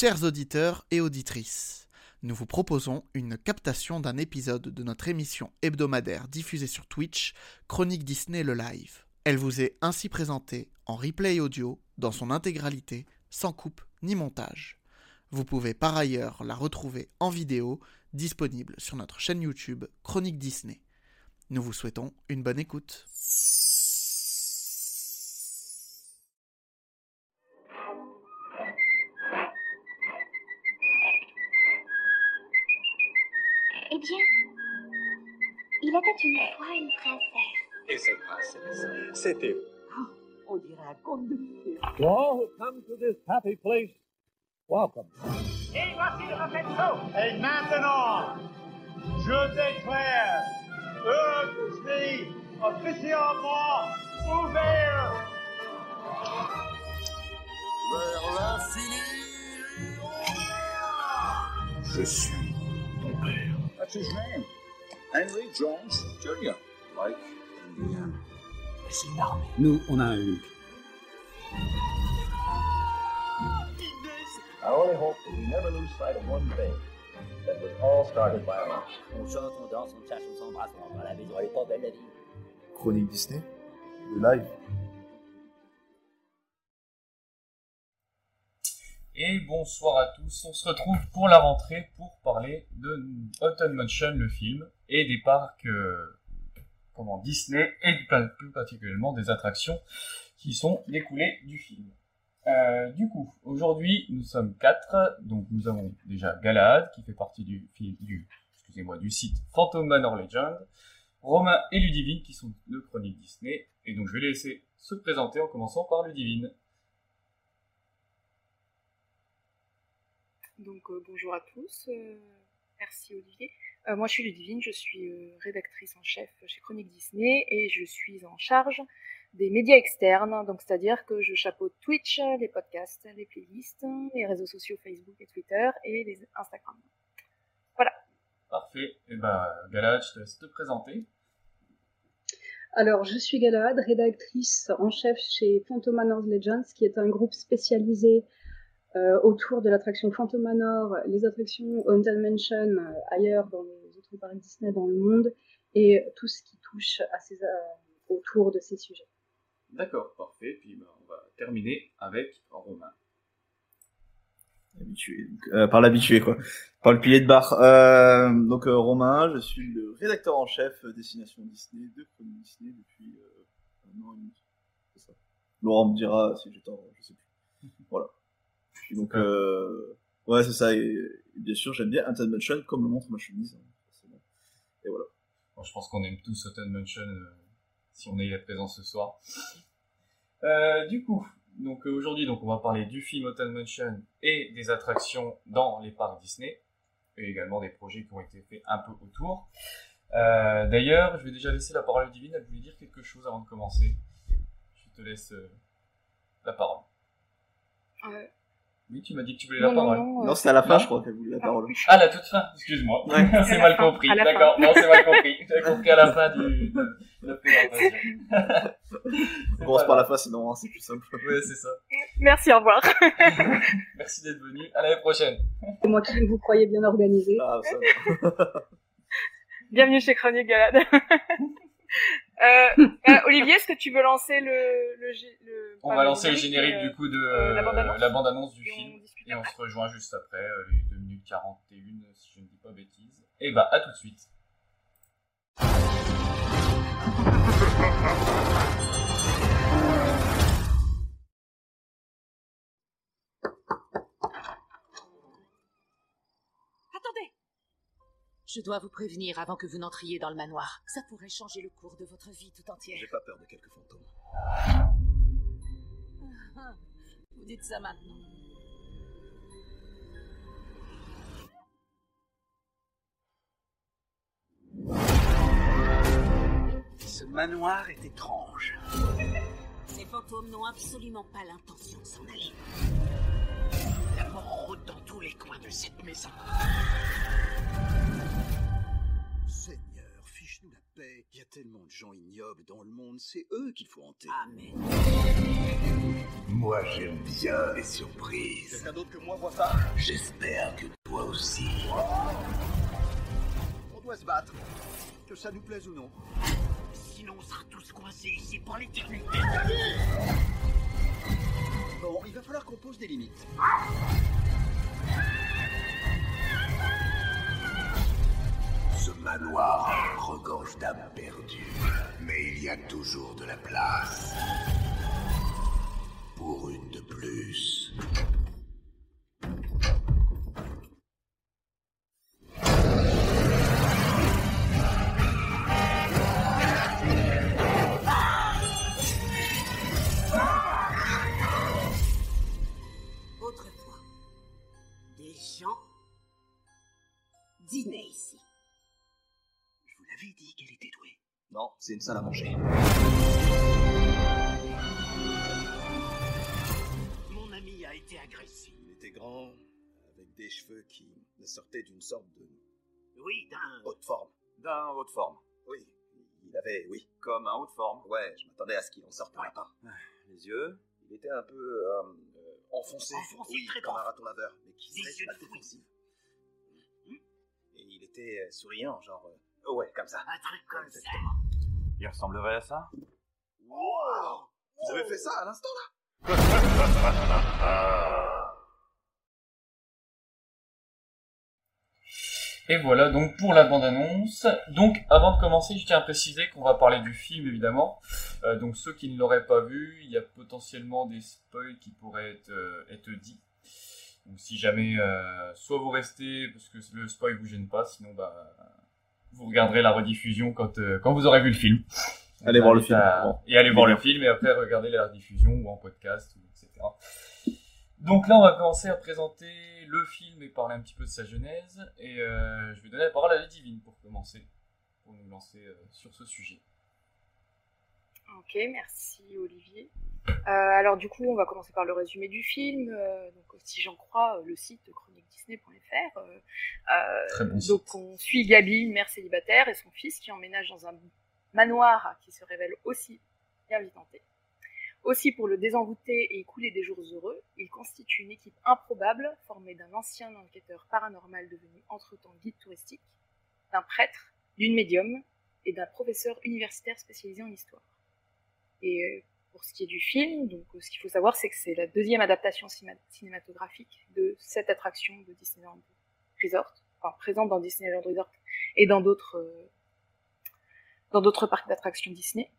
Chers auditeurs et auditrices, nous vous proposons une captation d'un épisode de notre émission hebdomadaire diffusée sur Twitch, Chronique Disney le live. Elle vous est ainsi présentée en replay audio dans son intégralité, sans coupe ni montage. Vous pouvez par ailleurs la retrouver en vidéo, disponible sur notre chaîne YouTube Chronique Disney. Nous vous souhaitons une bonne écoute. Était une fois une princesse. Et cette princesse, c'était On dirait un conte de fées. To all who come to this happy place, welcome. Et voici le perfecto. Et maintenant, je déclare le Disney officiellement ouvert. vers l'infini. Je suis ton père. That's his name. Henry Jones Jr. Like Indiana. C'est une armée. Nous, on a un. I only hope that we never lose sight of one thing. That was all started by us. On chante, on danse, on chasse, on s'embrasse, on rentre à la maison, elle est pas belle la vie. Chronique Disney, le live. Et bonsoir à tous, on se retrouve pour la rentrée pour parler de Autumn Motion, le film, et des parcs euh, comment, Disney, et plus particulièrement des attractions qui sont découlées du film. Euh, du coup, aujourd'hui, nous sommes quatre, donc nous avons déjà Galahad, qui fait partie du, du, excusez-moi, du site Phantom Manor Legend, Romain et Ludivine, qui sont de Chronique Disney, et donc je vais les laisser se présenter en commençant par Ludivine. Donc euh, bonjour à tous, euh, merci Olivier. Euh, moi je suis Ludivine, je suis euh, rédactrice en chef chez Chronique Disney et je suis en charge des médias externes, donc c'est-à-dire que je chapeaute Twitch, les podcasts, les playlists, les réseaux sociaux Facebook et Twitter et les Instagram. Voilà. Parfait. Et ben, Galad, je te laisse te présenter. Alors, je suis Galahad, rédactrice en chef chez Phantom Manor Legends, qui est un groupe spécialisé euh, autour de l'attraction Phantom Manor, les attractions Haunted Mansion euh, ailleurs dans les autres parcs Disney dans le monde, et tout ce qui touche à ces, euh, autour de ces sujets. D'accord, parfait. Puis ben, on va terminer avec Romain. Habitué, donc, euh, par l'habitué quoi, par le pilier de bar. Euh, donc euh, Romain, je suis le rédacteur en chef Destination Disney de Chronique Disney depuis euh, un an et demi. C'est ça. Laurent me dira si j'ai tort, je sais plus. Voilà. Puis donc euh, ouais c'est ça et, et bien sûr j'aime bien Haunted Mansion comme le montre ma chemise. hein. Et voilà. Bon, je pense qu'on aime tous Autumn Mansion euh, si on est présent ce soir. Euh, du coup, donc euh, aujourd'hui, donc on va parler du film Autumn Mansion et des attractions dans les parcs Disney et également des projets qui ont été faits un peu autour. Euh, D'ailleurs, je vais déjà laisser la parole à Divine. Elle voulait dire quelque chose avant de commencer. Je te laisse euh, la parole. Euh, Oui, tu m'as dit que tu voulais la Non, parole. non, euh, Non, c'était à la fin Non je crois qu'elle voulait la parole. Ah, la toute fin, excuse-moi. Ouais. c'est mal compris. D'accord, non, c'est mal compris. J'ai compris à la fin du, de, la présentation. On commence par la fin sinon hein, c'est plus simple. Ouais, c'est ça. Merci, au revoir. Merci d'être venu. À l'année prochaine. Et moi qui vous croyais bien organisé. Ah, ça, Bienvenue chez Chronique Galade. Euh, euh, Olivier, est-ce que tu veux lancer le... le, gé- le On va lancer le générique, mais, du coup de euh, la bande-annonce du Et film. Et on se rejoint juste après, euh, les 2 minutes 41, si je ne dis pas bêtises. Et bah, à tout de suite. Je dois vous prévenir avant que vous n'entriez dans le manoir. Ça pourrait changer le cours de votre vie tout entière. J'ai pas peur de quelques fantômes. Vous dites ça maintenant. Ce manoir est étrange. Ces fantômes n'ont absolument pas l'intention de s'en aller. La mort rôde dans tous les coins de cette maison. Paix. Il y a tellement de gens ignobles dans le monde, c'est eux qu'il faut hanter. Amen. Moi, j'aime bien les surprises. Quelqu'un d'autre que moi voit ça? J'espère que toi aussi. On doit se battre. Que ça nous plaise ou non. Sinon, on sera tous coincés ici pour l'éternité. Bon, il va falloir qu'on pose des limites. Ce manoir regorge d'âmes perdues, mais il y a toujours de la place. Pour une de plus. Non, c'est une salle à manger. Mon ami a été agressé. Il était grand, avec des cheveux qui sortaient d'une sorte de Oui, d'un. haute forme. D'un haute forme. Oui, il avait, oui. Comme un haute forme. Ouais, je m'attendais à ce qu'il en sorte un lapin. Les yeux. Il était un peu euh, euh, enfoncé. Enfoncé, oui, très comme un raton laveur, mais qui serait défensive. Et il était euh, souriant, genre... euh, ouais, comme ça. Un truc comme ça. Exactement. Il ressemblerait à ça? Wow Vous avez fait ça à l'instant, là? Et voilà donc pour la bande-annonce. Donc avant de commencer, je tiens à préciser qu'on va parler du film évidemment. Euh, donc ceux qui ne l'auraient pas vu, il y a potentiellement des spoils qui pourraient être, euh, être dits. Donc si jamais, euh, soit vous restez parce que le spoil vous gêne pas, sinon bah vous regarderez la rediffusion quand, euh, quand vous aurez vu le film. Allez voir le film. à- Bon. Et allez voir le film et après regardez la rediffusion ou en podcast, etc. Donc là, on va commencer à présenter le film et parler un petit peu de sa genèse. Et euh, je vais donner la parole à la Divine pour commencer, pour nous lancer euh, sur ce sujet. Ok, merci Olivier. Euh, alors du coup, on va commencer par le résumé du film. Euh, donc, si j'en crois, euh, le site chroniquedisney.fr. Très bon donc, on suit Gabi, une mère célibataire, et son fils qui emménage dans un manoir qui se révèle aussi bien tenté. Aussi, pour le désenvoûter et y couler des jours heureux, il constitue une équipe improbable formée d'un ancien enquêteur paranormal devenu entre-temps guide touristique, d'un prêtre, d'une médium et d'un professeur universitaire spécialisé en histoire. Et euh, pour ce qui est du film, donc euh, ce qu'il faut savoir, c'est que c'est la deuxième adaptation cinématographique de cette attraction de Disneyland Resort, enfin présente dans Disneyland Resort et dans d'autres euh, dans d'autres parcs d'attractions Disney.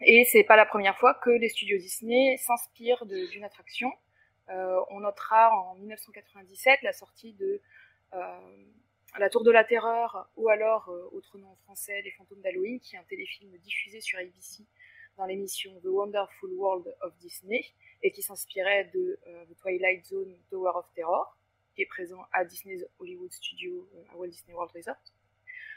Et c'est pas la première fois que les studios Disney s'inspirent d'une attraction. Euh, on notera en 1997 la sortie de euh, La Tour de la Terreur, ou alors, euh, autre nom en français, Les Fantômes d'Halloween, qui est un téléfilm diffusé sur ABC dans l'émission The Wonderful World of Disney, et qui s'inspirait de euh, The Twilight Zone Tower of Terror, qui est présent à Disney's Hollywood Studio euh, à Walt Disney World Resort.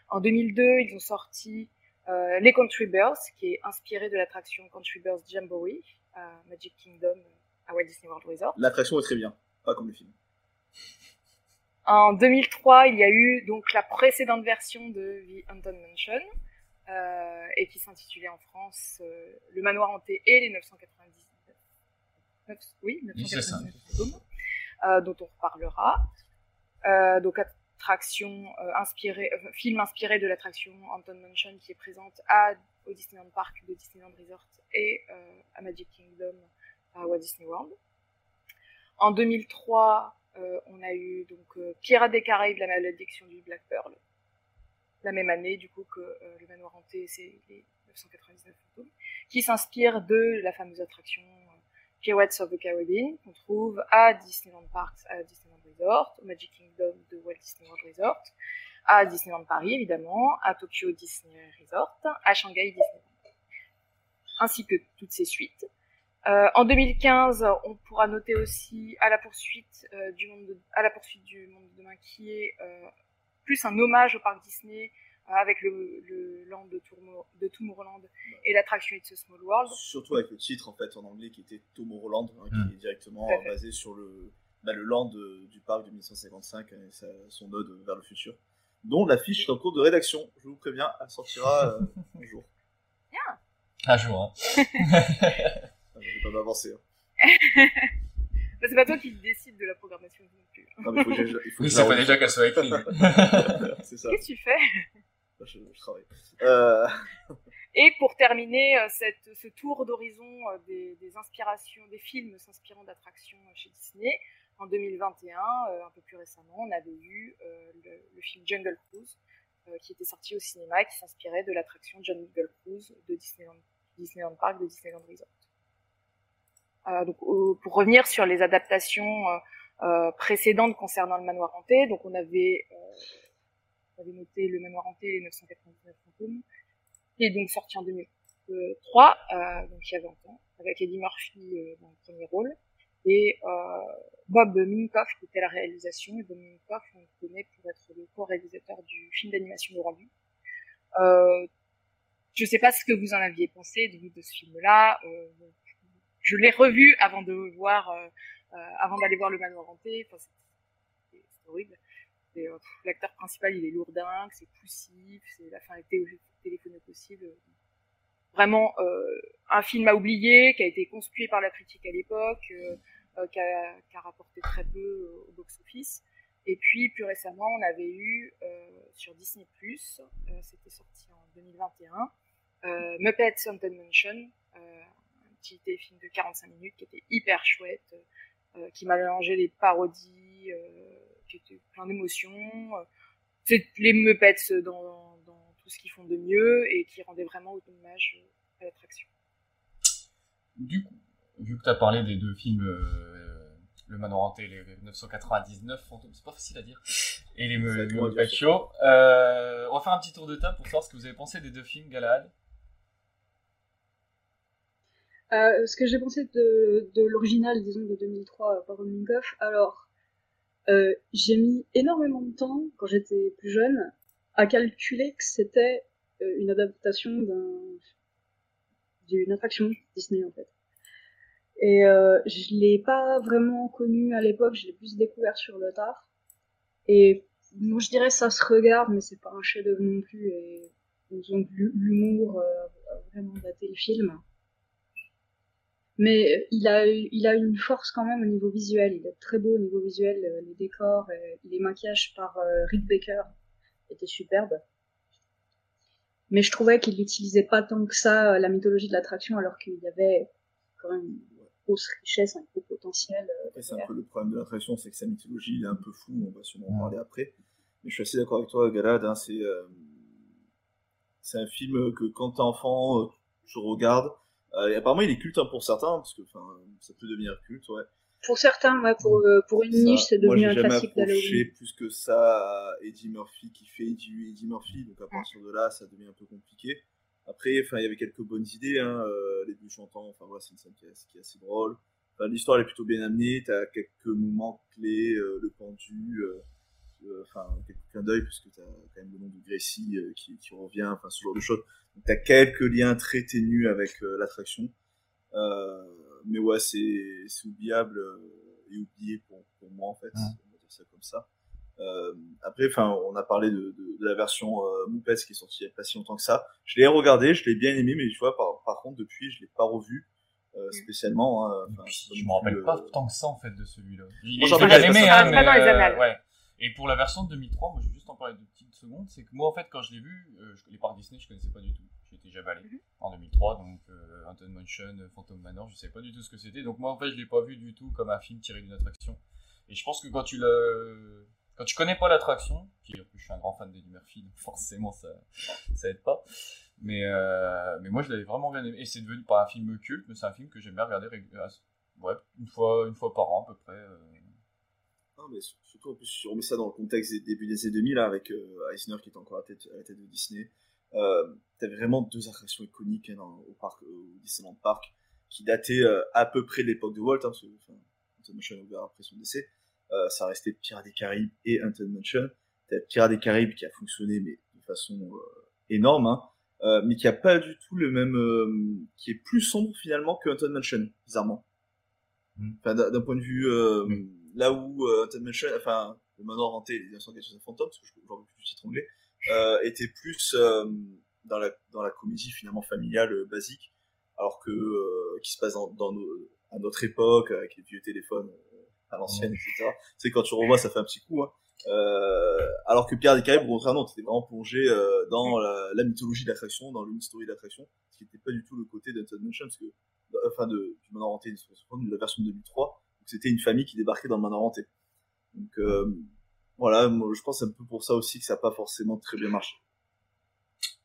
En 2002, ils ont sorti euh, Les Country Bears, qui est inspiré de l'attraction Country Bears Jamboree à Magic Kingdom à Walt Disney World Resort. L'attraction est très bien, pas comme le film. En 2003, il y a eu donc la précédente version de The Haunted Mansion, et qui s'intitulait en France euh, Le Manoir Hanté et les 999. neuf- oui, Oui, c'est ça. 999 fantômes, euh, dont on reparlera. Euh, donc attraction euh, inspirée, euh, film inspiré de l'attraction Haunted Mansion qui est présente à au Disneyland Park de Disneyland Resort et euh, à Magic Kingdom à Walt Disney World. En 2003, euh, on a eu donc euh, Pirates des Caraïbes, la malédiction du Black Pearl. La même année, du coup, que euh, le manoir hanté, c'est les 999 fantômes, qui s'inspire de la fameuse attraction euh, Pirates of the Caribbean, qu'on trouve à Disneyland Parks, à Disneyland Resort, au Magic Kingdom de Walt Disney World Resort, à Disneyland Paris, évidemment, à Tokyo Disney Resort, à Shanghai Disneyland. Ainsi que toutes ses suites. Euh, en 2015, on pourra noter aussi à la poursuite euh, du monde, de, à la poursuite du monde de demain, qui est euh, plus un hommage au parc Disney euh, avec le, le land de, Tourmo- de Tomorrowland et l'attraction It's a Small World. Surtout avec le titre en fait en anglais qui était Tomorrowland, hein, qui est directement basé sur le, bah, le land euh, du parc de 1955 et sa- son ode vers le futur. dont l'affiche est en cours de rédaction. Je vous préviens, elle sortira euh, un jour. Bien. Un jour, hein. Ah, Je vais pas m'avancer. hein. Bah, c'est pas toi qui décide de la programmation non plus. Non, mais il faut que j'ai- il faut que Oui, je c'est pas déjà qu'elle soit écrite. c'est ça. Qu'est-ce que tu fais? Là, Je, je travaille. Euh, Et pour terminer euh, cette, ce tour d'horizon euh, des, des inspirations, des films s'inspirant d'attractions chez Disney, en 2021, euh, un peu plus récemment, on avait eu euh, le, le film Jungle Cruise, euh, qui était sorti au cinéma et qui s'inspirait de l'attraction Jungle Cruise de Disneyland, Disneyland Park, de Disneyland Resort. Euh, donc, pour revenir sur les adaptations euh, euh, précédentes concernant le manoir hanté, donc on avait, on avait noté le manoir hanté les 999 fantômes, qui est donc sorti en 2003, euh, donc il y a 20 ans, avec Eddie Murphy dans le premier rôle, et euh, Bob Minkoff qui était la réalisation, et Bob Minkoff on le connaît pour être le co-réalisateur du film d'animation Le Roi. Euh, je sais pas ce que vous en aviez pensé de, de ce film-là, je l'ai revu avant de voir, euh, euh, avant d'aller voir le manoir hanté, c'est horrible. Euh, L'acteur principal, il est lourdingue, c'est poussif, c'est la fin était téléphonée possible. Vraiment un film à oublier, qui a été conspué par la critique à l'époque, qui, a, qui a rapporté très peu au box-office. Et puis plus récemment, on avait eu sur Disney+, c'était sorti en 2021, euh, Muppets Haunted Mansion, euh, un petit téléfilm de 45 minutes qui était hyper chouette, euh, qui m'a mélangé les parodies, euh, qui était plein d'émotions. euh, C'est les Muppets dans, dans tout ce qu'ils font de mieux et qui rendaient vraiment hommage à l'attraction. Du coup, vu que tu as parlé des deux films, euh, Le Manoir Hanté, les 999 fantômes, c'est pas facile à dire, et les Ça va être Me- dur à Muppet dire, Show, euh, on va faire un petit tour de table pour savoir ce que vous avez pensé des deux films, Galahad. Euh, ce que j'ai pensé de, de l'original, disons, de 2003 par Ron Minkoff, alors, euh, j'ai mis énormément de temps, quand j'étais plus jeune, à calculer que c'était euh, une adaptation d'un d'une attraction Disney, en fait. Et euh, je l'ai pas vraiment connu à l'époque, je l'ai plus découvert sur le tard. Et moi, je dirais ça se regarde, mais c'est pas un chef-d'œuvre non plus. Et disons que l'humour euh, a vraiment daté le film. Mais il a, il a une force quand même au niveau visuel. Il est très beau au niveau visuel. euh, Les décors, et les maquillages par euh, Rick Baker étaient superbes. Mais je trouvais qu'il n'utilisait pas tant que ça euh, la mythologie de l'attraction, alors qu'il y avait quand même une grosse richesse, un gros potentiel. euh, c'est un peu le problème de l'attraction, c'est que sa mythologie est un peu floue, on va sûrement en parler après. Mais je suis assez d'accord avec toi, Galad, hein, c'est euh, c'est un film que quand t'es enfant, euh, je regarde. Euh, et apparemment, il est culte hein, pour certains, parce que ça peut devenir culte, ouais. Pour certains, ouais, pour, euh, pour une Ça, niche, c'est devenu un classique d'Halloween. plus que ça à Eddie Murphy qui fait Eddie, Eddie Murphy, donc à partir de là, ça devient un peu compliqué. Après, il y avait quelques bonnes idées, hein, euh, les deux chantants, enfin voilà, c'est une scène qui est, qui est assez drôle. L'histoire elle est plutôt bien amenée, t'as quelques moments clés, le pendu, enfin quelques clins d'œil puisque t'as quand même le nom de Gracie euh, qui, qui revient, enfin ce genre de choses. Donc t'as quelques liens très ténus avec euh, l'attraction. Euh, mais ouais, c'est c'est oubliable euh, et oublié pour, pour moi en fait, on va dire ça comme ça. Euh, après, enfin, on a parlé de, de, de la version euh, Muppets qui est sortie il y a pas si longtemps que ça. Je l'ai regardé, je l'ai bien aimé, mais tu vois, par, par contre, depuis, je l'ai pas revu euh, spécialement. Hein, c'est Je me rappelle pas tant que ça en fait de celui-là. Il Moi, est bien aimé, hein, mais pas dans les euh, ouais. Et pour la version de 2003, moi je vais juste en parler deux petites secondes, c'est que moi en fait quand je l'ai vu, euh, je- les parcs Disney je connaissais pas du tout. J'étais jamais allé en 2003, donc euh, Haunted Mansion, euh, Phantom Manor, je savais pas du tout ce que c'était. Donc moi en fait je l'ai pas vu du tout comme un film tiré d'une attraction. Et je pense que quand tu le, quand tu connais pas l'attraction, puis en plus je suis un grand fan d'Eddie Murphy, donc forcément ça, ça aide pas. Mais euh, mais moi je l'avais vraiment bien aimé. Et c'est devenu pas un film culte, mais c'est un film que j'aime bien regarder ouais, une fois une fois par an à peu près. euh. Non, mais sur- surtout, en plus, si on remet ça dans le contexte des débuts des années 2000, là, avec euh, Eisner qui était encore à la tête, à la tête de Disney, euh, t'avais vraiment deux attractions iconiques hein, dans- au, parc, au Disneyland Park, qui dataient euh, à peu près de l'époque de Walt, hein, parce que enfin, Haunted Mansion a ouvert après son décès. Euh, ça restait Pirates des Caraïbes et Haunted Mansion. T'as Pirates des Caraïbes qui a fonctionné, mais de façon euh, énorme, hein, euh, mais qui a pas du tout le même, euh, qui est plus sombre finalement que Haunted Mansion, bizarrement. Enfin, d'un point de vue, euh, là où euh, Mansion, enfin, le manoir hanté et les 1945 fantômes, parce que je vois plus du titre anglais, euh, était plus euh, dans, la, dans la comédie finalement familiale basique, alors que qui se passe dans, dans nos, à notre époque avec les vieux téléphones à l'ancienne, etc. Sais quand tu revois, ça fait un petit coup. Hein. Euh, alors que Pierre des Caraïbes, au contraire, non, t'étais vraiment plongé euh, dans la, mythologie de l'attraction, dans l'une story d'attraction, ce qui n'était pas du tout le côté d'Haunted Mansion, parce que, enfin, de, du Manoir Hanté, de la version de 2003, où c'était une famille qui débarquait dans le Manoir Hanté. Donc, euh, voilà, moi, je pense un peu pour ça aussi que ça n'a pas forcément très bien marché.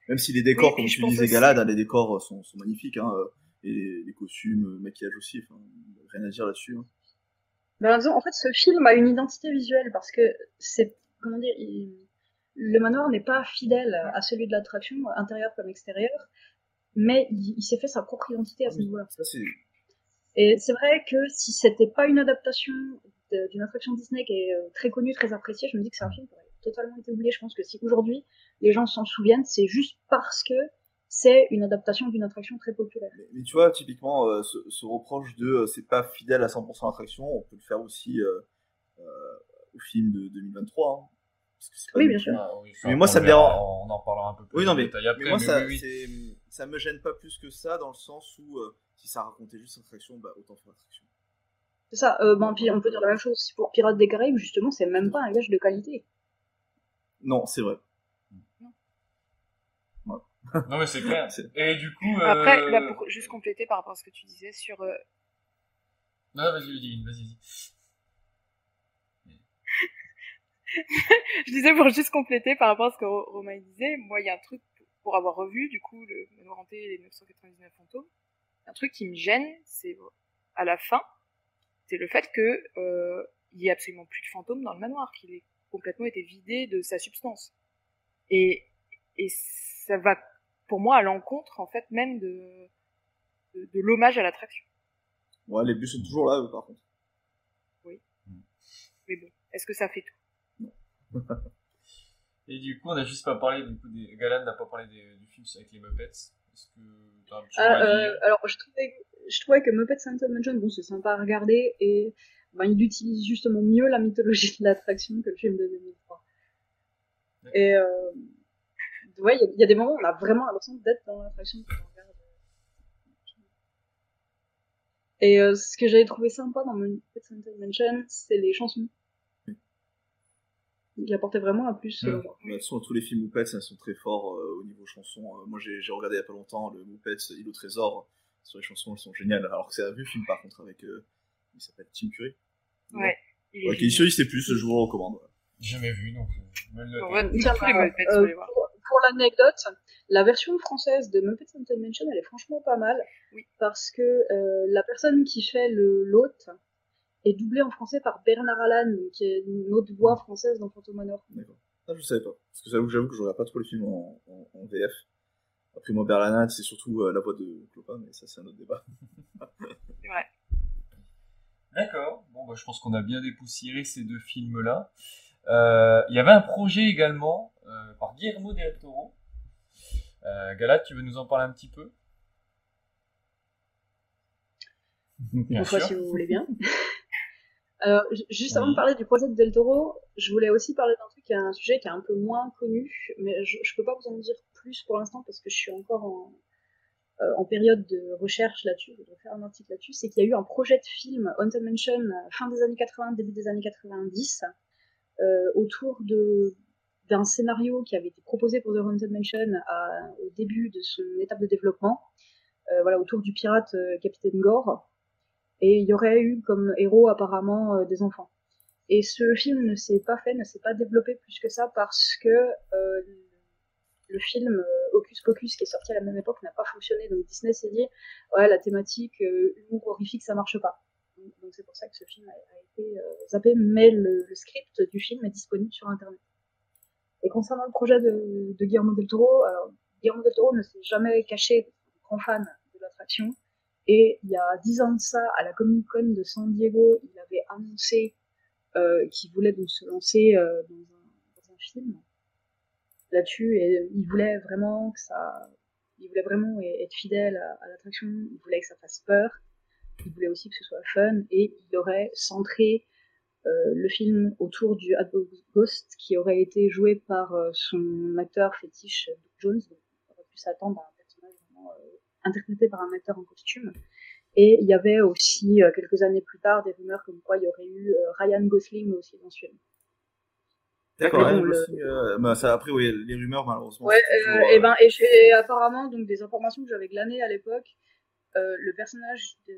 Même si les décors, Oui, comme tu pense disais, Galad, hein, les décors sont, sont magnifiques, hein, euh, et les, les costumes, le maquillage aussi, enfin, rien à dire là-dessus. Hein. Ben, disons, en fait, ce film a une identité visuelle parce que c'est, comment dire, il- le manoir n'est pas fidèle à celui de l'attraction, intérieur comme extérieur, mais il, il s'est fait sa propre identité à ce niveau-là. Ça, c'est, Et c'est vrai que si c'était pas une adaptation d'une attraction Disney qui est euh, très connue, très appréciée, je me dis que c'est un film qui aurait totalement été oublié. Je pense que si aujourd'hui les gens s'en souviennent, c'est juste parce que c'est une adaptation d'une attraction très populaire. Mais tu vois, typiquement, euh, ce, ce reproche de euh, c'est pas fidèle à 100% à l'attraction, on peut le faire aussi euh, euh, au film de 2023. Hein, parce que c'est pas Oui, bien sûr. Ah oui, mais moi, ça me dérange. On en parlera un peu plus Oui, non, mais, détail après. mais moi, mais ça, oui, ça me gêne pas plus que ça, dans le sens où euh, si ça racontait juste l'attraction, bah autant faire l'attraction. C'est ça. Euh, bon, puis on peut dire la même chose aussi pour Pirates des Caraïbes. Justement, c'est même pas un gage de qualité. Non, c'est vrai. Non, mais c'est clair. Et du coup. Euh... Après, là, pour juste compléter par rapport à ce que tu disais sur. euh, Non, vas-y, vas-y, vas-y. vas-y. je disais pour juste compléter par rapport à ce que Ro- Romain disait, moi il y a un truc pour avoir revu du coup le Manoir hanté et les 999 fantômes, un truc qui me gêne, c'est à la fin, c'est le fait que euh, il y ait absolument plus de fantômes dans le manoir, qu'il ait complètement été vidé de sa substance. Et et ça va pour moi à l'encontre en fait même de de, de l'hommage à l'attraction. Ouais, les bus sont toujours là, par contre. Oui. Mais bon, est-ce que ça fait tout? Et du coup, on n'a juste pas parlé, du coup, des... Galan n'a pas parlé des- du film avec les Muppets. Est-ce que t'as un petit mot Ah, euh, alors, je trouvais, je trouvais que Muppets Haunted Mansion, bon, c'est sympa à regarder et ben, il utilise justement mieux la mythologie de l'attraction que le film de 2003. Et euh, ouais, il y a- il y, a des moments où on a vraiment l'impression d'être dans l'attraction. Et euh, ce que j'avais trouvé sympa dans Muppets Haunted Mansion, c'est les chansons. Qui apportaient vraiment un plus. euh, De toute façon, tous les films Muppets, sont très forts euh, au niveau chansons. Euh, moi, j'ai regardé il y a pas longtemps le Muppets Île au Trésor. Sur les chansons, elles sont géniales. Alors que c'est un vieux film, par contre, avec. Euh, il s'appelle Tim Curry. Ouais. il Ouais, génial. sur Disney+, je vous le recommande. Jamais vu, donc euh, pour, l'anecdote, la version française de Muppets Haunted Mansion, elle est franchement pas mal. Parce que euh, la personne qui fait le l'hôte est doublée en français par Bernard Allan, qui est une autre voix française dans Phantom Manor. D'accord. Ah, je savais pas. Parce que j'avoue j'avoue que je regarde pas trop les films en, en, en VF. Après, moi, Berlanat, c'est surtout euh, la voix de Clopin, mais ça, c'est un autre débat. Vrai. D'accord. Bon, bah, je pense qu'on a bien dépoussiéré ces deux films-là. Euh, Il y avait un projet également euh, par Guillermo del Toro. Euh, Galat, tu veux nous en parler un petit peu? Bien Une fois, sûr. si vous voulez bien. Alors, ju- juste avant de parler du projet de Del Toro, je voulais aussi parler d'un truc un sujet qui est un peu moins connu, mais je, peux pas vous en dire plus pour l'instant parce que je suis encore en, euh, en période de recherche là-dessus, je dois faire un article là-dessus, c'est qu'il y a eu un projet de film Haunted Mansion euh, fin des années 80, début des années 90, euh, autour de d'un scénario qui avait été proposé pour The Haunted Mansion à- au début de son étape de développement, euh, voilà, autour du pirate euh, Capitaine Gore, et il y aurait eu comme héros apparemment euh, des enfants. Et ce film ne s'est pas fait, ne s'est pas développé plus que ça parce que euh, le film euh, Hocus Pocus qui est sorti à la même époque n'a pas fonctionné. Donc Disney s'est dit ouais la thématique euh, humour horrifique ça marche pas. Donc c'est pour ça que ce film a, a été euh, zappé, mais le, le script du film est disponible sur internet. Et concernant le projet de, de Guillermo del Toro, alors, Guillermo del Toro ne s'est jamais caché grand fan de l'attraction. Et il y a dix ans de ça, à la Comic Con de San Diego, il avait annoncé euh, qu'il voulait donc se lancer euh, dans, un, dans un film là-dessus. Et il voulait vraiment que ça, il voulait vraiment être fidèle à, l'attraction. Il voulait que ça fasse peur. Il voulait aussi que ce soit fun. Et il aurait centré le film autour du Adbo Ghost qui aurait été joué par son acteur fétiche Doug Jones. Donc, on aurait pu s'attendre à un personnage vraiment, interprété par un acteur en costume. Et il y avait aussi, quelques années plus tard, des rumeurs comme quoi il y aurait eu Ryan Gosling aussi dans ce film. D'accord, Ryan Gosling, euh, bah, ça, après, oui, les rumeurs, malheureusement. Ouais, euh, et ben, et, et, apparemment, donc, des informations que j'avais glanées à l'époque, euh, le personnage de,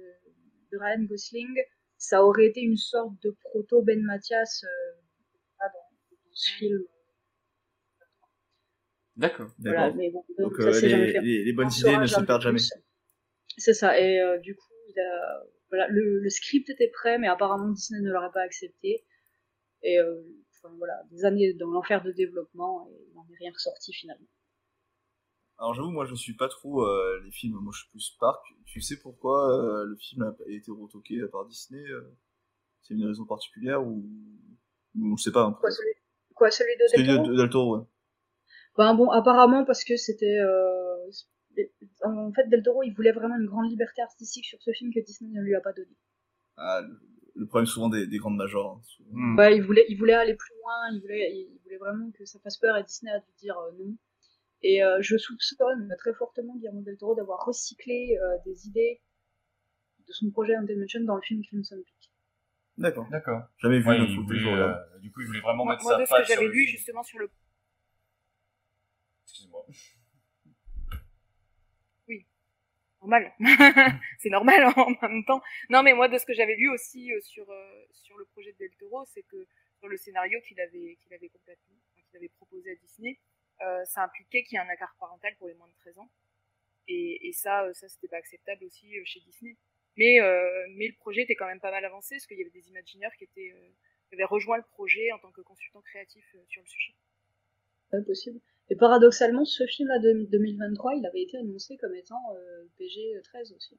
de, Ryan Gosling, ça aurait été une sorte de proto Ben Mathias dans, dans, ce film. D'accord. Voilà, mais bon, donc, donc ça, les, les, les, bonnes idées ne se perdent jamais. C'est ça, et du coup, il a, voilà, le, le, script était prêt, mais apparemment Disney ne l'aurait pas accepté. Et voilà, des années dans l'enfer de développement et il n'en est rien ressorti finalement. Alors j'avoue, moi je suis pas trop euh, les films, moi je suis plus Park. Tu sais pourquoi euh, le film a été retoqué par Disney euh? C'est une raison particulière ou, ou je sais pas. Quoi celui, quoi, celui de Del Toro, de, Del Toro ouais. Ben bon, apparemment parce que c'était... En fait, Del Toro, il voulait vraiment une grande liberté artistique sur ce film que Disney ne lui a pas donné. Ah, le problème souvent des, des grandes majors. Hein, hmm. il voulait, il voulait aller plus loin, il voulait, il voulait vraiment que ça fasse peur et Disney a dû dire euh, non. Et euh, je soupçonne très fortement Guillermo del Toro d'avoir recyclé euh, des idées de son projet Dimension dans le film Crimson Peak. D'accord. D'accord. J'avais vu ouais, le euh, Du coup, il voulait vraiment moi, mettre moi, sa de ce que j'avais sur le lu film. justement sur le Excuse-moi. normal. c'est normal en même temps. Non, mais moi, de ce que j'avais lu aussi euh, sur, euh, sur le projet de Del Toro, c'est que sur le scénario qu'il avait, qu'il avait complètement, qu'il avait proposé à Disney, euh, ça impliquait qu'il y ait un accord parental pour les moins de 13 ans. Et, et ça, ça, c'était pas acceptable aussi chez Disney. Mais, mais le projet était quand même pas mal avancé, parce qu'il y avait des imagineurs qui étaient, qui avaient rejoint le projet en tant que consultant créatif sur le sujet. C'est possible. Et paradoxalement, ce film-là de 2023, il avait été annoncé comme étant euh, PG-13 aussi.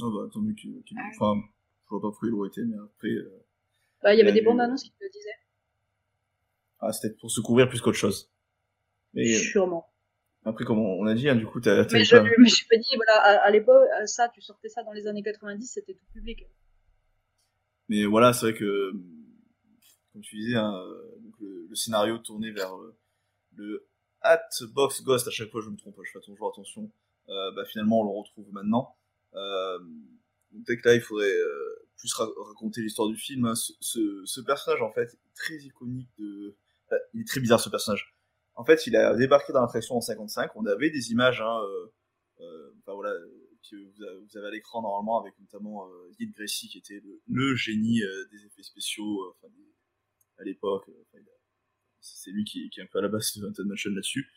Ah bah, tant mieux qu'il... Qu enfin, je vois pas pourquoi il aurait été, mais après... Euh, bah, il y avait des bandes annonces qui le disaient. Ah, c'était pour se couvrir plus qu'autre chose. Mais, Sûrement. Après, comme on a dit, hein, du coup, t'as... Mais, je, mais je me dis, voilà, à, à l'époque, ça, tu sortais ça dans les années 90, c'était tout public. Mais voilà, c'est vrai que comme tu disais, hein, le, scénario tourné vers euh, le Hat Box Ghost, à chaque fois je me trompe, je fais toujours attention, euh, bah, finalement on le retrouve maintenant. Peut-être que là il faudrait euh, plus ra raconter l'histoire du film. Hein. Ce, personnage en fait très iconique de... Il est très bizarre ce personnage. En fait il a débarqué dans l'attraction en 55, on avait des images, hein, que vous avez à l'écran normalement avec notamment euh, Yid Gracie qui était le, génie des effets spéciaux, à l'époque. Enfin, c'est lui qui, qui, est un peu à la base de Haunted Mansion là-dessus.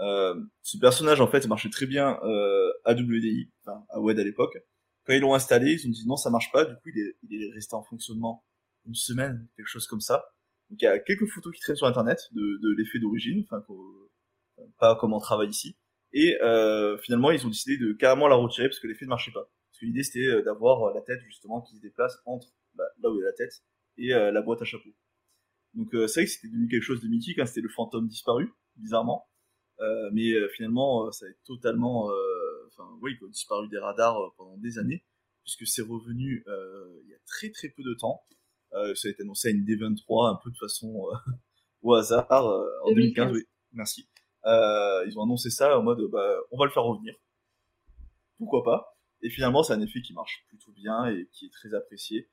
Euh, ce personnage, en fait, marchait très bien euh, à WDI, enfin à WED à l'époque. Quand ils l'ont installé, ils ont dit non, ça marche pas. Du coup, il est, il est resté en fonctionnement une semaine, quelque chose comme ça. Donc il y a quelques photos qui traînent sur Internet de, l'effet d'origine, enfin pas comment on travaille ici. Et euh, finalement, ils ont décidé de carrément la retirer parce que l'effet ne marchait pas. Parce que l'idée c'était d'avoir la tête justement qui se déplace entre bah, là où est la tête et euh, la boîte à chapeau. Donc euh, c'est vrai que c'était devenu quelque chose de mythique, hein, c'était le fantôme disparu, bizarrement. Euh, mais euh, finalement, ça a totalement, enfin oui, il a disparu des radars pendant des années, puisque c'est revenu il y a très très peu de temps. ça a été annoncé à une D23 un peu de façon au hasard en 2015. Oui, merci. ils ont annoncé ça en mode, bah, on va le faire revenir. Pourquoi pas? Et finalement, c'est un effet qui marche plutôt bien et qui est très apprécié,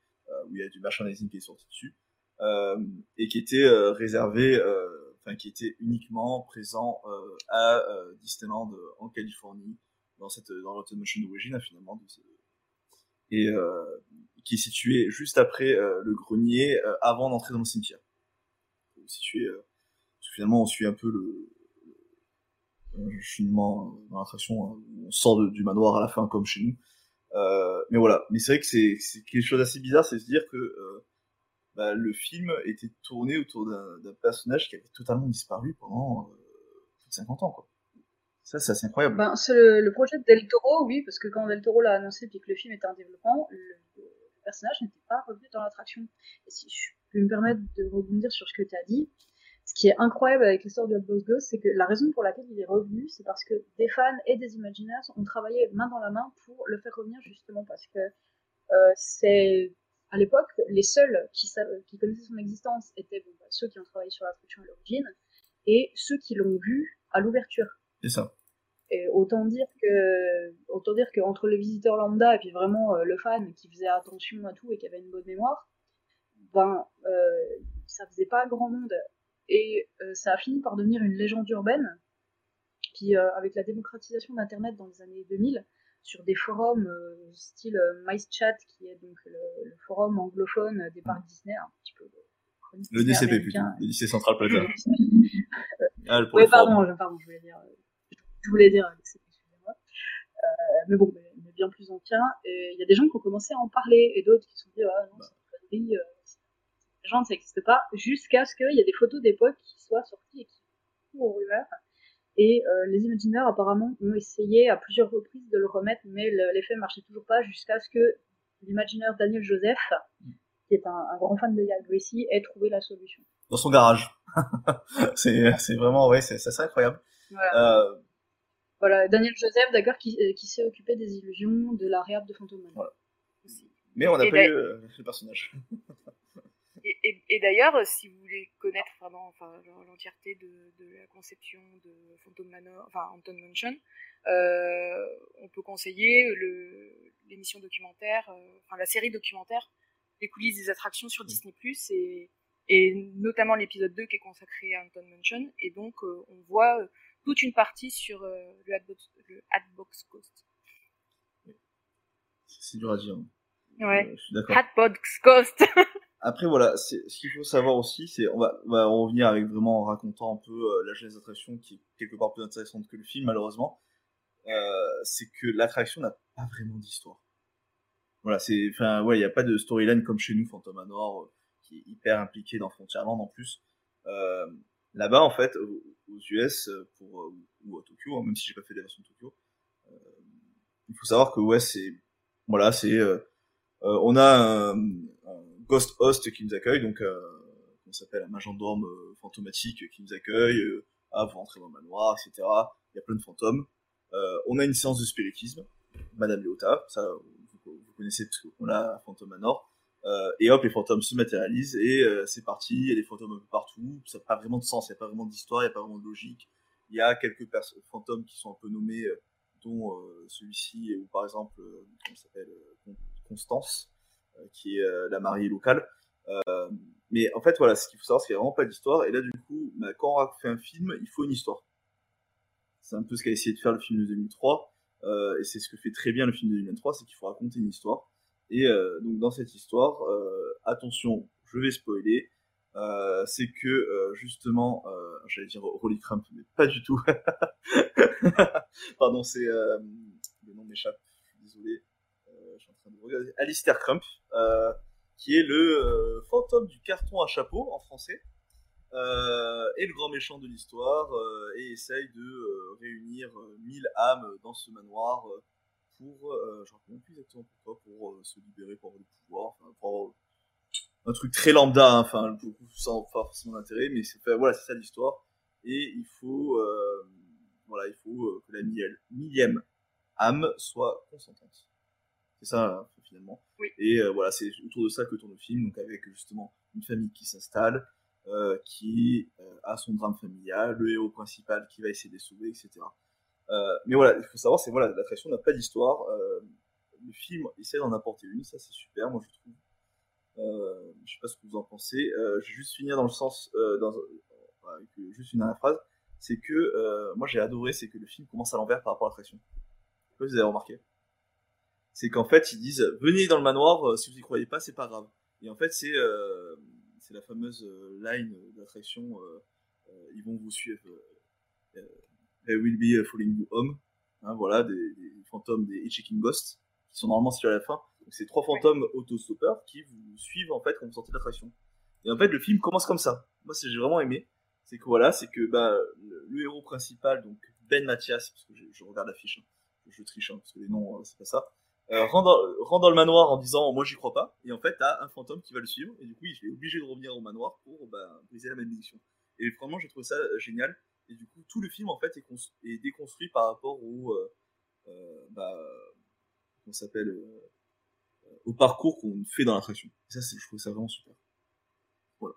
où il y a du merchandising qui est sorti dessus euh, et qui était euh, réservé, euh, enfin qui était uniquement présent à Disneyland en Californie, dans cette dans l'Automation d'origine finalement, de ce, et qui est situé juste après le grenier, avant d'entrer dans le cimetière. Situé, finalement on suit un peu le, cheminement dans l'attraction, hein, on sort de, du manoir à la fin comme chez nous. Euh, mais voilà, mais c'est vrai que c'est quelque chose d'assez bizarre, c'est se dire que euh, bah, le film était tourné autour d'un personnage qui avait totalement disparu pendant euh, plus de 50 ans. Quoi. Ça, c'est incroyable. Ben, c'est le, projet de Del Toro, oui, parce que quand Del Toro l'a annoncé puis que le film était en développement, le, personnage n'était pas revenu dans l'attraction. Et si je peux me permettre de rebondir sur ce que tu as dit, ce qui est incroyable avec l'histoire du Hot Ghost, c'est que la raison pour laquelle il est revenu, c'est parce que des fans et des Imagineers ont travaillé main dans la main pour le faire revenir justement parce que euh, c'est à l'époque, les seuls qui, qui connaissaient son existence étaient bon, bah, ceux qui ont travaillé sur l'instruction à l'origine et ceux qui l'ont vu à l'ouverture. C'est ça. Et autant dire que, autant dire qu'entre le visiteur lambda et puis vraiment euh, le fan qui faisait attention à tout et qui avait une bonne mémoire, ben, euh, ça faisait pas grand monde. Et euh, ça a fini par devenir une légende urbaine. Puis euh, avec la démocratisation d'Internet dans les années 2000, sur des forums euh, style euh, MyChat, qui est donc le, le, forum anglophone des parcs Disney, un petit peu le DCP plutôt, le DC Central Plaza. ah, oui, pardon, je, pardon, je voulais dire, je voulais dire excusez-moi. Euh, mais bon, mais, mais, bien plus ancien. Et il y a des gens qui ont commencé à en parler, et d'autres qui se sont dit, ah non, c'est une connerie, les gens, ça n'existe pas, jusqu'à ce qu'il y ait des photos d'époque qui soient sorties et qui courent aux rumeurs. Et euh, les Imagineurs, apparemment, ont essayé à plusieurs reprises de le remettre, mais l'effet marchait toujours pas jusqu'à ce que l'Imagineur Daniel Joseph, qui est un, un grand fan de Yann Gracie, ait trouvé la solution. Dans son garage. c'est vraiment, ouais, c'est assez incroyable. Voilà. Euh... voilà. Daniel Joseph, d'accord, qui, qui s'est occupé des illusions de la réhab de Phantom Man. Voilà. Mais on n'a pas eu euh, le personnage. Et, et, et d'ailleurs, si vous voulez connaître vraiment enfin, l'entièreté de, de, la conception de Phantom Manor, enfin Anton Mansion, euh, on peut conseiller l'émission documentaire, euh, enfin la série documentaire, les coulisses des attractions sur Disney Plus et, et notamment l'épisode 2 qui est consacré à Anton Mansion. Et donc, euh, on voit euh, toute une partie sur euh, le, Hatbox, le Hatbox Coast. C'est dur à dire. Ouais. je suis d'accord. Hatbox Coast. Après voilà, ce qu'il faut savoir aussi, c'est on va, on va revenir avec vraiment en racontant un peu euh, la genèse d'attraction qui est quelque part plus intéressante que le film malheureusement. Euh, c'est que l'attraction n'a pas vraiment d'histoire. Voilà, c'est enfin ouais, il y a pas de storyline comme chez nous Phantom Manor euh, qui est hyper impliqué dans Frontierland en plus. Euh, Là-bas en fait aux, US pour euh, ou à Tokyo, hein, même si j'ai pas fait des versions de Tokyo, il faut savoir que ouais c'est voilà c'est on a un Ghost Host qui nous accueille, donc euh, on s'appelle un majordome euh, fantomatique qui nous accueille, euh, ah, vous rentrez dans le manoir, etc. Il y a plein de fantômes. Euh, on a une séance de spiritisme, Madame Léota, ça vous, vous connaissez parce qu'on a un fantôme Manor. Euh, et hop, les fantômes se matérialisent et euh, c'est parti. Il y a des fantômes un peu partout. Ça n'a pas vraiment de sens, il n'y a pas vraiment d'histoire, il n'y a pas vraiment de logique. Il y a quelques fantômes qui sont un peu nommés, dont celui-ci, ou par exemple, comment s'appelle, Constance, qui est euh, la mariée locale. Euh, mais en fait, voilà, ce qu'il faut savoir, c'est qu'il n'y a vraiment pas d'histoire. Et là, du coup, bah, quand on fait un film, il faut une histoire. C'est un peu ce qu'a essayé de faire le film de 2003. Euh, et c'est ce que fait très bien le film de 2023, c'est qu'il faut raconter une histoire. Et euh, donc dans cette histoire, euh, attention, je vais spoiler, euh, c'est que justement, j'allais dire Rolly Crump, mais pas du tout. Pardon, c'est le nom m'échappe. Désolé. Je suis en train de regarder. Alistair Crump, qui est le euh, fantôme du carton à chapeau en français, euh, et le grand méchant de l'histoire, euh, et essaye de réunir mille âmes dans ce manoir pour, je ne plus exactement pourquoi, pour se libérer, pour avoir le pouvoir, un truc très lambda, hein, enfin, sans forcément d'intérêt, mais c'est, voilà, c'est ça l'histoire, et il faut, voilà, il faut que la millième âme soit consentante. C'est ça, hein, finalement. Oui. Et euh, voilà, c'est autour de ça que tourne le film, donc avec justement une famille qui s'installe, euh, qui euh, a son drame familial, le héros principal qui va essayer de les sauver, etc. Euh, mais voilà, il faut savoir, c'est voilà, l'attraction n'a pas d'histoire. Euh, le film essaie d'en apporter une, ça c'est super, moi je trouve. Euh, je sais pas ce que vous en pensez. Euh, je vais juste finir dans le sens, euh, dans, avec juste une dernière phrase, c'est que euh, moi j'ai adoré, c'est que le film commence à l'envers par rapport à l'attraction. Je sais pas si vous avez remarqué c'est qu'en fait ils disent venez dans le manoir euh, si vous y croyez pas c'est pas grave. Et en fait c'est euh, c'est la fameuse euh, line d'attraction euh, euh, ils vont vous suivre euh, they will be following you home. Hein, voilà des, des, fantômes des Hitchhiking Ghosts qui sont normalement situés à la fin. Donc c'est trois fantômes autostoppeurs qui vous suivent en fait quand vous sortez de l'attraction. Et en fait le film commence comme ça. Moi c'est j'ai vraiment aimé. C'est que voilà c'est que bah le, le, héros principal donc Ben Mathias parce que je, je regarde l'affiche hein, je triche hein, parce que les noms c'est pas ça euh, rentre, dans, rentre dans le manoir en disant moi j'y crois pas et en fait t'as un fantôme qui va le suivre et du coup il est obligé de revenir au manoir pour bah, briser la malédiction et vraiment j'ai trouvé ça génial et du coup tout le film en fait est, est déconstruit par rapport au euh, euh, bah, on s'appelle euh, au parcours qu'on fait dans l'attraction. Ça, c'est, je trouve ça vraiment super. Voilà.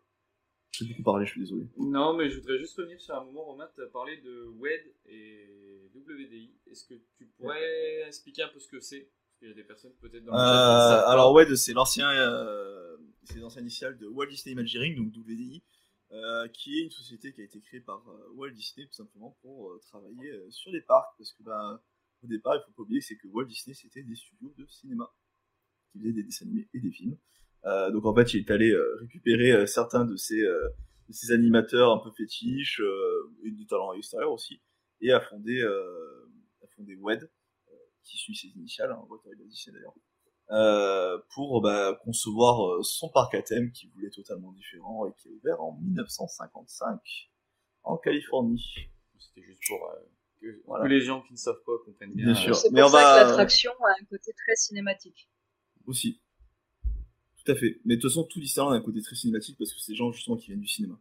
J'ai beaucoup parlé, je suis désolé. Non, mais je voudrais juste revenir sur un moment, Romain, tu as parlé de WED et WDI. Est-ce que tu pourrais expliquer un peu ce que c'est? Qu'il y a des personnes peut-être dans le Euh, savent pas. alors WED, c'est l'ancien, euh, c'est l'ancien initial de Walt Disney Imagineering, donc WDI, euh, qui est une société qui a été créée par euh, Walt Disney tout simplement pour euh, travailler euh, sur les parcs, parce que bah, au départ, il faut pas oublier, c'est que Walt Disney c'était des studios de cinéma qui faisaient des dessins animés et des films. Euh, donc en fait, il est allé euh, récupérer euh, certains de ces, euh, de ces animateurs un peu fétiches euh, et du talent extérieur aussi, et a fondé, euh, a fondé WED, euh, qui suit ses initiales, hein, Walter Disney d'ailleurs, euh, pour bah, concevoir euh, son parc à thème qui voulait totalement différent et qui est ouvert en 1955 en Californie. C'était juste pour euh, que, Voilà. que les gens qui ne savent pas comprennent bien. Bien sûr. C'est Mais pour on ça va- que l'attraction a un côté très cinématique. Aussi. Tout à fait. Mais de toute façon, tout Disneyland a un côté très cinématique parce que c'est des gens justement qui viennent du cinéma.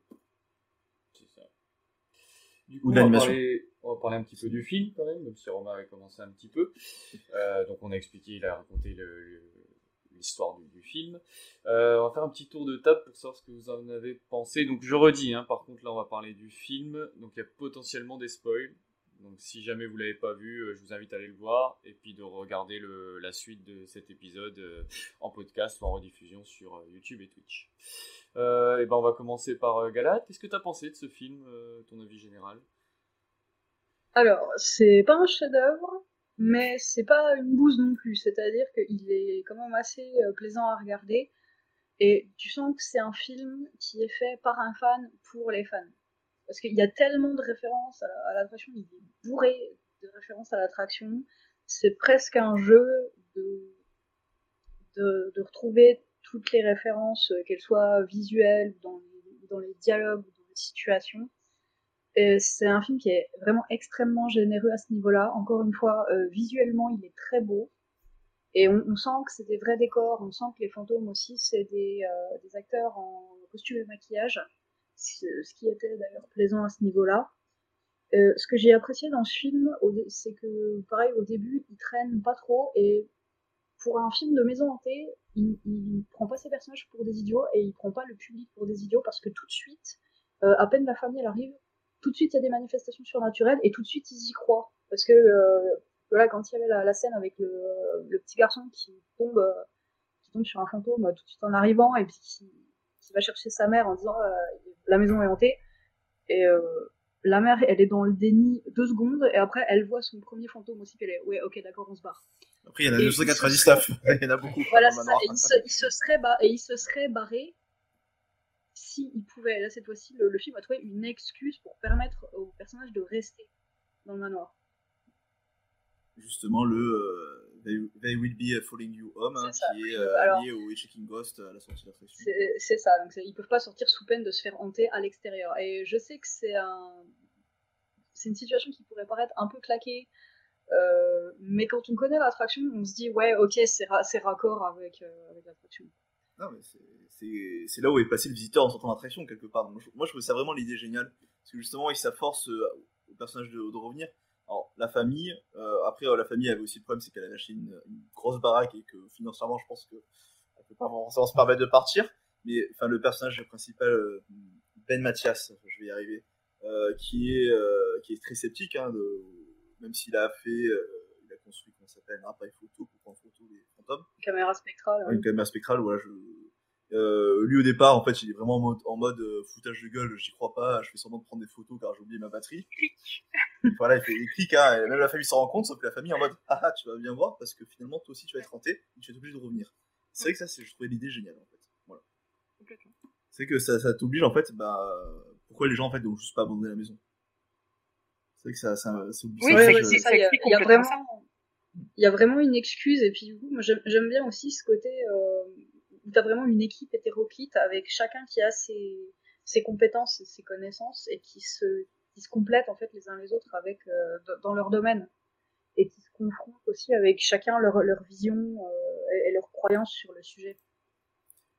Du Ou coup, de on va, l'animation. parler, on va parler un petit peu du film quand même, même si Romain avait commencé un petit peu. Euh, donc on a expliqué, il a raconté l'histoire du, film. Euh, on va faire un petit tour de table pour savoir ce que vous en avez pensé. Donc je redis, hein, par contre là on va parler du film, donc il y a potentiellement des spoils. Donc si jamais vous l'avez pas vu, euh, je vous invite à aller le voir et puis de regarder la suite de cet épisode en podcast ou en rediffusion sur YouTube et Twitch. Et ben on va commencer par Galate. Qu'est-ce que tu as pensé de ce film, ton avis général? Alors, c'est pas un chef-d'œuvre, mais c'est pas une bouse non plus. C'est-à-dire qu'il est quand même assez euh, plaisant à regarder. Et tu sens que c'est un film qui est fait par un fan pour les fans. Parce qu'il y a tellement de références à la- à l'attraction, il est bourré de références à l'attraction. C'est presque un jeu de, de, retrouver toutes les références, euh, qu'elles soient visuelles, dans dans les dialogues, dans les situations. C'est un film qui est vraiment extrêmement généreux à ce niveau-là. Encore une fois, euh, visuellement, il est très beau. Et on, sent que c'est des vrais décors, on sent que les fantômes aussi, c'est des, euh, des acteurs en costume et maquillage, ce qui était d'ailleurs plaisant à ce niveau-là. Euh, ce que j'ai apprécié dans ce film, c'est que, pareil, au début, il traîne pas trop, et pour un film de maison hantée, il, il prend pas ses personnages pour des idiots, et il prend pas le public pour des idiots, parce que tout de suite, à peine la famille arrive, tout de suite il y a des manifestations surnaturelles, et tout de suite ils y croient. Parce que, euh, voilà, quand il y avait la, la scène avec le, le petit garçon qui tombe, euh, qui tombe sur un fantôme euh, tout de suite en arrivant, et puis qui, qui va chercher sa mère en disant euh, la maison est hantée, et euh, la mère elle est dans le déni deux secondes, et après elle voit son premier fantôme aussi, puis elle est ouais, ok, d'accord, on se barre. Après, il y en a Et 299. Il y en a beaucoup. Voilà, ça. Et il se, il se serait ba- et il se serait barré si il pouvait. Là, cette fois-ci, le, le film a trouvé une excuse pour permettre au personnage de rester dans le manoir. Justement, le euh, they, They Will Be Following You Home, hein, qui est euh, Alors- lié au Shaking Ghost à la sortie de l'attraction. C'est ça. Donc, ils peuvent pas sortir sous peine de se faire hanter à l'extérieur. Et je sais que c'est un, c'est une situation qui pourrait paraître un peu claquée. euh, mais quand on connaît l'attraction, on se dit ouais, ok, c'est ra- c'est raccord avec, euh, avec l'attraction. Non, mais c'est- là où est passé le visiteur en sortant d'attraction, quelque part. Moi, je, trouve ça vraiment l'idée géniale. Parce que justement, il s'afforce au personnage de, revenir. Alors, la famille, euh, après, euh, la famille avait aussi le problème, c'est qu'elle avait acheté une, grosse baraque et que financièrement, je pense qu'elle peut pas forcément se permettre de partir. Mais enfin, le personnage principal, euh, Ben Mathias, je vais y arriver, qui, est, qui est très sceptique, hein, même s'il a fait, il a construit, s'appelle, un appareil photo pour prendre photo des fantômes. Caméra spectrale. Ouais, une caméra spectrale, voilà, je... Euh, lui au départ, en fait, il est vraiment en mode, en mode euh, foutage de gueule, j'y crois pas, je fais semblant de prendre des photos car j'ai oublié ma batterie. Et voilà, il fait des clics, hein, et même la famille s'en rend compte, sauf que la famille est en mode, ah ah, tu vas bien voir, parce que finalement, toi aussi, tu vas être hanté, et tu vas être obligé de revenir. C'est vrai que ça, c'est, je trouvais l'idée géniale, en fait. Voilà. C'est que ça, ça t'oblige, en fait, bah, pourquoi les gens, en fait, doivent juste pas abandonner la maison? C'est vrai que ça, ça, ça oblige Oui, ça, c'est c'est ça. Il y a vraiment, il y a vraiment une excuse. Et puis du coup, moi j'aime bien aussi ce côté euh, où t'as vraiment une équipe hétéroclite avec chacun qui a ses, compétences et ses connaissances et qui se, complètent en fait les uns les autres avec euh, dans leur domaine et qui se confrontent aussi avec chacun leur, vision euh, et, et leurs croyances sur le sujet.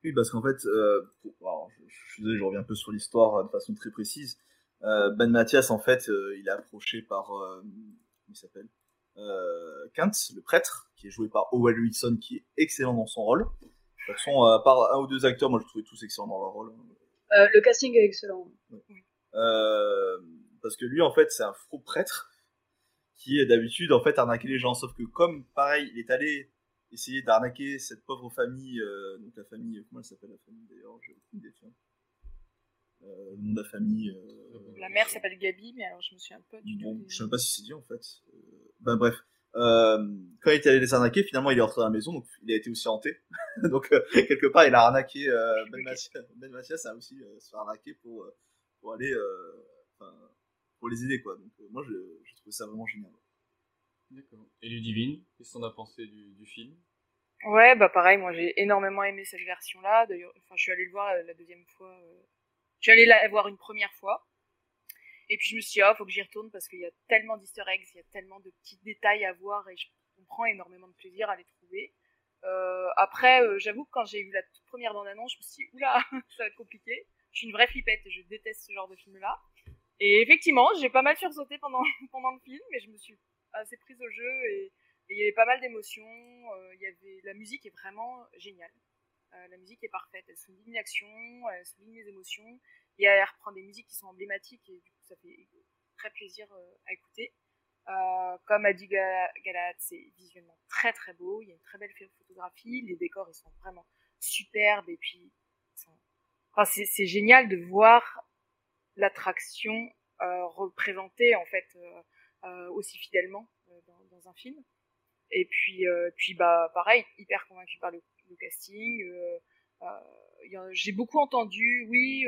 Oui, parce qu'en fait, euh, je, suis désolé, je reviens un peu sur l'histoire euh, de façon très précise. Euh, ben Mathias, en fait, euh, il est approché par, euh, il s'appelle? Euh, Kent, le prêtre, qui est joué par Owen Wilson, qui est excellent dans son rôle. De toute façon, à part un ou deux acteurs, moi je trouvais tous excellents dans leur rôle. Euh, le casting est excellent. Euh, parce que lui, en fait, c'est un faux prêtre qui est d'habitude en fait arnaquer les gens. Sauf que comme pareil, il est allé essayer d'arnaquer cette pauvre famille, euh, donc la famille, comment elle s'appelle la famille d'ailleurs J'ai aucune idée. Euh, le nom de la famille. Euh, la mère s'appelle Gabi, mais alors je me souviens pas du bon, tout. Je sais même pas si c'est dit en fait. Ben bref. Euh, quand il est allé les arnaquer, finalement il est rentré dans la maison, donc il a été aussi hanté. donc euh, quelque part il a arnaqué euh, Ben Mathias. Ben Mathias a aussi euh, se fait arnaquer pour, euh, pour aller, euh, enfin, pour les aider quoi. Donc euh, moi je, je trouve ça vraiment génial. D'accord. Et Ludivine, qu'est-ce qu'on a pensé du, du film? Ouais, bah pareil, moi j'ai énormément aimé cette version-là. D'ailleurs, enfin, je suis allée le voir la, la deuxième fois. euh, Je suis allée la voir une première fois. Et puis je me suis dit, ah, faut que j'y retourne parce qu'il y a tellement d'easter eggs, il y a tellement de petits détails à voir et je comprends énormément de plaisir à les trouver. Euh, après, euh, j'avoue que quand j'ai vu la toute première bande-annonce, je me suis dit, oula, ça va être compliqué. Je suis une vraie flippette et je déteste ce genre de film-là. Et effectivement, j'ai pas mal sursauté pendant, pendant le film, mais je me suis assez prise au jeu et, il y avait pas mal d'émotions. euh, avait la musique est vraiment géniale. Euh, la musique est parfaite. Elle souligne l'action, elle souligne les émotions. Et reprend des musiques qui sont emblématiques et du coup ça fait très plaisir euh, à écouter. Euh, comme a dit Gal- Galahad, c'est visuellement très très beau. Il y a une très belle photographie. Les décors ils sont vraiment superbes et puis enfin, c'est génial de voir l'attraction euh, représentée en fait aussi fidèlement dans, un film. Et puis, puis bah pareil, hyper convaincu par le, casting. J'ai beaucoup entendu, oui,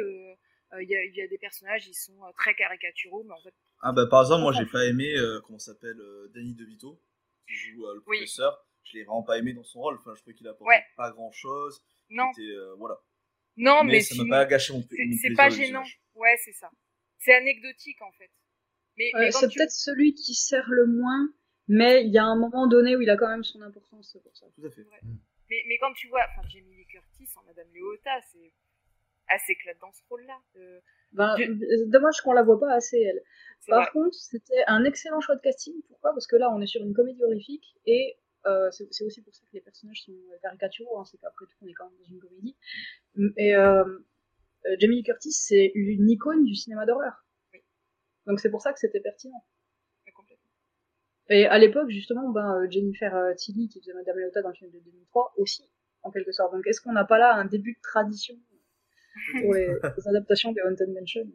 il y, a, il y a des personnages, ils sont euh, très caricaturaux, mais en fait, Ah bah par exemple moi j'ai pas aimé euh, comment s'appelle euh, Danny DeVito qui joue euh, le Oui. professeur. Je l'ai vraiment pas aimé dans son rôle. Enfin je trouvais qu'il apportait Ouais. pas grand chose. Non. voilà. non, mais, ça m'a pas gâché mon, c'est- pas gênant. Ouais, c'est ça. C'est anecdotique en fait. Mais, Euh, mais c'est tu- peut-être celui qui sert le moins, mais il y a un moment donné où il a quand même son importance, pour ça. Tout à fait. Mais, mais quand tu vois, enfin, Jamie Lee Curtis en Madame Léota, c'est assez éclate dans ce rôle-là. Euh, Ben, je- euh, Dommage qu'on la voit pas assez, elle. Par vrai. contre, c'était un excellent choix de casting. Pourquoi? Parce que là, on est sur une comédie horrifique et euh, c'est aussi pour ça que les personnages sont caricaturaux. Hein, c'est qu'après tout, on est quand même dans une comédie. Et euh, Jamie Lee Curtis, c'est une icône du cinéma d'horreur. Donc c'est pour ça que c'était pertinent. Et à l'époque, justement, ben, Jennifer Tilly, qui faisait Madame Leota dans le film de 2003, aussi, en quelque sorte. Donc est-ce qu'on n'a pas là un début de tradition pour les, les adaptations des Haunted Mansion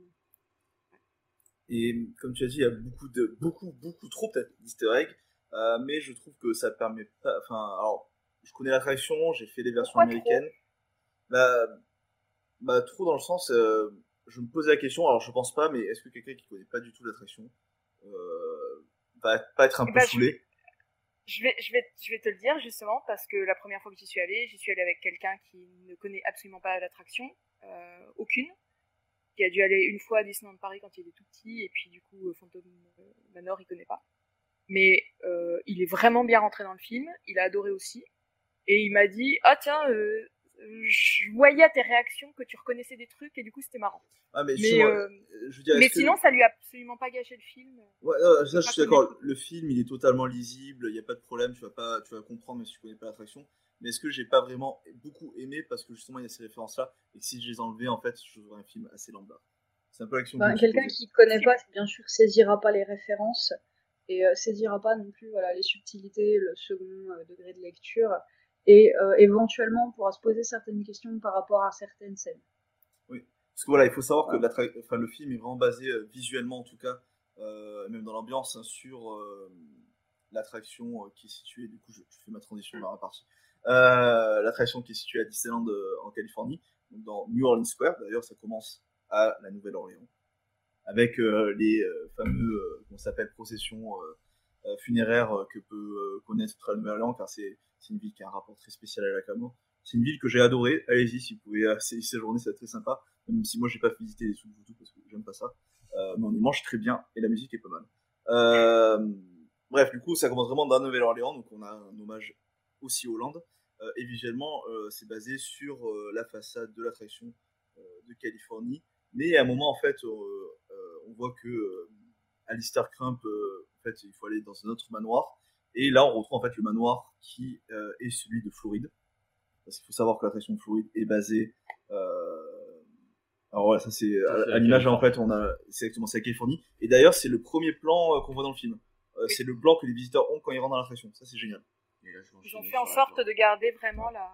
Et comme tu as dit, il y a beaucoup de beaucoup beaucoup trop peut-être d'easter eggs, euh, mais je trouve que ça permet pas. Enfin, alors, je connais l'attraction, j'ai fait les versions Pourquoi américaines. Bah, bah, trop dans le sens, euh, je me posais la question. Alors, je pense pas, mais est-ce que quelqu'un qui connaît pas du tout l'attraction euh, va pas être un Eh peu je- saoulé? Je vais, je, vais, je vais te le dire justement parce que la première fois que j'y suis allée, j'y suis allée avec quelqu'un qui ne connaît absolument pas l'attraction, euh, aucune, qui a dû aller une fois à Disneyland Paris quand il était tout petit et puis du coup euh, Phantom euh, Manor il connaît pas. Mais euh, il est vraiment bien rentré dans le film, il a adoré aussi et il m'a dit ah tiens euh, je voyais à tes réactions que tu reconnaissais des trucs et du coup c'était marrant. Ah, mais mais euh, je veux dire, mais est-ce que- sinon ça lui a absolument pas gâché le film. Ouais, non, ça, je suis d'accord. Le film, il est totalement lisible, il n'y a pas de problème, tu vas, pas, tu vas comprendre même si tu connais pas l'attraction. Mais est-ce que j'ai pas vraiment beaucoup aimé parce que justement il y a ces références-là et que si je les enlevais, en fait, je jouerais un film assez lambda. C'est un peu l'action suis Quelqu'un qui connaît pas, bien sûr, saisira pas les références et euh, saisira pas non plus voilà, les subtilités, le second euh, degré de lecture et euh, éventuellement pourra se poser certaines questions par rapport à certaines scènes. Oui. Parce que voilà, il faut savoir que l'attra- enfin, le film est vraiment basé euh, visuellement, en tout cas, euh, même dans l'ambiance, hein, sur euh, l'attraction euh, qui est située, du coup, je, je fais ma transition vers la partie. Euh, l'attraction qui est située à Disneyland euh, en Californie, donc dans New Orleans Square. D'ailleurs, ça commence à la Nouvelle-Orléans, avec euh, les euh, fameux, euh, ça s'appelle, processions funéraires euh, que peut euh, connaître la Nouvelle-Orléans, car c'est c'est une ville qui a un rapport très spécial à la Camor. C'est une ville que j'ai adorée. Allez-y, si vous pouvez euh, y séjourner, c'est très sympa. Même si moi, j'ai pas visité les sous tout parce que j'aime pas ça. Euh, mais on y mange très bien et la musique est pas mal. Euh, bref, du coup, ça commence vraiment dans Nouvelle-Orléans, donc on a un hommage aussi Hollande. Euh, et visuellement, euh, c'est basé sur euh, la façade de l'attraction euh, de Californie. Mais à un moment, en fait, euh, euh, on voit que euh, Alistair Crump, euh, en fait, il faut aller dans un autre manoir. Et là, on retrouve en fait le manoir qui euh, est celui de Floride. Parce qu'il faut savoir que l'attraction de Floride est basée. Euh... Alors voilà, ça c'est à, à l'image en fait, on a c'est exactement c'est la Californie. Et d'ailleurs, c'est le premier plan euh, qu'on voit dans le film. Euh, C'est le plan que les visiteurs ont quand ils rentrent dans l'attraction. Ça c'est génial. Ils ont fait en sorte de garder vraiment la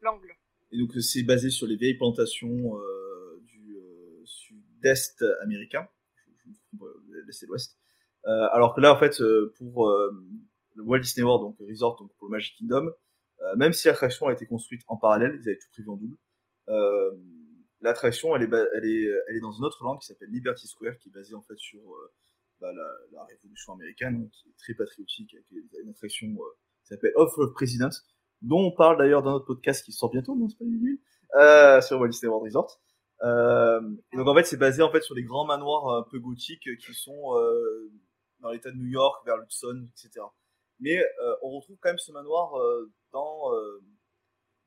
l'angle. Et donc c'est basé sur les vieilles plantations euh, du euh, sud-est américain, je me trompe, euh, l'est et l'ouest. Euh, alors que là en fait euh, pour euh, le Walt Disney World, donc Resort, donc pour le Magic Kingdom, euh, même si l'attraction a été construite en parallèle, ils avaient tout prévu en double. L'attraction elle est, elle est elle est dans une autre langue qui s'appelle Liberty Square, qui est basée en fait sur bah, la, la Révolution américaine, qui est très patriotique, avec une attraction qui s'appelle Off Road President, dont on parle d'ailleurs dans notre podcast qui sort bientôt, non c'est pas une euh, sur Walt Disney World Resort. Euh, donc en fait c'est basé en fait sur les grands manoirs un peu gothiques qui sont euh, dans l'état de New York, vers l'Hudson, etc. Mais euh, on retrouve quand même ce manoir euh, dans euh,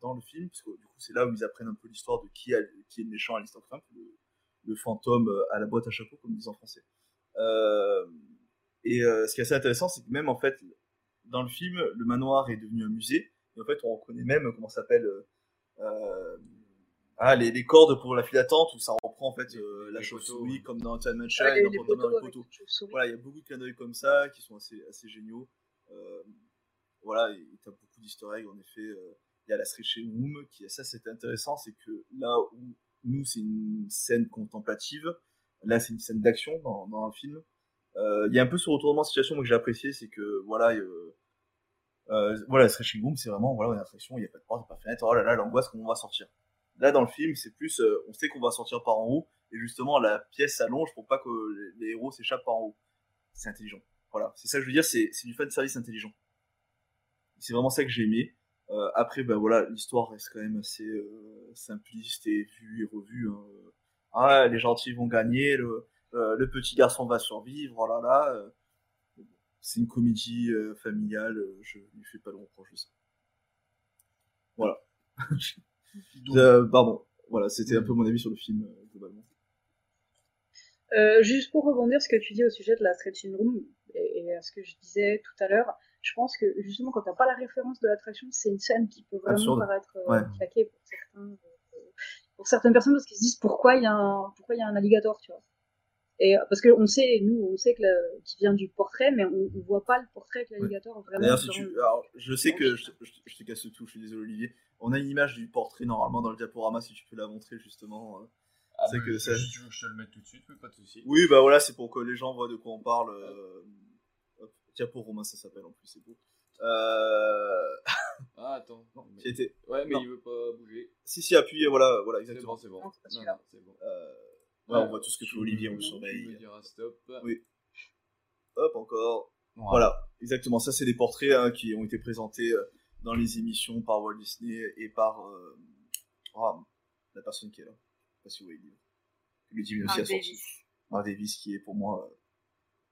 dans le film, parce que du coup c'est là où ils apprennent un peu l'histoire de qui, est le méchant à l'histoire Crump, le, le fantôme à la boîte à chapeau comme ils disent en français. Et ce qui est assez intéressant, c'est que même en fait dans le film, le manoir est devenu un musée. Et en fait, on reconnaît même comment s'appelle ah, les, les cordes pour la file d'attente où ça reprend en fait euh, la chauve-souris comme dans Haunted Mansion, Ah, dans Fantôme dans les poteaux. Voilà, il y a beaucoup de clins d'œil comme ça qui sont assez, assez géniaux. Euh, voilà, et t'as beaucoup d'easter eggs en effet. euh, Il y a la stretching room qui, ça c'est intéressant, c'est que là où nous c'est une scène contemplative, là c'est une scène d'action dans, dans un film. Euh, Il y a un peu ce retournement de situation moi, que j'ai apprécié, c'est que voilà, euh, euh, voilà, la stretching room c'est vraiment voilà une attraction, il n'y a pas de porte, il n'y a pas de fenêtre, oh là là, l'angoisse comment on va sortir. Là dans le film c'est plus, euh, on sait qu'on va sortir par en haut et justement la pièce s'allonge pour pas que les, héros s'échappent par en haut. C'est intelligent. Voilà, c'est ça que je veux dire, c'est du fan service intelligent. C'est vraiment ça que j'ai aimé. Euh, après, ben voilà, l'histoire reste quand même assez euh, simpliste et vue et revue. Hein. Ah, les gentils vont gagner, le, euh, le petit garçon va survivre, oh là là. euh. C'est une comédie euh, familiale, je lui fais pas de reproche de ça. Voilà. Euh, pardon, voilà, c'était un peu mon avis sur le film, euh, globalement. Euh, juste pour rebondir ce que tu dis au sujet de la stretching room et, et à ce que je disais tout à l'heure, je pense que justement quand t'as pas la référence de l'attraction, c'est une scène qui peut vraiment Absurde. paraître euh, Ouais. claquée pour certains, euh, pour certaines personnes parce qu'ils se disent pourquoi il y a un pourquoi il y a un alligator, tu vois. Et euh, parce que on sait, nous, on sait que qu'il vient du portrait, mais on, on voit pas le portrait avec l'alligator vraiment. D'ailleurs, si dans tu, le- alors, je sais que je, te- je je te casse tout, je suis désolé Olivier. On a une image du portrait normalement dans le diaporama, si tu peux la montrer justement. euh, Ah, c'est mais que ça. si tu veux que je te le mette tout de suite, oui, pas de souci. Oui, bah voilà, c'est pour que les gens voient de quoi on parle. Euh... hop, Diapo romain, ça s'appelle en plus, c'est beau. Euh... Ah, attends. mais- qui était- Ouais, mais non. il veut pas bouger. Si, si, appuyez, voilà, voilà, C'est exactement. bon, c'est bon. Non, c'est pas Non, non, bon. Euh, ouais, on voit tout ce que fait Olivier, on le Tu surveille. stop. Oui. Hop, encore. Voilà. Voilà, exactement. Ça, c'est des portraits hein, qui ont été présentés euh, dans les émissions par Walt Disney et par euh, ah, la personne qui est là. Je sais pas si vous voyez le Ludivine aussi Mark a sorti. Davis. Mark Davis, qui est pour moi euh,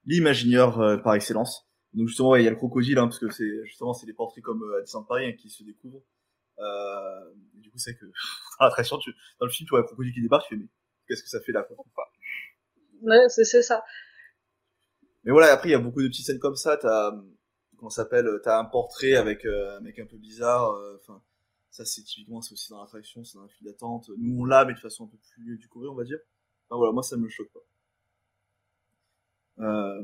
l'imagineur euh, par excellence. Donc justement, ouais, il y a le crocodile, hein, parce que c'est justement c'est des portraits comme euh, à Disneyland Paris hein, qui se découvrent. Euh, et du coup, c'est que dans l'attraction, tu, dans le film, tu vois un crocodile qui débarque, tu fais mais qu'est-ce que ça fait là quoi Ouais, c'est c'est ça. Mais voilà, après, il y a beaucoup de petites scènes comme ça. T'as, euh, comment ça s'appelle T'as un portrait avec euh, un mec un peu bizarre. euh, Enfin, ça, c'est typiquement, c'est aussi dans l'attraction, c'est dans la file d'attente. Nous, on l'a, mais de façon un peu plus découverte, on va dire. Enfin, voilà, moi, ça me choque pas. Euh,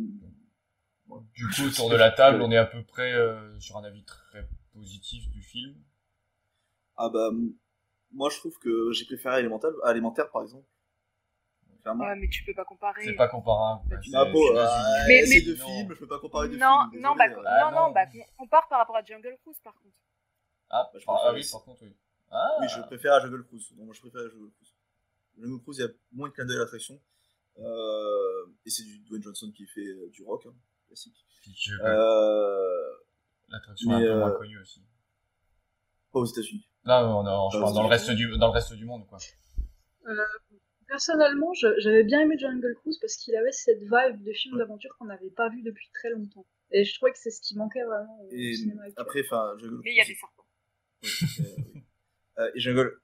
Du coup, autour de la table, on est à peu près euh, sur un avis très positif du film. Ah bah, moi, je trouve que j'ai préféré Élémentaire, à Élémentaire, par exemple. Clairement. Ouais, mais tu peux pas comparer. C'est pas comparable. quoi. Ah, bon, euh. Mais- mais- deux films, je peux pas comparer deux non, films. non, bah, euh. Ah, non, non, non. bah, compare par rapport à Jungle Cruise, par contre. Ah, Bah, je ah, préfère oui, par contre, oui. Ah, Oui, je préfère à Jungle Cruise. Non, moi, je préfère à Jungle Cruise. Jungle Cruise, il y a moins de clin d'œil à l'attraction. Euh, et c'est du Dwayne Johnson qui fait euh, du rock, hein, classique. Euh, L'attraction est un peu moins connue aussi. pas aux États-Unis. Là, on est, je parle dans le reste du, dans le reste du monde, quoi. Personnellement, j'avais bien aimé Jungle Cruise parce qu'il avait cette vibe de film d'aventure qu'on n'avait pas vu depuis très longtemps. Et je trouvais que c'est ce qui manquait vraiment au Et cinéma actuel. après, enfin, Jungle Mais il y a des serpents. Oui, euh, oui. Euh, et Jungle.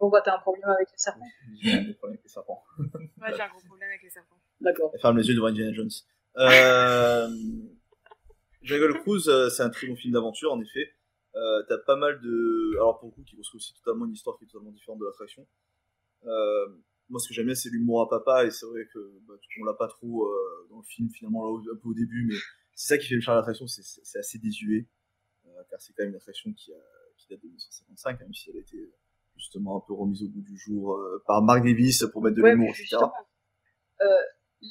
Bon, bah, t'as un problème avec les serpents. J'ai des problèmes avec les serpents. Ouais, j'ai un gros problème avec les serpents. D'accord. Elle ferme les yeux devant Indiana Jones. Euh, Jungle Cruise, euh, c'est un très bon film d'aventure, en effet. Euh, T'as pas mal de... Alors pour le coup, qui construit aussi totalement une histoire qui est totalement différente de l'attraction. Euh, moi, ce que j'aime bien, c'est l'humour à papa, et c'est vrai que bah, on l'a pas trop euh, dans le film, finalement, là, un peu au début, mais c'est ça qui fait le charme de l'attraction, c'est- c'est c'est assez désuet, euh, car c'est quand même une attraction qui, a, qui date de 1955, même si elle a été justement un peu remise au bout du jour euh, par Mark Davis pour mettre de Ouais, l'humour, etc. euh,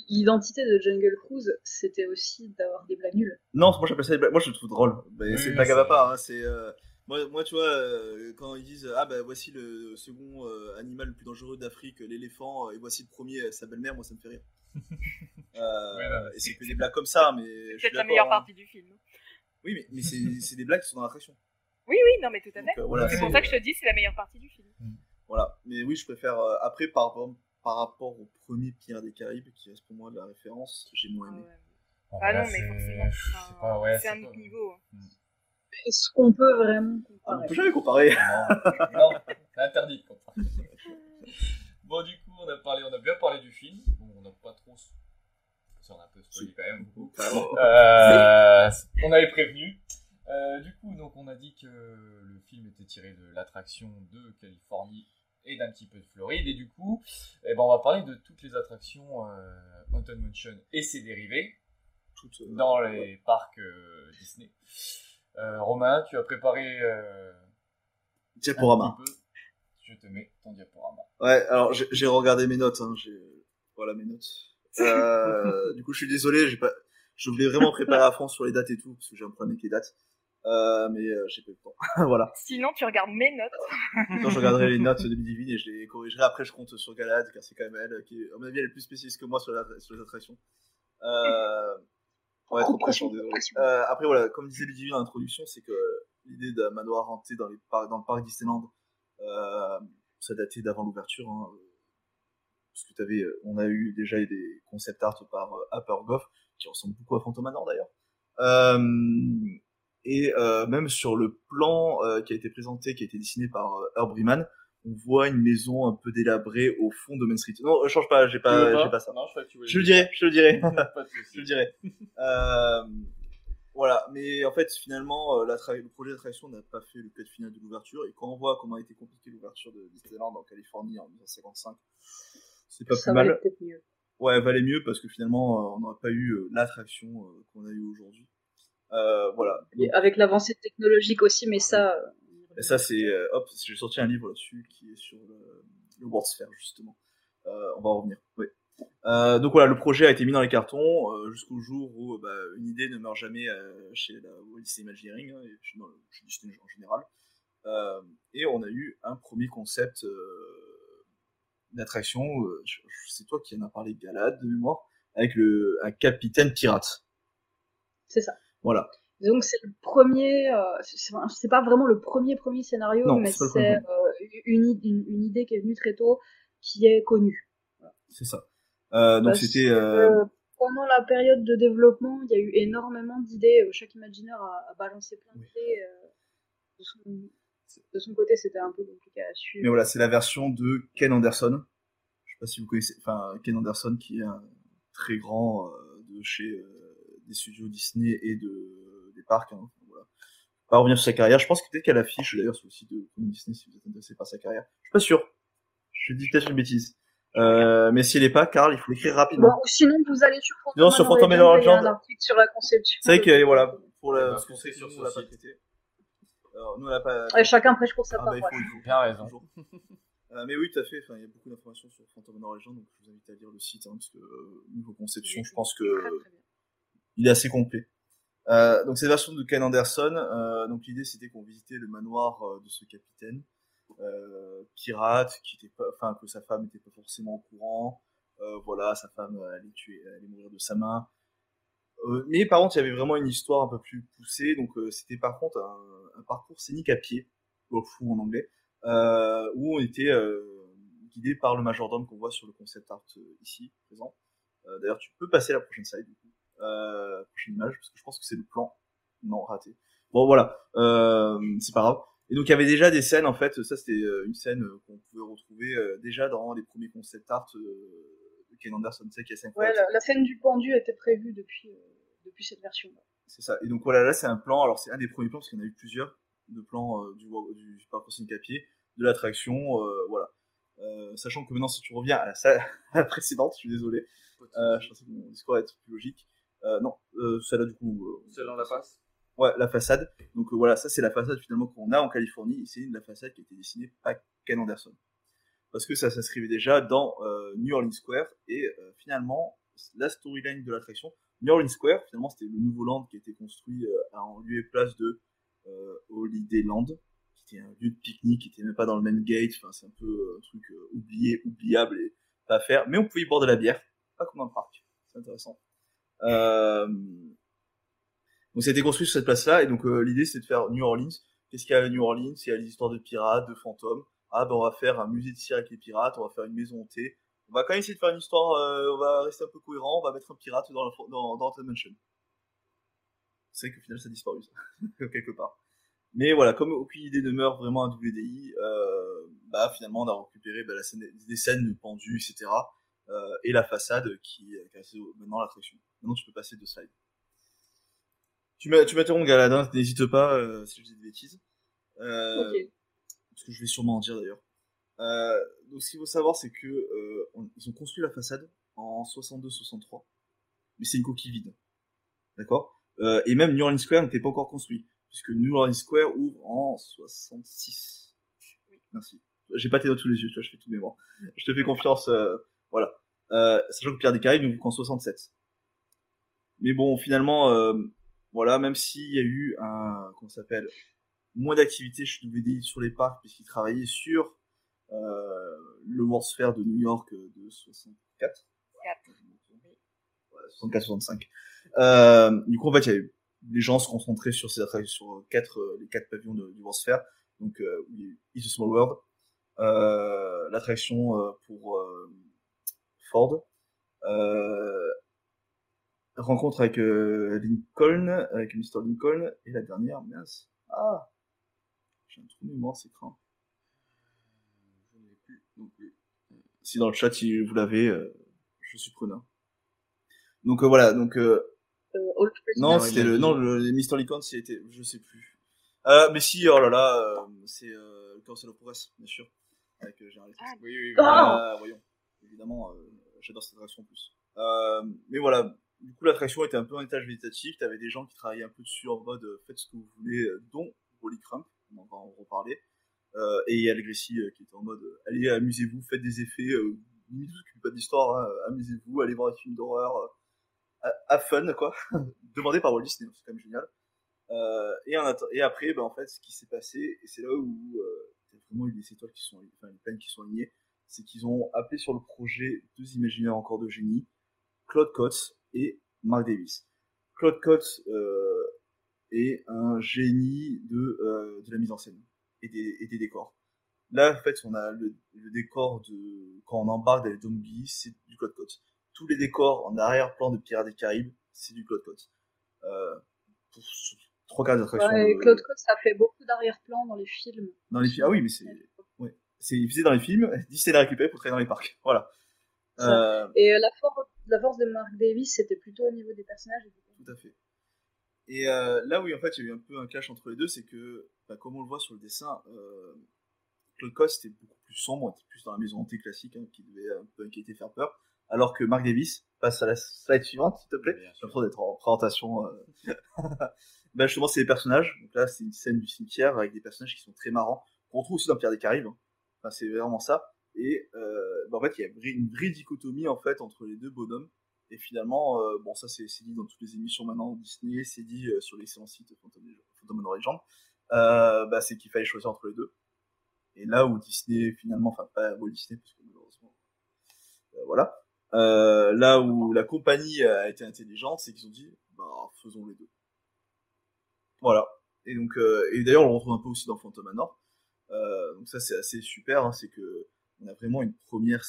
l'identité de Jungle Cruise, c'était aussi d'avoir des blagues nulles. Non, moi j'appelle ça des blagues. Moi je le trouve drôle. Mais Oui, c'est une blague à papa. Hein. C'est euh, moi, moi tu vois euh, quand ils disent ah bah voici le second euh, animal le plus dangereux d'Afrique, l'éléphant, euh, et voici le premier, sa belle-mère, moi ça me fait rire. Euh, Ouais, ouais, et c'est que des blagues comme ça, mais je C'est peut-être la meilleure hein. partie du film. Oui, mais, mais c'est c'est des blagues qui sont dans l'attraction. Oui, oui, non, mais tout à fait. Euh, voilà, c'est pour c'est- ça que je te dis, c'est la meilleure partie du film. Voilà. Mais oui, je préfère euh, après par rapport par rapport au premier Pierre des Caraïbes qui reste pour moi de la référence, j'ai moins aimé. Ah là, non, mais c'est- forcément. pas, c'est c'est un autre niveau. Est-ce qu'on peut vraiment comparer on peut jamais comparer. Non, non, c'est interdit de comparer. Bon, du coup, on a parlé, on a bien parlé du film. Bon, on n'a pas trop. Ça, on a un peu spoilé quand même beaucoup. Vraiment. Euh, on avait prévenu. Euh, du coup, donc, on a dit que le film était tiré de l'attraction de Californie et d'un petit peu de Floride. Et du coup, eh ben, on va parler de toutes les attractions euh, Haunted Mansion et ses dérivés Toutes, euh, dans les parcs euh, Disney. Euh, Romain, tu as préparé euh, Diaporama. un petit peu. Je te mets ton diaporama. Ouais, alors j'ai j'ai regardé mes notes. Hein, j'ai voilà mes notes. Euh, du coup, je suis désolé, j'ai pas. Je voulais vraiment préparer à fond sur les dates et tout parce que j'ai un problème avec les dates. Euh, mais euh, j'ai pas eu le temps. voilà. Sinon, tu regardes mes notes. Quand je regarderai les notes de Midivine et je les corrigerai. Après, je compte sur Galad car c'est quand même elle qui, est, à mon avis, elle est plus spécialiste que moi sur, la, sur les attractions. Ouais, trop pression, désolé. Euh, après, voilà, comme disait Ludivine dans l'introduction, c'est que l'idée d'un manoir hanté dans, les par- dans le parc Disneyland, euh, ça datait d'avant l'ouverture. Hein, parce que t'avais, euh, on a eu déjà des concept art par euh, Upper Goff, qui ressemble beaucoup à Phantom Manor d'ailleurs. Euh, et euh, même sur le plan euh, qui a été présenté, qui a été dessiné par euh, Herb Riemann, on voit une maison un peu délabrée au fond de Main Street. Non, euh, change pas, j'ai pas, pas j'ai pas ça. Non, je crois que tu voulais Je le dirai, je le dirai. Pas de souci. je le dirai. Euh, voilà, mais en fait, finalement, euh, l'attra- le projet d'attraction n'a pas fait le cut final de l'ouverture. Et quand on voit comment a été compliquée l'ouverture de Disneyland en Californie en 1955, c'est pas Ça plus valait mal. peut-être mieux. Ouais, valait mieux parce que finalement, euh, on n'aurait pas eu euh, l'attraction qu'on a eu aujourd'hui. Euh, voilà. Et avec l'avancée technologique aussi, mais ça. Euh, Et ça, c'est. euh, hop, j'ai sorti un livre là-dessus qui est sur le, le World Sphere, justement. Euh, on va en revenir. Oui. Euh, donc voilà, le projet a été mis dans les cartons euh, jusqu'au jour où bah, une idée ne meurt jamais euh, chez la Walt Disney Imagineering, hein, et chez, non, chez Disney en général. Euh, et on a eu un premier concept euh, d'attraction. euh, c'est toi qui en as parlé, Galade, de mémoire, avec le, un capitaine pirate. C'est ça. Voilà. Donc c'est le premier, euh, c'est pas vraiment le premier premier scénario, Non, mais c'est euh, une, une, une idée qui est venue très tôt, qui est connue. C'est ça. Euh, donc c'était. Euh, pendant la période de développement, il y a eu énormément d'idées. euh, Chaque Imagineur a, a balancé plein d'idées. de, de son côté, c'était un peu compliqué à suivre. Mais voilà, c'est la version de Ken Anderson. Je sais pas si vous connaissez, enfin Ken Anderson qui est un très grand de chez des studios Disney et de parcs. Hein. Voilà. On va pas revenir sur sa carrière. Je pense que peut-être qu'elle affiche d'ailleurs sur le site de Disney si vous êtes intéressé par sa carrière. Je suis pas sûr. Je dis peut-être une bêtise. Euh, mais si elle est pas, Karl, il faut l'écrire rapidement. Bon, ou sinon, vous allez sur Phantom Non, sur Phantom Legends, Manor il y a un Legends. article sur la conception. C'est vrai que voilà pour la parce qu'on sait sur ce l'a pas site. traité. Alors, nous on l'a pas. Ouais, chacun prêche pour sa Ah, bah, il faut, il faut. Bien raison. Euh, mais oui, tout à fait. Enfin, il y a beaucoup d'informations sur Phantom Manor Legend, donc je vous invite à lire le site, hein, parce que euh, niveau conception, je pense que il est assez complet. Euh, donc cette version de Ken Anderson, euh, donc l'idée c'était qu'on visitait le manoir euh, de ce capitaine euh, pirate, qui était pas, enfin que sa femme n'était pas forcément au courant. Euh, voilà, sa femme euh, allait tuer, allait mourir de sa main. Euh, mais par contre, il y avait vraiment une histoire un peu plus poussée, donc euh, c'était par contre un, un parcours scénique à pied, au fou en anglais, euh, où on était euh, guidé par le majordome qu'on voit sur le concept art euh, ici présent. Euh, D'ailleurs, tu peux passer à la prochaine slide. Euh, prochaine image, parce que je pense que c'est le plan. Non, raté. Bon, voilà, euh, c'est pas grave. Et donc, il y avait déjà des scènes, en fait, ça c'était euh, une scène euh, qu'on pouvait retrouver euh, déjà dans les premiers concept art de Ken Anderson, sais, qui est assez Ouais, incroyable. la, la scène du pendu était prévue depuis, euh, depuis cette version. C'est ça. Et donc voilà, là c'est un plan. Alors c'est un des premiers plans parce qu'il y en a eu plusieurs de plans du, du à pied, de l'attraction, euh, voilà. Euh, sachant que maintenant si tu reviens à la, salle, à la précédente, je suis désolé. Euh, je pensais que mon discours allait être plus logique. Euh, non, euh, celle-là du coup. Euh, Celle dans la face. Ouais, la façade. Donc voilà, ça c'est la façade finalement qu'on a en Californie. C'est la façade qui a été dessinée par Ken Anderson. Parce que ça s'inscrivait déjà dans euh, New Orleans Square. Et euh, finalement, la storyline de l'attraction, New Orleans Square, finalement c'était le nouveau land qui a été construit euh, en lieu et place de euh, Holiday Land, qui était un lieu de pique-nique, qui était même pas dans le main gate. Enfin, c'est un peu euh, un truc euh, oublié, oubliable et pas à faire. Mais on pouvait y boire de la bière, pas comme dans le parc. C'est intéressant. Euh, donc ça a été construit sur cette place-là, et donc euh, l'idée c'est de faire New Orleans. Qu'est-ce qu'il y a à New Orleans? Il y a les histoires de pirates, de fantômes. Ah ben on va faire un musée de cire avec les pirates, on va faire une maison hantée. On va quand même essayer de faire une histoire, euh, on va rester un peu cohérent, on va mettre un pirate dans, la, dans, dans Mansion. C'est vrai qu'au final ça a disparu, quelque part. Mais voilà, comme aucune idée ne meurt vraiment à WDI, bah finalement on a récupéré bah, des scènes de pendus, etc. Euh, et la façade qui, qui est maintenant l'attraction. Maintenant tu peux passer de slide. Tu m'interromps Galadin, n'hésite pas euh, si je dis des bêtises. Euh, Ok. Parce que je vais sûrement en dire d'ailleurs. Donc ce qu'il faut savoir c'est que on- ils ont construit la façade en 62-63, mais c'est une coquille vide. D'accord? Euh, Et même New Orleans Square n'était pas encore construit, puisque New Orleans Square ouvre en 66. Merci. J'ai pas tes notes sous les yeux, tu vois, je fais tout mémoire. Je te fais confiance, euh, voilà. Euh, sachant que Pierre des Caraïbes n'ouvre qu'en 67. Mais bon, finalement, euh, voilà, même s'il y a eu un, comment s'appelle, moins d'activité chez WDI sur les parcs, puisqu'ils travaillaient sur euh, le World's Fair de New York de 64. Ouais, 64-65. Euh, du coup, en fait, il y a eu, les gens se concentraient sur ces attractions, sur quatre, euh, les quatre pavillons de- du World's Fair. Donc, euh, il y a eu It's a Small World, euh, l'attraction euh, pour euh, Ford, euh, rencontre avec euh, Lincoln, avec Mr. Lincoln, et la dernière, mince. Ah J'ai un trou de mémoire, c'est craint. Je ne l'ai plus non plus. Si dans le chat, si vous l'avez, euh, je suis preneur. Donc euh, voilà, donc euh, Euh, non, c'était le non le, le Mr. Lincoln, c'était je sais plus. Euh, mais si, oh là là, euh, c'est euh, le Carousel of Progress, bien sûr, avec euh, Letters. Oui, oui, oui. Ah, voyons. Évidemment, euh, j'adore cette attraction en plus. Euh, mais voilà, du coup, l'attraction était un peu un étage végétatif. T'avais des gens qui travaillaient un peu dessus en mode euh, faites ce que vous voulez, dont Wally Crump, on va en reparler. Et Al Gracie euh, qui était en mode allez, amusez-vous, faites des effets, limite, vous occupez pas d'histoire, hein, amusez-vous, allez voir des films d'horreur, have fun, quoi. Demandé par Walt Disney, c'est quand même génial. Et, en et après, ben, en fait, ce qui s'est passé, et c'est là où t'as vraiment eu les étoiles qui sont, enfin, les planètes qui sont alignées, c'est qu'ils ont appelé sur le projet deux imaginaires encore de génie, Claude Coates et Mark Davis. Claude Coates euh, est un génie de, euh, de la mise en scène et des, et des décors. Là, en fait, on a le, le décor de quand on embarque dans les zombies, c'est du Claude Coates. Tous les décors en arrière-plan de Pirates des Caraïbes, c'est du Claude Coates. Euh, pour trois quarts des attractions. Ouais, de- Claude Coates a fait beaucoup d'arrière-plan dans les films. dans les films. Ah oui, mais c'est, C'est diffusé dans les films, Disney l'a récupéré pour travailler dans les parcs. Voilà. Euh, Et euh, la, force, la force de Mark Davis, c'était plutôt au niveau des personnages. Tout à fait. Et euh, là où en fait il y a eu un peu un clash entre les deux, c'est que, bah, comme on le voit sur le dessin, euh, Claude Coste était beaucoup plus sombre, était plus dans la maison hantée classique, hein, qui devait un peu inquiéter, faire peur, alors que Mark Davis passe à la slide suivante, s'il te plaît. J'ai l'impression d'être en présentation. Euh... bah, justement, c'est les personnages. Donc là, c'est une scène du cimetière avec des personnages qui sont très marrants, qu'on trouve aussi dans Pierre des Caraïbes. hein. Enfin, c'est vraiment ça. Et euh, bah, en fait, il y a une vraie- dichotomie en fait entre les deux bonhommes. Et finalement, euh, bon, ça c'est dit dans toutes les émissions maintenant Disney, c'est dit euh, sur l'excellent site Phantom and Legend, euh, bah, c'est qu'il fallait choisir entre les deux. Et là où Disney finalement, enfin pas Walt Disney parce que malheureusement, euh, voilà, euh, là où la compagnie a été intelligente, c'est qu'ils ont dit, bah faisons les deux. Voilà. Et donc, euh, et d'ailleurs, on le retrouve un peu aussi dans Phantom Manor. Euh, donc ça, c'est assez super, hein, c'est que on a vraiment une première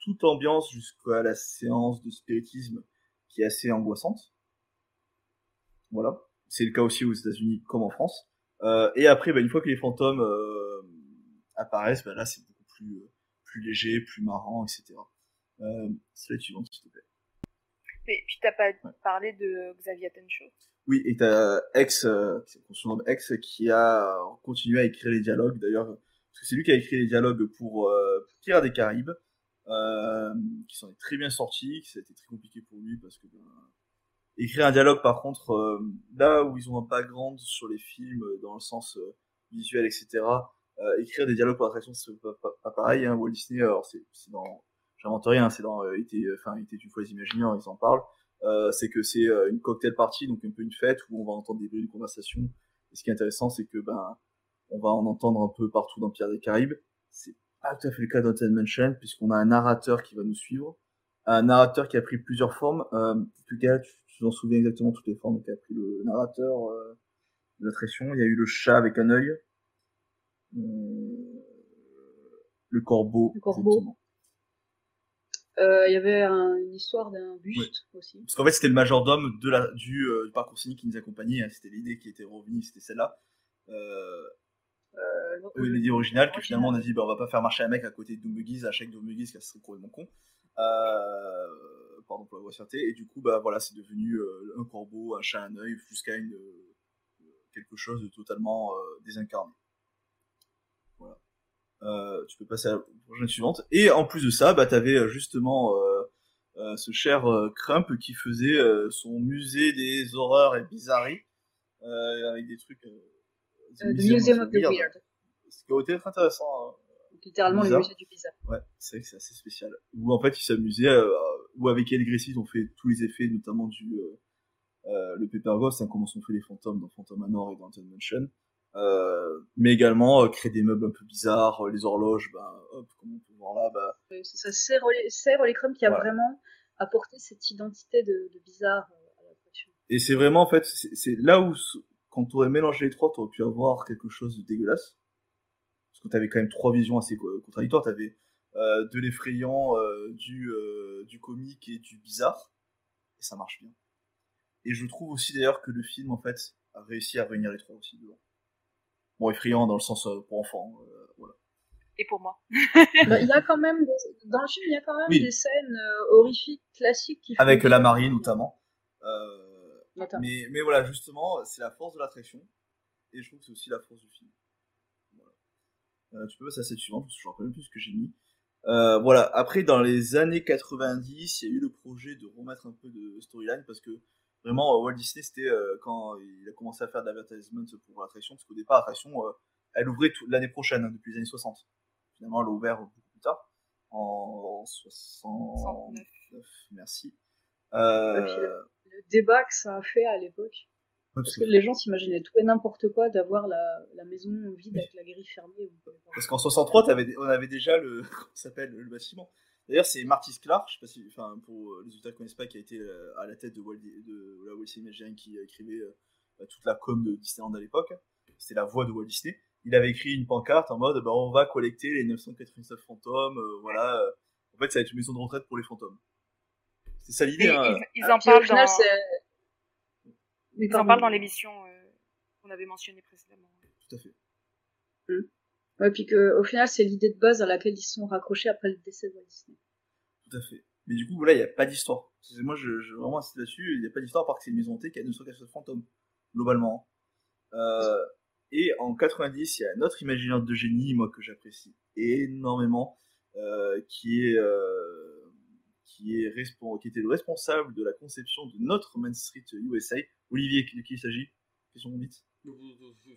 toute ambiance jusqu'à la séance de spiritisme qui est assez angoissante. Voilà. C'est le cas aussi aux États-Unis comme en France. Euh, et après, bah, une fois que les fantômes euh, apparaissent, bah, là c'est beaucoup plus léger, plus marrant, etc. Euh, slide suivante, s'il te plaît. Et puis t'as pas parlé de Xavier Tencho. Oui, et t'as X, euh, qu'on surnomme X, qui a continué à écrire les dialogues, d'ailleurs, parce que c'est lui qui a écrit les dialogues pour euh, Pirates des Caraïbes, euh, qui s'en est très bien sorti, qui ça a été très compliqué pour lui, parce que ben, écrire un dialogue, par contre, euh, là où ils ont un background sur les films, euh, dans le sens euh, visuel, etc., euh, écrire des dialogues pour l'attraction, c'est pas, pas, pas, pareil, hein, Walt Disney, alors c'est dans, j'invente rien, c'est dans, euh, était, enfin, était une fois les Imagineers, ils en parlent, euh, c'est que c'est euh, une cocktail party, donc un peu une fête où on va entendre des bruits de conversation. Et ce qui est intéressant, c'est que ben on va en entendre un peu partout dans Pierre des Caraïbes. C'est pas tout à fait le cas d'Haunted Mansion, puisqu'on a un narrateur qui va nous suivre, un narrateur qui a pris plusieurs formes. Euh, tout cas, tu tu t'en souviens exactement toutes les formes qui a pris le narrateur euh, de l'attraction. Il y a eu le chat avec un œil, euh, le corbeau. Le corbeau. Euh, il y avait un, une histoire d'un buste oui. aussi. Parce qu'en fait, c'était le majordome de la, du, euh, du parcours cynique qui nous accompagnait. Hein. C'était l'idée qui était revenue, c'était celle-là. Euh, euh, l'idée originale, que finalement on a dit, bah, on va pas faire marcher un mec à côté de Doombugies, à chaque Doombugies, qui serait complètement con. Euh, pardon pour la grossièreté. Et du coup, bah voilà, c'est devenu euh, un corbeau, un chat, un œil, jusqu'à une euh, quelque chose de totalement euh, désincarné. Euh, tu peux passer à la prochaine suivante. Et en plus de ça, bah, tu avais justement euh, euh, ce cher euh, Crump qui faisait euh, son musée des horreurs et bizarreries euh, avec des trucs. Euh, The Museum of the Weird. weird. Ce qui aurait été intéressant. Hein. Littéralement le musée du bizarre. Ouais, c'est vrai que c'est assez spécial. Où en fait ils s'amusaient, euh, où avec Ed Gracie ils ont fait tous les effets, notamment du euh, le Paper Ghost, hein, comment sont faits les fantômes dans Phantom Manor et dans Mansion. Euh, mais également euh, créer des meubles un peu bizarres, les horloges, bah, hop, comme on peut voir là, bah. C'est ça, c'est Rolly Crumb qui a voilà. vraiment apporté cette identité de, de bizarre euh, à l'attraction. Et c'est vraiment, en fait, c'est là où, quand tu aurais mélangé les trois, tu aurais pu avoir quelque chose de dégueulasse. Parce que tu avais quand même trois visions assez contradictoires. Tu avais euh, de l'effrayant, euh, du, euh, du comique et du bizarre. Et ça marche bien. Et je trouve aussi d'ailleurs que le film, en fait, a réussi à réunir les trois aussi dedans. Bon, effrayant dans le sens euh, pour enfants, euh, voilà. Et pour moi. Bah, il y a quand même, des... dans le film, il y a quand même oui. des scènes euh, horrifiques classiques qui Avec la marine, notamment. mais, mais voilà, justement, c'est la force de l'attraction. Et je trouve que c'est aussi la force du film. Voilà. tu peux passer à cette suivante, parce que je me rappelle plus ce que j'ai mis. Euh, voilà. Après, dans les années 90, il y a eu le projet de remettre un peu de storyline parce que vraiment, Walt Disney, c'était euh, quand il a commencé à faire de l'advertisement pour l'attraction, parce qu'au départ, l'attraction, euh, elle ouvrait l'année prochaine, hein, depuis les années 60. Finalement, elle a ouvert beaucoup plus tard, en 69. Merci. Le, le débat que ça a fait à l'époque. Parce que les gens s'imaginaient tout et n'importe quoi d'avoir la, la, maison vide avec la grille fermée. Parce qu'en 63, avais, on avait déjà le, s'appelle le bâtiment. D'ailleurs, c'est Marty Clark, je sais pas si, enfin, pour les auditeurs qui connaissent pas, qui a été à la tête de, Walt, de la Walt Disney Imagineering qui écrivait euh, toute la com de Disneyland à l'époque. C'était la voix de Walt Disney. Il avait écrit une pancarte en mode, bah, on va collecter les 999 fantômes, euh, voilà. En fait, ça va être une maison de retraite pour les fantômes. C'est ça l'idée. Hein. Ils, ils en parlent dans... Ils en parlent dans l'émission euh, qu'on avait mentionnée précédemment. Tout à fait. Mmh. Ouais, puis que, au final, c'est l'idée de base à laquelle ils sont raccrochés après le décès de Walt Disney. Tout à fait. Mais du coup, là, il n'y a pas d'histoire. Moi, je, je vraiment insiste là-dessus. Il n'y a pas d'histoire, parce que c'est une maison hantée qui a 949 fantômes, globalement. Euh, et en 90, il y a un autre imaginaire de génie, moi, que j'apprécie énormément, euh, qui est, euh, qui est qui était le responsable de la conception de notre Main Street USA. Olivier, de qui il s'agit? Question vite.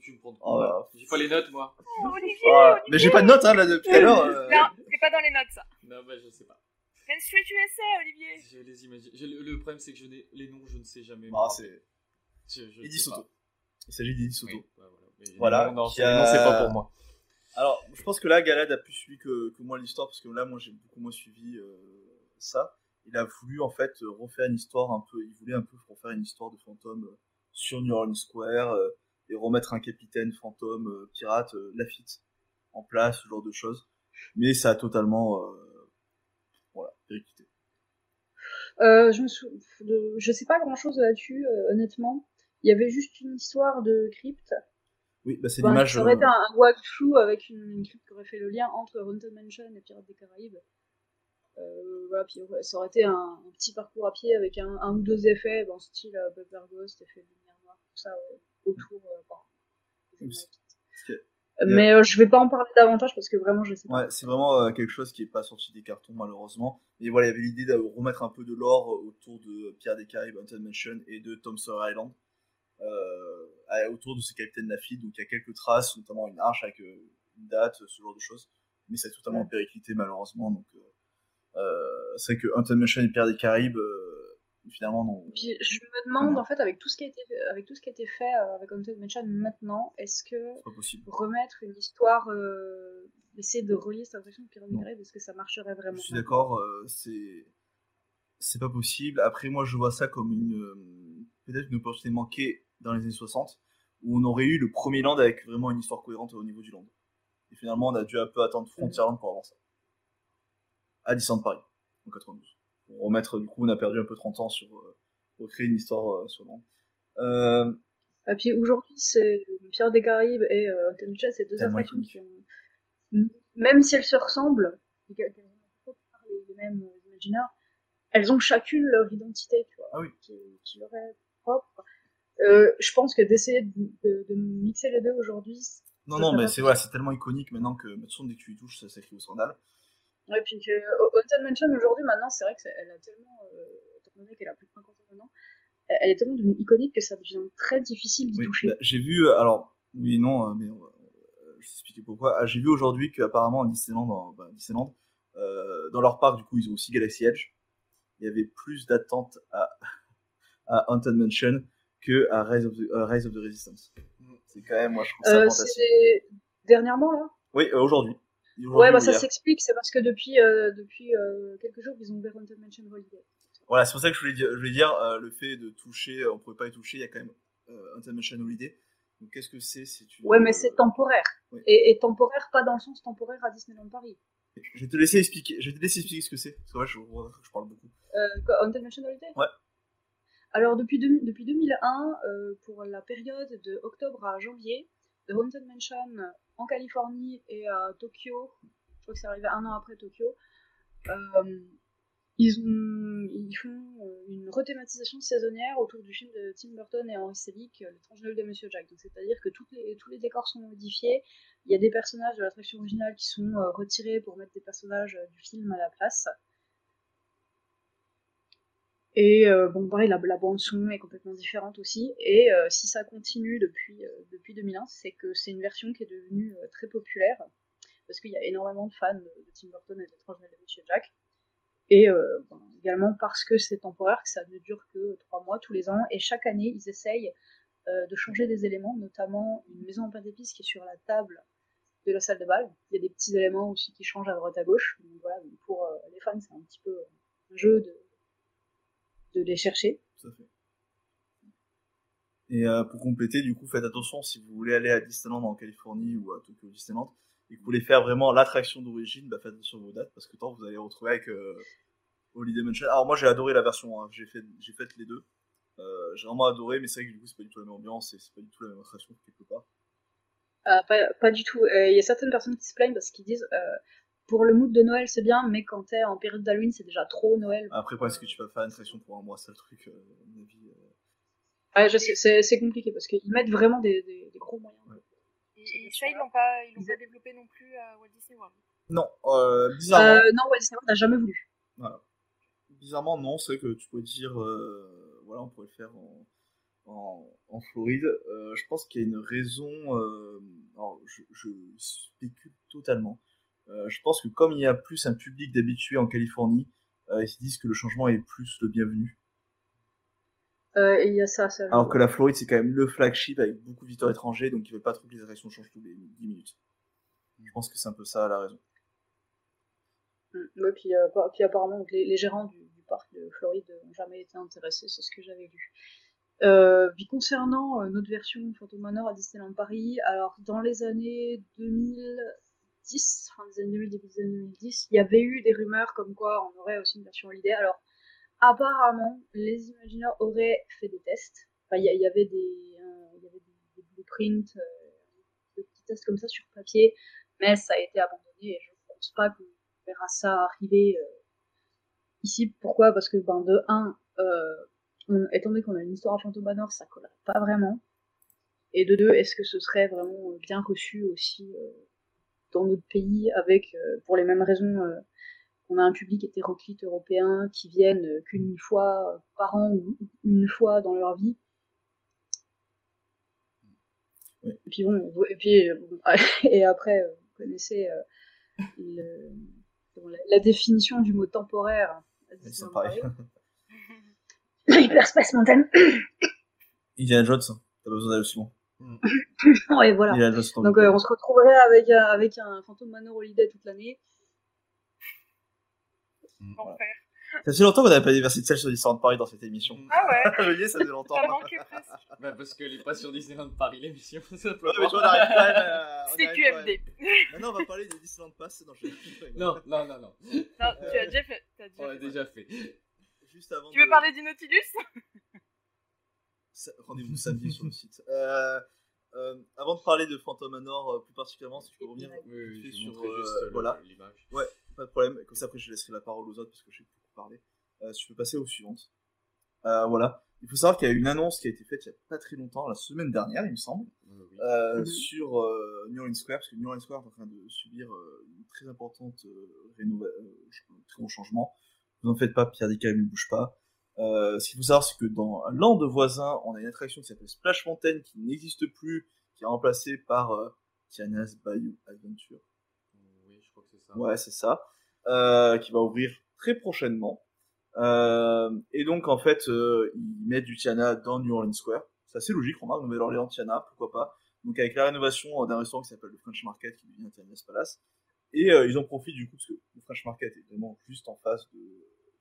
Tu me prends oh. J'ai pas les notes, moi. Oh, Olivier, ah, Olivier. Mais j'ai pas de notes, hein, là, depuis tout à l'heure. Euh... Non, c'est pas dans les notes, ça. Non, bah, je sais pas. Main Street USA, Olivier. Je les imagine. Le, le, problème, c'est que je n'ai les noms, je ne sais jamais. Ah, c'est. Eddie Soto. Il s'agit d'Eddie Soto. Oui, bah, voilà. voilà. Non, c'est a... pas pour moi. Alors, je pense que là, Galad a plus suivi que, que moi l'histoire, parce que là, moi, j'ai beaucoup moins suivi euh, ça. Il a voulu, en fait, refaire une histoire un peu. Il voulait un peu refaire une histoire de fantôme euh, sur New Orleans Square euh, et remettre un capitaine fantôme euh, pirate euh, Lafitte en place, ce genre de choses. Mais ça a totalement euh, voilà, périclité. Euh, je, me sou... je sais pas grand chose là-dessus, euh, honnêtement. Il y avait juste une histoire de crypte. Oui, bah c'est l'image. Ça aurait été un, un walkthrough avec une, une, crypte qui aurait fait le lien entre Haunted Mansion et Pirates des Caraïbes. Euh, voilà, puis ouais, ça aurait été un, un petit parcours à pied avec un, un ou deux effets, bon, style Bubber Ghost, effet de lumière noire, tout ça ouais, autour. Euh, bon, mais euh, je vais pas en parler davantage parce que vraiment je sais pas. Ouais, c'est vraiment euh, quelque chose qui est pas sorti des cartons malheureusement. Et voilà, il y avait l'idée de remettre un peu de lore autour de Pierre des Caraïbes, Haunted Mansion et de Tom Sawyer Island. Euh, autour de ce capitaine Lafitte, donc il y a quelques traces, notamment une arche avec euh, une date, ce genre de choses. Mais c'est totalement Ouais. périclité malheureusement. Donc euh, euh, c'est vrai que Haunted Mansion et Pierre des Caraïbes, euh, finalement, non. Puis je me demande en fait avec tout ce qui a été avec tout ce qui a été fait euh, avec Haunted Mansion maintenant, est-ce que remettre une histoire, euh, essayer de relier cette attraction de Non. Caraïbes, est-ce que ça marcherait vraiment Je suis d'accord, euh, c'est c'est pas possible. Après, moi, je vois ça comme une peut-être une opportunité manquée dans les années 60, où on aurait eu le premier land avec vraiment une histoire cohérente au niveau du land. Et finalement, on a dû un peu attendre Frontierland pour avoir ça. À Disneyland Paris, en 92. Pour remettre, du coup, on a perdu un peu 30 ans sur euh, recréer une histoire euh, sur. Euh, Et puis aujourd'hui, c'est Pirates des Caraïbes et euh, Mansion, c'est deux attractions qui ont, même si elles se ressemblent, ont les, mêmes euh, imaginaires, elles ont chacune leur identité, tu vois, Ah qui, qui leur est propre. Euh, je pense que d'essayer de, de- de mixer les deux aujourd'hui, non, non, mais c'est tellement iconique maintenant que de toute façon, dès que tu y touches, ça s'écrit au scandale. Ouais, puis que Haunted Mansion aujourd'hui, maintenant, c'est vrai que c'est- elle a tellement, euh, qu'elle a plus de 50 ans maintenant, elle est tellement devenue iconique que ça devient très difficile d'y Oui, toucher. bah, j'ai vu, euh, alors, oui et non, euh, mais euh, je vais expliquer pourquoi. Ah, j'ai vu aujourd'hui qu'apparemment, à Disneyland, dans, bah, Disneyland euh, dans leur parc, du coup, ils ont aussi Galaxy Edge. Il y avait plus d'attentes à, à Haunted Mansion que à Rise of the, Rise of the Resistance. C'est quand même, moi, je trouve ça Euh, fantastique. c'est dernièrement, là? Oui, euh, aujourd'hui. Ouais, bah ça s'explique, c'est parce que depuis, euh, depuis euh, quelques jours, ils ont ouvert Haunted Mansion Holiday. Voilà, c'est pour ça que je voulais dire, je voulais dire euh, le fait de toucher, on pouvait pas y toucher, il y a quand même Haunted Mansion Holiday. Donc, qu'est-ce que c'est? Si tu... Ouais, mais c'est temporaire. Ouais. Et, et temporaire, pas dans le sens temporaire à Disneyland Paris. Je vais te laisser expliquer, je vais te laisser expliquer ce que c'est. Parce que je, je parle beaucoup. Euh, Haunted Mansion Holiday? Ouais. Alors, depuis, depuis 2001, euh, pour la période de octobre à janvier, The Haunted Mansion en Californie et à Tokyo, je crois que c'est arrivé un an après Tokyo, euh, ils, ont, ils font euh, une rethématisation saisonnière autour du film de Tim Burton et Henry Selick, euh, L'étrange Noël de Monsieur Jack. C'est-à-dire que tous les décors sont modifiés, il y a des personnages de l'attraction originale qui sont euh, retirés pour mettre des personnages euh, du film à la place. Et euh, bon, pareil, la, la bande son est complètement différente aussi. Et euh, si ça continue depuis, euh, depuis 2001, c'est que c'est une version qui est devenue très populaire. Parce qu'il y a énormément de fans de, Tim Burton et de l'étrange de Monsieur Jack. Et euh, également parce que c'est temporaire, que ça ne dure que trois mois tous les ans. Et chaque année, ils essayent euh, de changer des éléments, notamment une maison en pain d'épices qui est sur la table de la salle de bal. Il y a des petits éléments aussi qui changent à droite à gauche. Donc voilà, pour les fans, c'est un petit peu un jeu de, de les chercher. Tout à fait. Et euh, pour compléter, du coup, faites attention si vous voulez aller à Disneyland en Californie ou à Tokyo Disneyland et que vous voulez faire vraiment l'attraction d'origine, bah faites attention à vos dates parce que tant vous allez retrouver avec euh, Holiday Mansion. Alors moi j'ai adoré la version, hein. j'ai fait j'ai fait les deux. Euh, j'ai vraiment adoré, mais c'est vrai que du coup c'est pas du tout la même ambiance et c'est pas du tout la même attraction quelque part. Ah, pas, pas du tout. Euh, Il y a certaines personnes qui se plaignent parce qu'ils disent pour le mood de Noël c'est bien, mais quand t'es en période d'Halloween c'est déjà trop Noël. Après, est-ce que tu vas faire une attraction pour un mois, c'est le truc, euh, à mon avis. euh. Ouais, je sais, c'est c'est compliqué parce qu'ils mettent vraiment des, des, des gros moyens. Et, et ça, ils l'ont pas, ils l'ont pas développé non plus à Walt Disney World? Non, euh, bizarrement. Euh, non, Walt Disney World n'a jamais voulu. Voilà. Bizarrement, non, c'est vrai que tu pourrais dire, euh, voilà, on pourrait le faire en, en, en Floride. Euh, je pense qu'il y a une raison, euh, alors je, je spécule totalement. Euh, je pense que comme il y a plus un public d'habitués en Californie, euh, ils se disent que le changement est plus le bienvenu. Euh, et il y a ça, ça. Alors que la Floride, c'est quand même le flagship avec beaucoup de visiteurs étrangers, donc ils veulent pas trop que les attractions changent tous les 10 minutes. Je pense que c'est un peu ça la raison. Mm. Puis, euh, pa- puis apparemment les, les gérants du, du parc de Floride n'ont jamais été intéressés, c'est ce que j'avais lu. Euh, puis concernant notre version Phantom Manor à Disneyland Paris, alors dans les années 2010, fin des années 2000, début des années 2010, il y avait eu des rumeurs comme quoi on aurait aussi une version holiday. Alors apparemment, les Imagineers auraient fait des tests. Enfin, il y, avait des, euh, y avait des, des blueprints, euh, de petits tests comme ça sur papier, mais ça a été abandonné et je pense pas qu'on verra ça arriver euh, Ici, pourquoi? Parce que ben, de 1, euh, étant donné qu'on a une histoire à Phantom Manor, ça colle pas vraiment. Et de deux, est-ce que ce serait vraiment bien reçu aussi euh, dans notre pays avec, euh, pour les mêmes raisons, euh, on a un public hétéroclite européen qui viennent qu'une fois par an ou une fois dans leur vie. Et puis bon, et puis et après, vous connaissez le, la, définition du mot temporaire. C'est pareil. Hyperspace Mountain. Indiana Jones, hein. t'as besoin d'aller aussi loin. Ouais, voilà. Donc euh, on se retrouverait avec, euh, avec un fantôme Manor Holiday toute l'année. Mm. Ça fait longtemps qu'on n'avait pas déversé de sel sur Disneyland Paris dans cette émission. Ah ouais Je dis, ça fait longtemps. Ça manquait presque. Bah parce qu'elle est pas sur Disneyland Paris l'émission. C'est QFD. Maintenant on va parler des Disneyland Pass dans Non, non, non, non. Non, tu as déjà fait. As déjà on l'a déjà fait. Juste avant tu veux parler du Nautilus? Rendez-vous samedi sur le site. Euh, euh, avant de parler de Phantom Manor euh, plus particulièrement, si je peux revenir oui, oui, sur juste voilà. l'image. Ouais, pas de problème. Comme ça après je laisserai la parole aux autres parce que je sais beaucoup parler. si je peux passer aux suivantes. voilà. Il faut savoir qu'il y a une annonce qui a été faite il y a pas très longtemps, la semaine dernière, il me semble, Mhm. sur New Orleans Square, parce que New Orleans Square est en train de subir une très importante rénovation, très gros changement. Vous en faites pas, Pierre Descalais ne bouge pas. Euh, ce qu'il faut savoir, c'est que dans Land voisin, on a une attraction qui s'appelle Splash Mountain qui n'existe plus, qui est remplacée par euh, Tiana's Bayou Adventure. Oui, je crois que c'est ça. Ouais, c'est ça. Euh, qui va ouvrir très prochainement. Euh, et donc, en fait, euh, ils mettent du Tiana dans New Orleans Square. C'est assez logique, remarque, Nouvelle-Orléans, Tiana, pourquoi pas. Donc, avec la rénovation d'un restaurant qui s'appelle le French Market, qui devient Tiana's Palace. Et euh, ils en profitent du coup, parce que le French Market est vraiment juste en face de,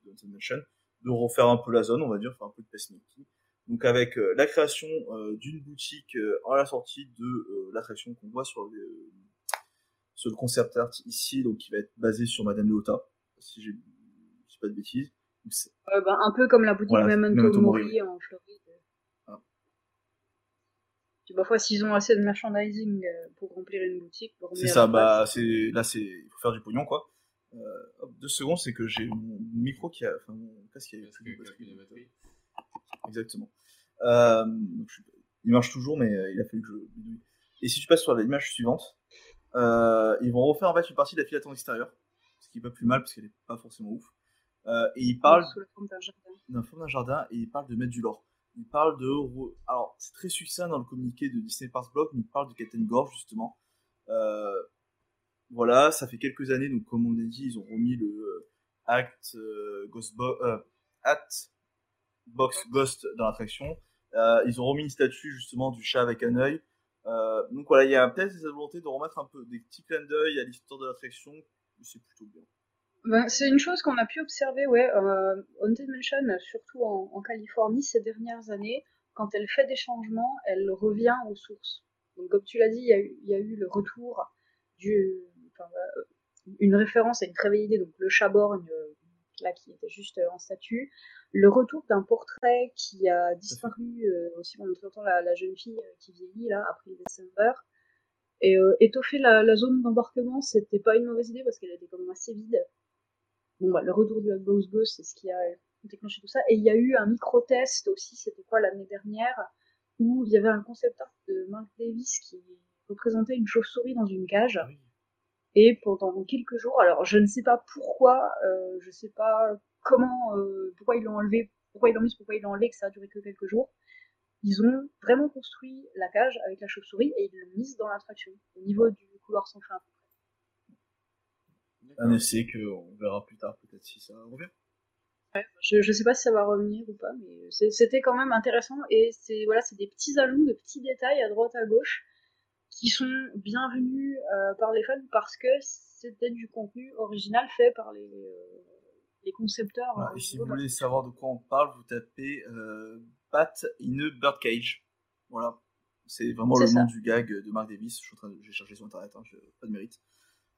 de Mansion, de refaire un peu la zone, on va dire, faire un peu de pacemaking. Donc avec euh, la création euh, d'une boutique euh, à la sortie de euh, l'attraction qu'on voit sur le, sur le concept art ici, donc qui va être basé sur Madame Leota, si j'ai si pas de bêtises. Donc, ben, un peu comme la boutique Voilà, Memento, Mori, Mori, en Floride. Ah. Puis parfois, s'ils ont assez de merchandising euh, pour remplir une boutique, C'est ça, bah c'est là c'est il faut faire du pognon quoi. Euh, hop, deux secondes, c'est que j'ai mon micro qui a, enfin mon casque qui a plus de batterie. Exactement. Euh, donc, je- il marche toujours, mais euh, il a fallu que je. Et si tu passes sur l'image suivante, euh, ils vont refaire en fait une partie de la file d'attente extérieure, ce qui est pas plus mal parce qu'elle est pas forcément ouf. Euh, et ils parlent sous la forme d'un jardin. d'un forme d'un jardin et il parle de mettre du lore. Il parle de alors c'est très succinct dans le communiqué de Disney Parks Blog, mais il parle de Captain Gorge justement. Euh, voilà, ça fait quelques années donc comme on a dit, ils ont remis le euh, Act euh, Ghost Bo- euh, Act Box Ghost dans l'attraction. Ils ont remis une statue justement du chat avec un œil. Donc voilà, il y a peut-être cette volonté de remettre un peu des petits clins d'œil à l'histoire de l'attraction. C'est plutôt bien. Ben, c'est une chose qu'on a pu observer, ouais, euh, Haunted Mansion, surtout en, en Californie ces dernières années, quand elle fait des changements, elle revient aux sources. Donc comme tu l'as dit, il y, y a eu le retour du, euh, une référence à une très vieille idée, donc le Chaborgne, euh, là qui était juste euh, en statue, le retour d'un portrait qui a disparu aussi pendant longtemps, la, la jeune fille qui vieillit là après le décembre. Et étoffer la, zone d'embarquement, c'était pas une mauvaise idée parce qu'elle était quand même assez vide. Bon, bah, le retour du Ghost Ghost, c'est ce qui a déclenché tout ça. Et il y a eu un micro-test aussi, c'était quoi, l'année dernière, où il y avait un concept art de Mark Davis qui représentait une chauve-souris dans une cage. Et pendant quelques jours, alors je ne sais pas pourquoi, euh, je sais pas comment, euh, pourquoi ils l'ont enlevé, pourquoi ils l'ont mis, pourquoi ils l'ont enlevé, que ça a duré que quelques jours. Ils ont vraiment construit la cage avec la chauve-souris et ils l'ont mise dans l'attraction, au niveau du couloir sans fin. Un essai qu'on verra plus tard peut-être si ça revient. Ouais, je, je sais pas si ça va revenir ou pas, mais c'était quand même intéressant et c'est voilà, c'est des petits ajouts, des petits détails à droite à gauche qui sont bienvenus euh, par les fans parce que c'était du contenu original fait par les, euh, les concepteurs. Voilà, euh, et si vous voulez savoir de quoi on parle, vous tapez euh, Bat in a Birdcage. Voilà. C'est vraiment le ça. nom du gag de Mark Davis. Je suis en train de, j'ai cherché sur internet, hein, pas de mérite.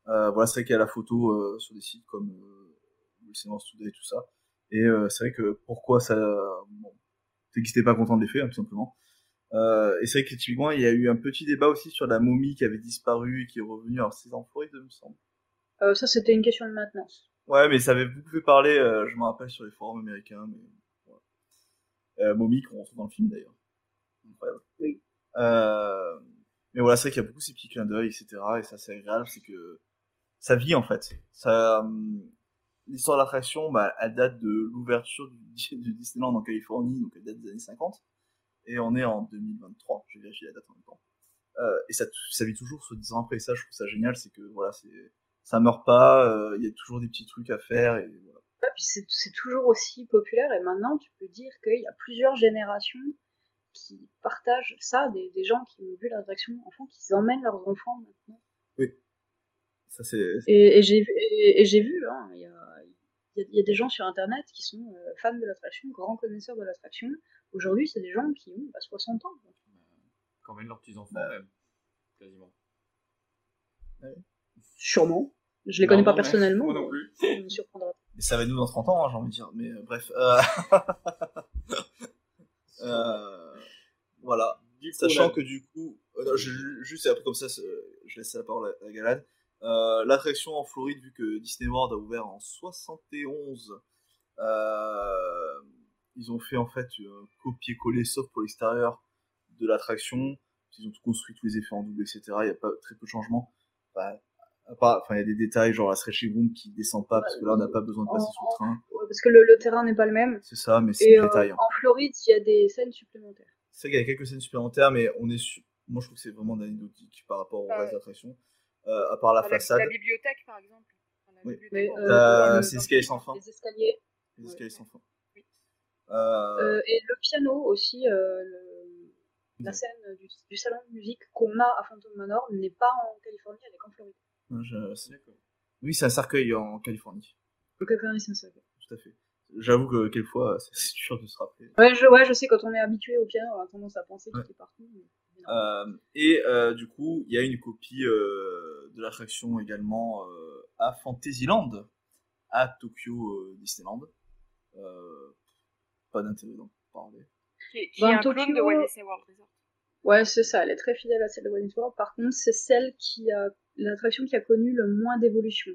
Voilà, c'est vrai qu'il y a la photo sur des sites comme le Silence Today et tout ça. Et c'est vrai que pourquoi ça. Bon, c'est qu'ils n'étaient pas contents de l'effet, hein, tout simplement. Euh, et c'est vrai que typiquement, il y a eu un petit débat aussi sur la momie qui avait disparu et qui est revenue. Alors, c'est en Floride, il me semble. Euh, ça, c'était une question de maintenance. Ouais, mais ça avait beaucoup fait parler, euh, je me rappelle, sur les forums américains. Mais... Voilà. Euh, Mommy, qu'on retrouve dans le film d'ailleurs. Incroyable. Oui. Euh, mais voilà, c'est vrai qu'il y a beaucoup ces petits clins d'œil, etc. Et ça, c'est agréable, c'est que ça vit en fait. Ça, l'histoire de l'attraction, bah, elle date de l'ouverture du, du Disneyland en Californie, donc elle date des années 50. Et on est en 2023, j'ai vérifié la date en même temps. Euh, et ça, ça vit toujours ce 10 ans après. Et ça, je trouve ça génial, c'est que voilà, c'est, ça meurt pas, euh, il y a toujours des petits trucs à faire. Et voilà. Ouais, puis c'est, toujours aussi populaire. Et maintenant, tu peux dire qu'il y a plusieurs générations qui partagent ça, des, des gens qui ont vu l'attraction enfant, qui emmènent leurs enfants maintenant. Oui. Ça, c'est... Et, et j'ai, et, et j'ai vu, hein, il y a, il y, a des gens sur internet qui sont euh, fans de l'attraction, grands connaisseurs de l'attraction. Aujourd'hui, c'est des gens qui ont bah, 60 ans. Donc. Quand même leurs petits-enfants, même. Quasiment. Ouais. Sûrement. Je les connais pas personnellement. Moi non plus. Ça me surprendra. Mais ça va nous dans 30 ans, hein, j'ai envie de dire. Mais euh, bref. Euh... euh... Voilà. Sachant là- que du coup, euh, non, je- juste peu comme ça, je laisse la parole à, à Galad. Euh, L'attraction en Floride, vu que Disney World a ouvert en 71, euh, ils ont fait en fait un copier-coller, sauf pour l'extérieur, de l'attraction. Ils ont tout construit, tous les effets en double, etc. Il n'y a pas très peu de changements. Enfin, il y a des détails, genre la stretching room qui descend pas, parce que là, on n'a pas besoin de passer sous le train. Ouais, parce que le, le terrain n'est pas le même. C'est ça, mais c'est euh, détails. hein. en Floride, il y a des scènes supplémentaires. C'est vrai qu'il y a quelques scènes supplémentaires, mais on est su- moi je trouve que c'est vraiment anecdotique par rapport au reste ouais. d'attraction. Euh, à part la façade, la bibliothèque, par exemple. Oui. euh, le- c'est dans escalier le- sans fin. Les escaliers. les escaliers sans fin. Oui. Euh, Euh, et le piano aussi, euh, le- la scène du, du salon de musique qu'on a à Phantom Manor n'est pas en Californie, elle est qu'en Floride. je- c'est- Oui, c'est un cercueil en Californie, En Californie, c'est ça. tout à fait. J'avoue que quelquefois, c'est dur de se rappeler. Ouais, je, ouais, je sais, quand on est habitué au piano, on a tendance à penser qu'il Ouais. est partout. mais-. Euh, et euh, du coup, il y a une copie euh, de l'attraction également euh, à Fantasyland, à Tokyo euh, Disneyland. Euh, pas d'intérêt d'en parler. Qui, est un clone Tokyo- de Walt Disney World Resort. Ouais, c'est ça, elle est très fidèle à celle de Walt Disney World. Par contre, c'est celle qui a l'attraction qui a connu le moins d'évolution.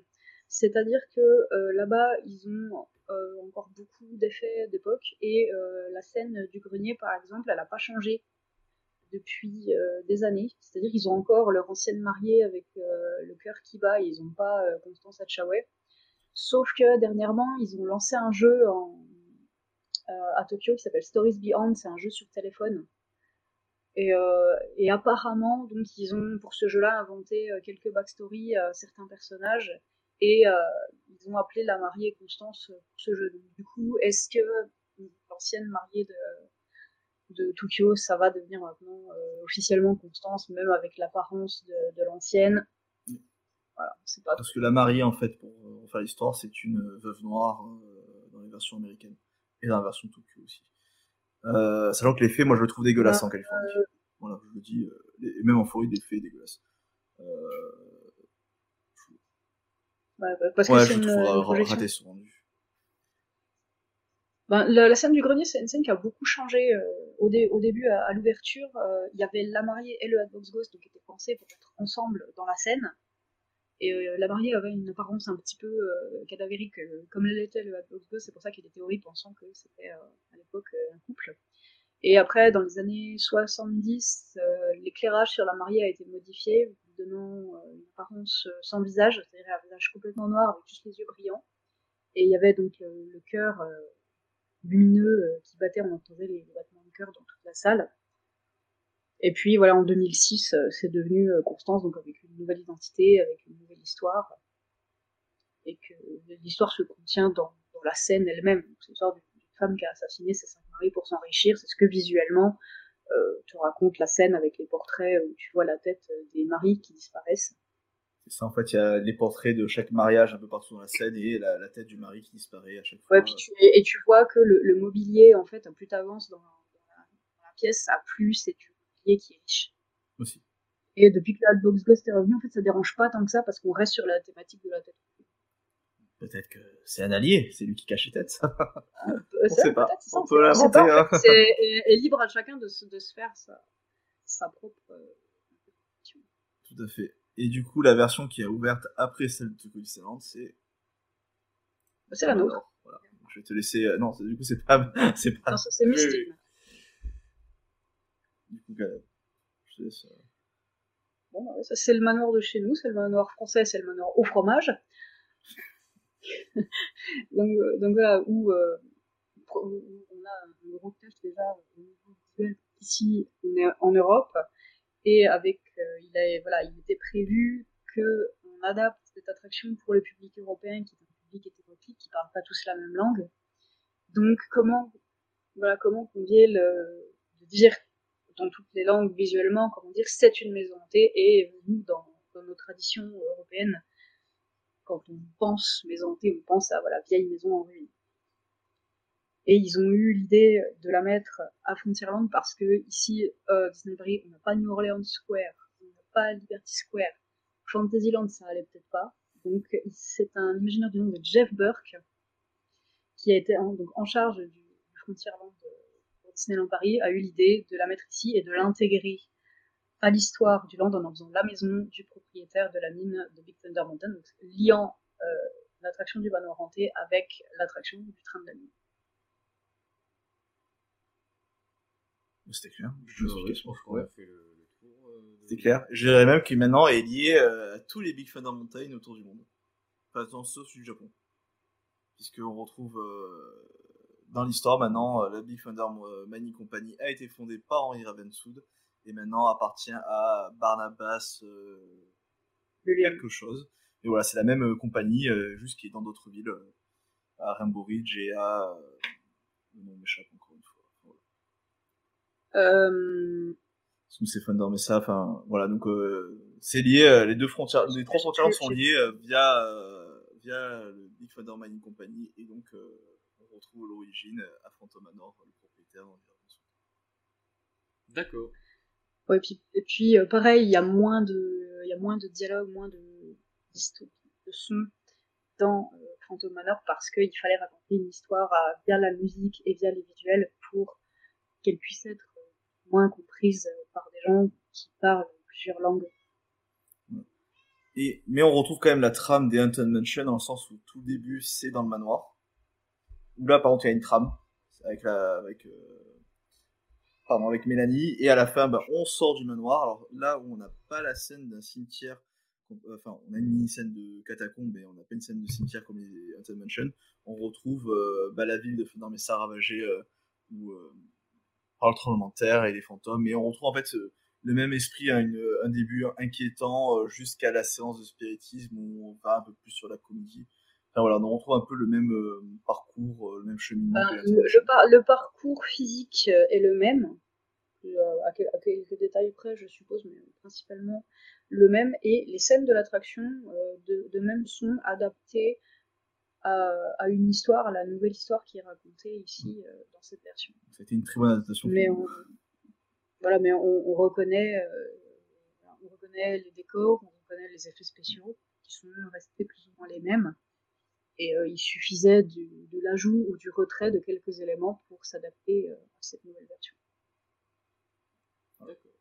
C'est-à-dire que euh, là-bas, ils ont euh, encore beaucoup d'effets d'époque et euh, la scène du grenier, par exemple, elle n'a pas changé depuis euh, des années. C'est-à-dire qu'ils ont encore leur ancienne mariée avec euh, le cœur qui bat, et ils n'ont pas euh, Constance Hatchaway. Sauf que dernièrement, ils ont lancé un jeu à Tokyo qui s'appelle Stories Beyond. C'est un jeu sur téléphone. Et, apparemment, donc, ils ont pour ce jeu-là inventé quelques backstories à certains personnages et ils ont appelé la mariée Constance pour ce jeu. Donc, du coup, est-ce que l'ancienne mariée de, de Tokyo, ça va devenir maintenant euh, officiellement Constance, même avec l'apparence de, de l'ancienne Voilà, c'est pas. Parce que la mariée, en fait, pour euh, refaire l'histoire, c'est une euh, veuve noire euh, dans les versions américaines. Et dans la version Tokyo aussi. Sachant que les faits, moi, je le trouve dégueulasse Ouais, en Californie. Voilà, je le dis. les- et même en Floride, les faits dégueulasses. Ouais, bah, parce que ouais, c'est je une, trouve une projection. Ben, la, scène du grenier, c'est une scène qui a beaucoup changé. euh, au, dé- au début, à, à l'ouverture, euh, il y avait la mariée et le Hatbox Ghost donc, qui étaient pensés pour être ensemble dans la scène. Et euh, la mariée avait une apparence un petit peu euh, cadavérique, euh, comme l'était le Hatbox Ghost. C'est pour ça qu'il était horrible, pensant que c'était à l'époque un couple. Et après, dans les années 70, euh, l'éclairage sur la mariée a été modifié, donnant une apparence sans visage, c'est-à-dire un visage complètement noir avec juste les yeux brillants. Et il y avait donc le, le cœur lumineux euh, qui battait, on entendait les, battements de cœur dans toute la salle. Et puis voilà, en 2006, euh, c'est devenu euh, Constance, donc avec une nouvelle identité, avec une nouvelle histoire. Et que l'histoire se contient dans, la scène elle-même. C'est l'histoire d'une femme qui a assassiné ses cinq maris pour s'enrichir. C'est ce que visuellement te raconte la scène avec les portraits où tu vois la tête des maris qui disparaissent. Ça, en fait, il y a les portraits de chaque mariage un peu partout dans la scène et la, la tête du mari qui disparaît à chaque fois. Ouais, puis tu, et, et tu vois que le, le mobilier, en fait, plus t'avances dans, dans, la, dans la pièce, à plus c'est du mobilier qui est riche. Aussi. Et depuis que le Hotbox Ghost est revenu, en fait, ça dérange pas tant que ça parce qu'on reste sur la thématique de la tête. Peut-être que c'est un allié, c'est lui qui cache les têtes. Euh, On sait pas. On peut l'inventer, hein. C'est est, est libre à chacun de, se- de se faire sa, sa propre. euh, Tout à fait. Et du coup, la version qui a ouverte après celle de Tokyo Disneyland, c'est Bah, c'est la nôtre. Alors, voilà. Donc, Je vais te laisser. euh, Non, du coup, c'est pas. C'est pas. Non, c'est mystique. Du coup, je te laisse. euh, Bon, bah, ça c'est le manoir de chez nous, c'est le manoir français, c'est le manoir au fromage. donc, euh, donc voilà, où, euh, on a un gros déjà au niveau visuel. Ici, est en Europe, et avec, euh, il, voilà, il était prévu que on adapte cette attraction pour le public européen, qui est un public hétéroclite, qui parle pas tous la même langue. Donc, comment, voilà, comment convier le, de dire dans toutes les langues visuellement, comment dire, c'est une maison hantée, et nous, dans, dans nos traditions européennes, quand on pense maison hantée, on pense à voilà, vieille maison en ruine. Et ils ont eu l'idée de la mettre à Frontierland parce que ici, euh, Disney Paris, on n'a pas New Orleans Square, on n'a pas Liberty Square. Fantasyland, ça allait peut-être pas. Donc, c'est un imaginaire du nom de Jeff Burke qui a été en, donc, en charge du, Frontierland pour Disneyland Paris, a eu l'idée de la mettre ici et de l'intégrer à l'histoire du land en en faisant la maison du propriétaire de la mine de Big Thunder Mountain, liant euh, l'attraction du manoir hanté avec l'attraction du train de la nuit. C'était clair. Je pense qu'on a fait le, le tour. euh, de- C'est clair. Je dirais même qu'il maintenant est lié euh, à tous les Big Thunder Mountain autour du monde. Pas dans sauf du Japon. Puisqu'on retrouve euh, dans l'histoire maintenant, euh, la Big Thunder Mining Company a été fondée par Henry Ravenswood et maintenant appartient à Barnabas euh, quelque chose. Et voilà, c'est la même euh, compagnie, euh, juste qui est dans d'autres villes, euh, à Rainbow Ridge et à... euh, le nom m'échappe encore une fois. Voilà. Euh, Parce que c'est Thunder Mesa, enfin voilà, donc euh, c'est lié, euh, les deux frontières, les trois frontières sont liées euh, via euh, via le Big Thunder Mining Company et donc euh, on retrouve l'origine à Phantom Manor, le propriétaire. D'accord. Ouais, et puis, et puis euh, pareil, il y a moins de, il y a moins de dialogue, moins de, de son dans euh, Phantom Manor parce qu'il fallait raconter une histoire à- via la musique et via les visuels pour qu'elle puisse être euh, moins comprise euh, par des gens qui parlent plusieurs langues. Et mais on retrouve quand même la trame des Haunted Mansion dans le sens où tout début c'est dans le manoir. Là par contre il y a une trame avec avec euh, pardon avec Mélanie et à la fin bah, on sort du manoir. Alors là où on n'a pas la scène d'un cimetière euh, enfin on a une mini scène de catacombe mais on n'a pas une scène de cimetière comme les Haunted Mansion. On retrouve bah, la ville de Thunder Mesa ravagée euh, où par le tremblement de terre et les fantômes et on retrouve en fait ce- le même esprit à une, un début inquiétant euh, jusqu'à la séance de spiritisme où on va un peu plus sur la comédie. Enfin voilà, on retrouve un peu le même euh, parcours, euh, le même cheminement. Ben, le, le par- le parcours physique est le même, euh, à, quel- à quelques détails près, je suppose, mais principalement le même. Et les scènes de l'attraction, euh, de, de même, sont adaptées à, à une histoire, à la nouvelle histoire qui est racontée ici euh, dans cette version. C'était une très bonne adaptation. Mais on, voilà, mais on, on reconnaît, euh, on reconnaît les décors, on reconnaît les effets spéciaux qui sont restés plus ou moins les mêmes. Et euh, il suffisait du, de l'ajout ou du retrait de quelques éléments pour s'adapter euh, à cette nouvelle version. D'accord.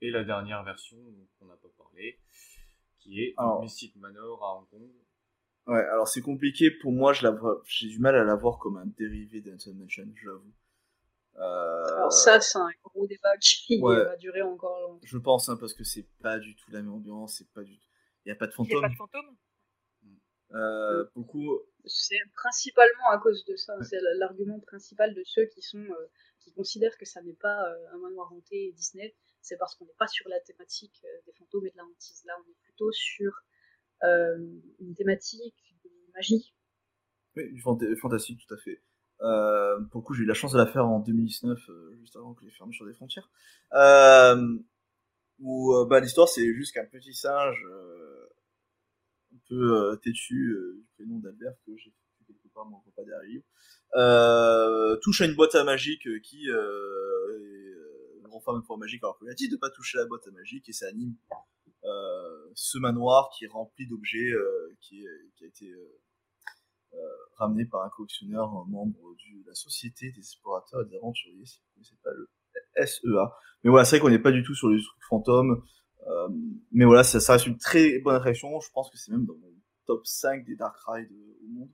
Et la dernière version dont on n'a pas parlé, qui est Alors. Mystic Manor à Hong Kong. Ouais, alors c'est compliqué pour moi, je la vois- j'ai du mal à la voir comme un dérivé d'Haunted Mansion, je l'avoue. Euh, Alors ça, c'est un gros débat qui Ouais. va durer encore longtemps. Je pense, hein, parce que c'est pas du tout la même ambiance, c'est pas du tout. Il n'y a pas de Il n'y a fantôme. pas de fantôme Euh, beaucoup. C'est principalement à cause de ça. C'est l'argument principal de ceux qui sont euh, qui considèrent que ça n'est pas euh, un manoir hanté Disney. C'est parce qu'on n'est pas sur la thématique euh, des fantômes et de la hantise. Là, on est plutôt sur une thématique de magie. Oui, fant- fantastique, tout à fait. Euh, pour le coup, j'ai eu la chance de la faire en 2019, euh, juste avant que les fermetures des frontières. Euh, où euh, bah, l'histoire, c'est juste qu'un petit singe euh, un peu euh, têtu, euh, du prénom d'Albert, que j'ai fait quelque part, mais on voit pas derrière euh, touche à une boîte à magique euh, qui euh, est, euh, renferme une forme magique, alors qu'il a dit de pas toucher à la boîte à magique, et ça anime euh, ce manoir qui est rempli d'objets, euh, qui, a été... euh, euh, ramené par un collectionneur, un membre de la Société des explorateurs et des aventuriers, si vous ne connaissez pas le SEA. Mais voilà, c'est vrai qu'on n'est pas du tout sur les trucs fantômes, euh, mais voilà, ça, reste une très bonne attraction, je pense que c'est même dans mon top 5 des Dark Rides euh, au monde.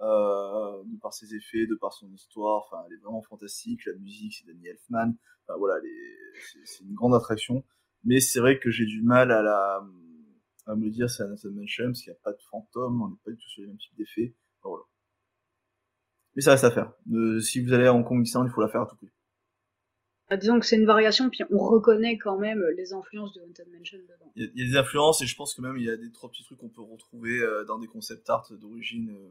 euh, de par ses effets, de par son histoire. Enfin, elle est vraiment fantastique. La musique, c'est Danny Elfman. Enfin, voilà, c'est une grande attraction. Mais c'est vrai que j'ai du mal à la à me dire c'est un Mansion parce qu'il n'y a pas de fantôme, on n'est pas du tout sur les mêmes types d'effets. Enfin, voilà. Mais ça reste à faire. Euh, si vous allez à Hong Kong il faut la faire à tout prix. Ah, disons que c'est une variation, puis on reconnaît quand même les influences de Haunted Mansion dedans. Il y, a, des influences, et je pense que même il y a des trois petits trucs qu'on peut retrouver euh, dans des concept art d'origine euh,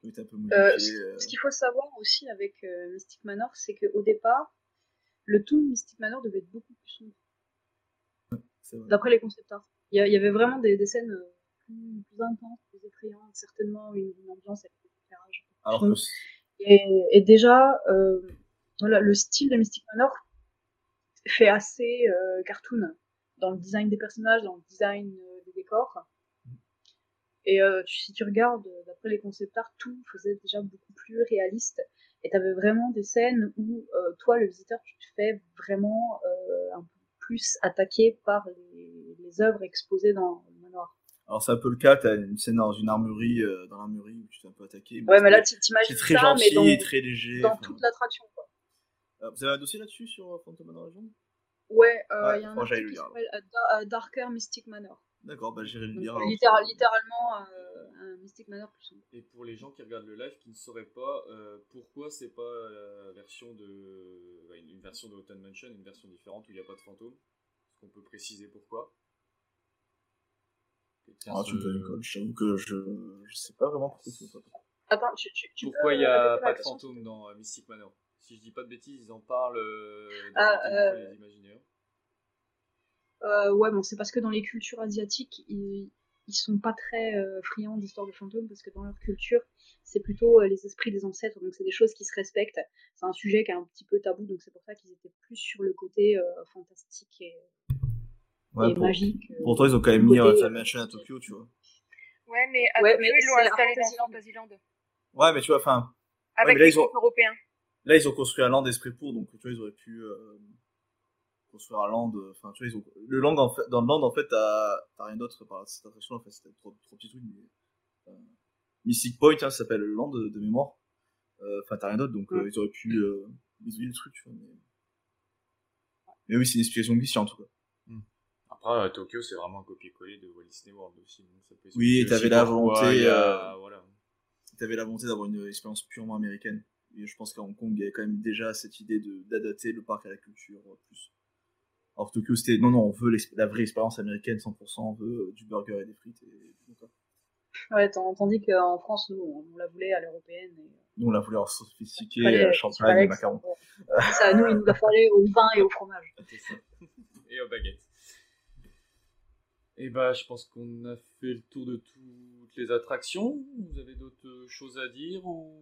qui ont été un peu modifiés. ce qu'il faut savoir aussi avec Mystic Manor, c'est qu'au départ, le ton de Mystic Manor devait être beaucoup plus sombre. D'après les concept art. Il y, avait vraiment des, scènes plus, intenses, plus effrayantes, certainement une, ambiance avec des éclairages. Alors et, déjà, euh, voilà, le style de Mystic Manor fait assez euh, cartoon dans le design des personnages, dans le design euh, des décors. Et si tu regardes, d'après les concept art, tout faisait déjà beaucoup plus réaliste. Et tu avais vraiment des scènes où toi, le visiteur, tu te fais vraiment un peu plus attaqué par les, les œuvres exposées dans le manoir. Alors c'est un peu le cas, t'as une scène dans une armurerie, euh, dans l'armurerie où tu t'es un peu attaqué. Ouais, mais là t'imagines très gentil mais et très léger. Dans toute l'attraction, quoi. Euh, vous avez un dossier là-dessus sur euh, Phantom Manor Legend Ouais, il y a un article qui s'appelle Darker Mystic Manor. D'accord, bah j'irai le lire. littéralement un Mystic Manor plus sombre. Et pour les gens qui regardent le live qui ne sauraient pas pourquoi c'est pas la version de une version de Autumn Mansion, une version différente où il n'y a pas de fantôme, est-ce qu'on peut préciser pourquoi? Ah, tu me je t'avoue que je, je sais pas vraiment pourquoi tu pas. Attends, tu, tu, tu Pourquoi il n'y a pas de fantôme dans euh, Mystic Manor? Si je dis pas de bêtises, ils en parlent euh, dans ah, euh... les imaginaires. Euh, ouais, bon, c'est parce que dans les cultures asiatiques, ils, ils sont pas très euh, friands d'histoires de fantômes parce que dans leur culture, c'est plutôt les esprits des ancêtres, donc c'est des choses qui se respectent. C'est un sujet qui est un petit peu tabou, donc c'est pour ça qu'ils étaient plus sur le côté fantastique et Ouais, pour, magique. Pour toi, ils ont quand même mis un Mansion à Tokyo, tu vois. Ouais, mais à ouais, Tokyo, mais ils l'ont installé dans Fantasyland. Ouais, mais tu vois, enfin. Avec ouais, les ils ont... européens. Là, ils ont construit un land esprit pour, donc tu vois, ils auraient pu euh, construire un land. Enfin, tu vois, ils ont. Le land, en fait, dans le land, en fait, t'as rien d'autre par cette attraction, en fait, c'était trop, trop petits trucs, mais. Euh, Mystic Point, hein, ça s'appelle le land de, de mémoire. Euh, enfin, t'as rien d'autre, donc mm. ils auraient pu euh, le truc, tu vois. Mais, mais oui, c'est une explication glissante, en tout cas. Après, à Tokyo, c'est vraiment un copier-coller de Walt Disney World aussi. Donc ça peut oui, t'avais la volonté, euh, voilà. t'avais la volonté d'avoir une expérience purement américaine. Et je pense qu'à Hong Kong, il y avait quand même déjà cette idée d'adapter le parc à la culture euh, plus. Alors Tokyo, c'était non, non, on veut la vraie expérience américaine 100%, on veut euh, du burger et des frites et tout ça. Ouais, tandis qu'en France, nous, on la voulait à l'européenne. Et... Nous, on la voulait en sophistiqué, champagne et macarons. Ça, nous, il nous la fallait au vin et au fromage. et aux baguettes. Et bah, je pense qu'on a fait le tour de toutes les attractions. Vous avez d'autres choses à dire ou?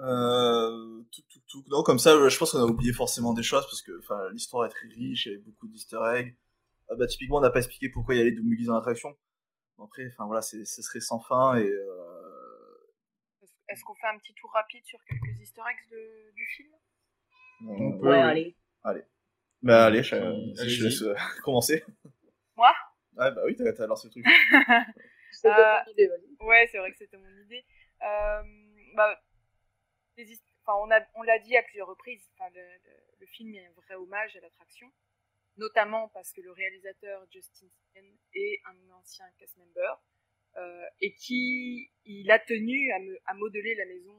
Euh, tout, tout, tout. Non, comme ça, je pense qu'on a oublié forcément des choses parce que enfin, l'histoire est très riche, il y avait beaucoup d'easter eggs. Ah, bah, typiquement, on n'a pas expliqué pourquoi il y avait des dans l'attraction. Après, enfin voilà, ce serait sans fin et. Euh... Est-ce qu'on fait un petit tour rapide sur quelques easter eggs de, du film? On peut, Ouais, allez. Allez. Bah, allez, je, je laisse euh, commencer. Moi? Ouais, bah oui, t'as lancé le truc. euh, idée, Ouais, c'est vrai que c'était mon idée. Euh, enfin, on, a, on l'a dit à plusieurs reprises, enfin, le, le, film est un vrai hommage à l'attraction, notamment parce que le réalisateur Justin Sten est un ancien cast member euh, et qui il a tenu à, me, à modeler la maison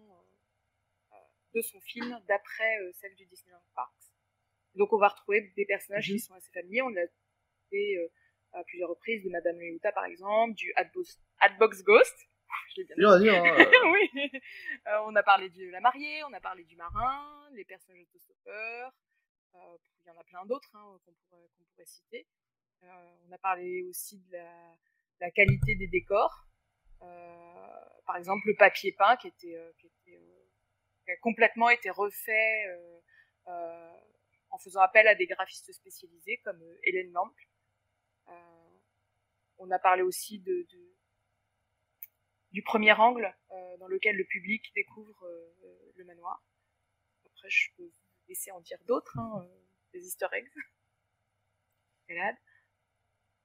euh, de son film d'après euh, celle du Disneyland Parks. Donc on va retrouver des personnages qui mhm. sont assez familiers. On l'a fait à plusieurs reprises de Madame Leuta par exemple, du Adbox Ghost. Je l'ai bien dit. Hein, oui. Euh, on a parlé de la mariée, on a parlé du marin, les personnages autostoppeurs. Euh, il y en a plein d'autres hein, qu'on pourrait, citer. Euh, on a parlé aussi de la, la qualité des décors. Euh, par exemple, le papier peint qui était, euh, qui était qui a complètement été refait en faisant appel à des graphistes spécialisés comme Hélène Lample euh, on a parlé aussi de, de du premier angle euh, dans lequel le public découvre euh, le manoir. Après, je peux vous laisser en dire d'autres, hein, des easter eggs.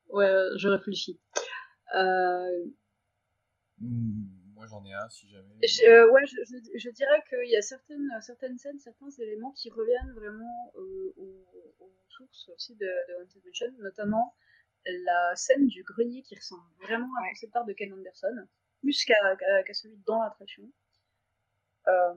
Ouais, je réfléchis. Hmm, Moi j'en ai un si jamais. Je, euh, ouais, je, je, je dirais qu'il y a certaines, certaines scènes, certains éléments qui reviennent vraiment euh, aux, aux, sources aussi de, de Haunted Mansion, notamment la scène du grenier qui ressemble vraiment à un concept art de Ken Anderson, plus qu'à qu qu celui dans l'attraction. Euh,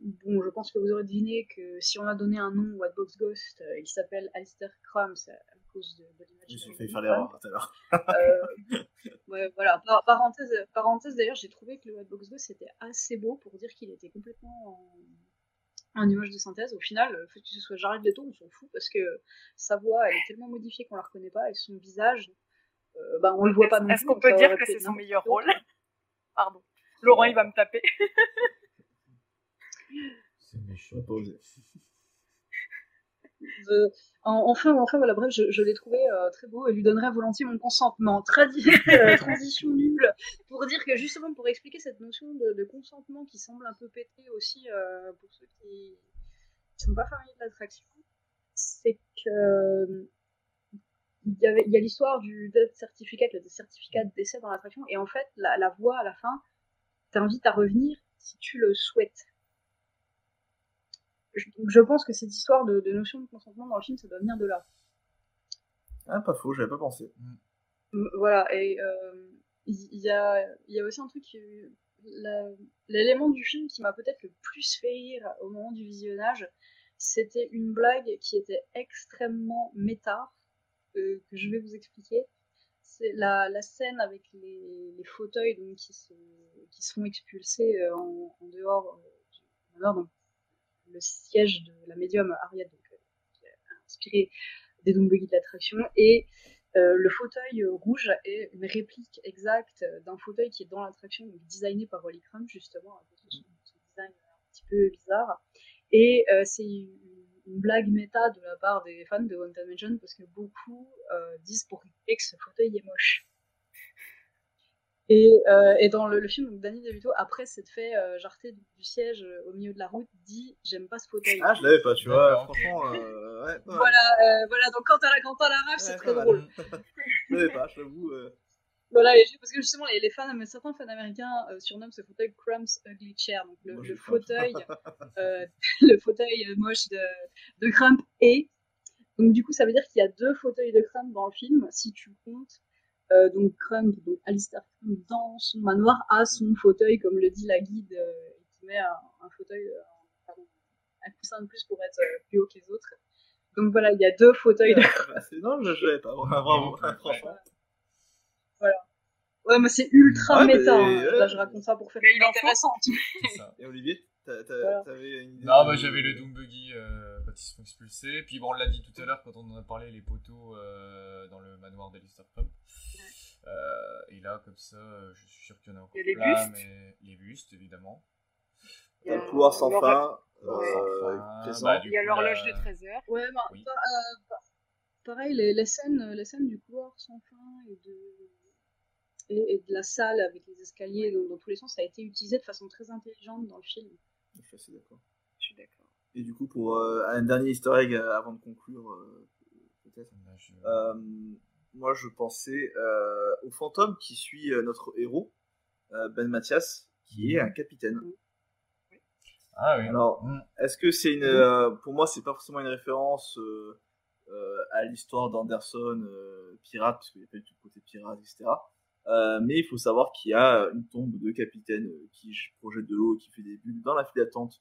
bon, je pense que vous aurez deviné que si on a donné un nom au Whitebox Ghost, euh, il s'appelle Alistair Crumbs à cause de, de l'image. J'ai fait faire l'erreur tout à l'heure. euh, ouais, voilà. Par, parenthèse, parenthèse d'ailleurs, j'ai trouvé que le Whitebox Ghost était assez beau pour dire qu'il était complètement en, en, image de synthèse. Au final, le fait que ce soit Jared Leto, on s'en fout parce que sa voix, elle est tellement modifiée qu'on la reconnaît pas et son visage, euh, bah, on le voit pas non plus. Est-ce qu'on peut dire que c'est son meilleur rôle? Pardon. Laurent, il va me taper. C'est méchant. Je, enfin, enfin, voilà, bref, je, je l'ai trouvé euh, très beau et lui donnerais volontiers mon consentement. Tradi euh, transition nulle pour dire que justement, pour expliquer cette notion de, de consentement qui semble un peu péter aussi euh, pour ceux qui ne sont pas familiers de l'attraction, c'est que il y, avait, il y a l'histoire du death certificate, le certificat de décès dans l'attraction, et en fait, la, la voix à la fin t'invite à revenir si tu le souhaites je, je pense que cette histoire de, de, notion de consentement dans le film, ça doit venir de là. Ah, pas faux, j'avais pas pensé. Voilà, et euh, il y, a, y a aussi un truc, l'élément du film qui m'a peut-être le plus fait rire au moment du visionnage, c'était une blague qui était extrêmement méta, euh, que je vais vous expliquer. C'est la, scène avec les, fauteuils donc, qui, se, seront expulsés euh, en, en, dehors du manoir, donc le siège de la médium Ariette, donc, euh, qui a inspiré des Doom Buggy de l'attraction, et euh, le fauteuil rouge est une réplique exacte d'un fauteuil qui est dans l'attraction, designé par Wally Crump, justement, avec son, design un petit peu bizarre. Et euh, c'est une, une, blague méta de la part des fans de Haunted Mansion, parce que beaucoup euh, disent pour que ce fauteuil est moche. Et, euh, et, dans le, le film, donc Danny DeVito, après s'être fait euh, jarter du, du, siège euh, au milieu de la route, dit J'aime pas ce fauteuil. Ah, je l'avais pas, tu vois, franchement. Euh, ouais, ouais. Voilà, voilà, donc quand t'as la, quand la rêve, c'est ouais, très drôle. je l'avais pas, j'avoue. Voilà, parce que justement, les, fans, mais certains fans américains surnomment ce fauteuil Crumb's Ugly Chair, donc le, fauteuil, le fauteuil moche de, de Crump et. Donc, du coup, ça veut dire qu'il y a deux fauteuils de Crump dans le film, si tu comptes euh, donc Crump, donc Alistair Crump, dans son manoir, a son fauteuil, comme le dit la guide, euh, qui met un, un fauteuil, euh, pardon, un coussin de plus pour être plus haut que les autres. Donc voilà, il y a deux fauteuils de bah, Non, je ne savais pas, bravo, franchement. Voilà. Ouais, mais c'est ultra ouais, méta. Mais... Hein. Là, je raconte ça pour faire une intéressant. Et Olivier, t'avais voilà. une idée Non, bah, j'avais le Doom Buggy euh, quand ils se font expulser. Puis bon, on l'a dit tout à l'heure quand on en a parlé, les poteaux euh, dans le manoir d'Alistair Crump. Euh, et là, comme ça, je suis sûr qu'il y en a encore il y a les plein, bustes. mais les bustes, évidemment. Il y a le couloir sans fin. Ouais. Euh, bah, il y a l'horloge de 13 heures. Ouais, bah, oui. bah, euh, pareil, les, les, scènes, les scènes du couloir sans fin et de, et, et de la salle avec les escaliers dans, dans, tous les sens, ça a été utilisé de façon très intelligente dans le film. Je suis assez d'accord. Je suis d'accord. Et du coup, pour euh, un dernier easter egg avant de conclure, peut-être. Je... moi je pensais euh, au fantôme qui suit euh, notre héros, euh, Ben Mathias, qui est un capitaine. Ah oui. Alors, mmh. est-ce que c'est une. Euh, pour moi, c'est pas forcément une référence euh, à l'histoire d'Anderson, pirate, parce qu'il n'y a pas du tout côté pirate, etc. mais il faut savoir qu'il y a une tombe de capitaine qui projette de l'eau qui fait des bulles dans la file d'attente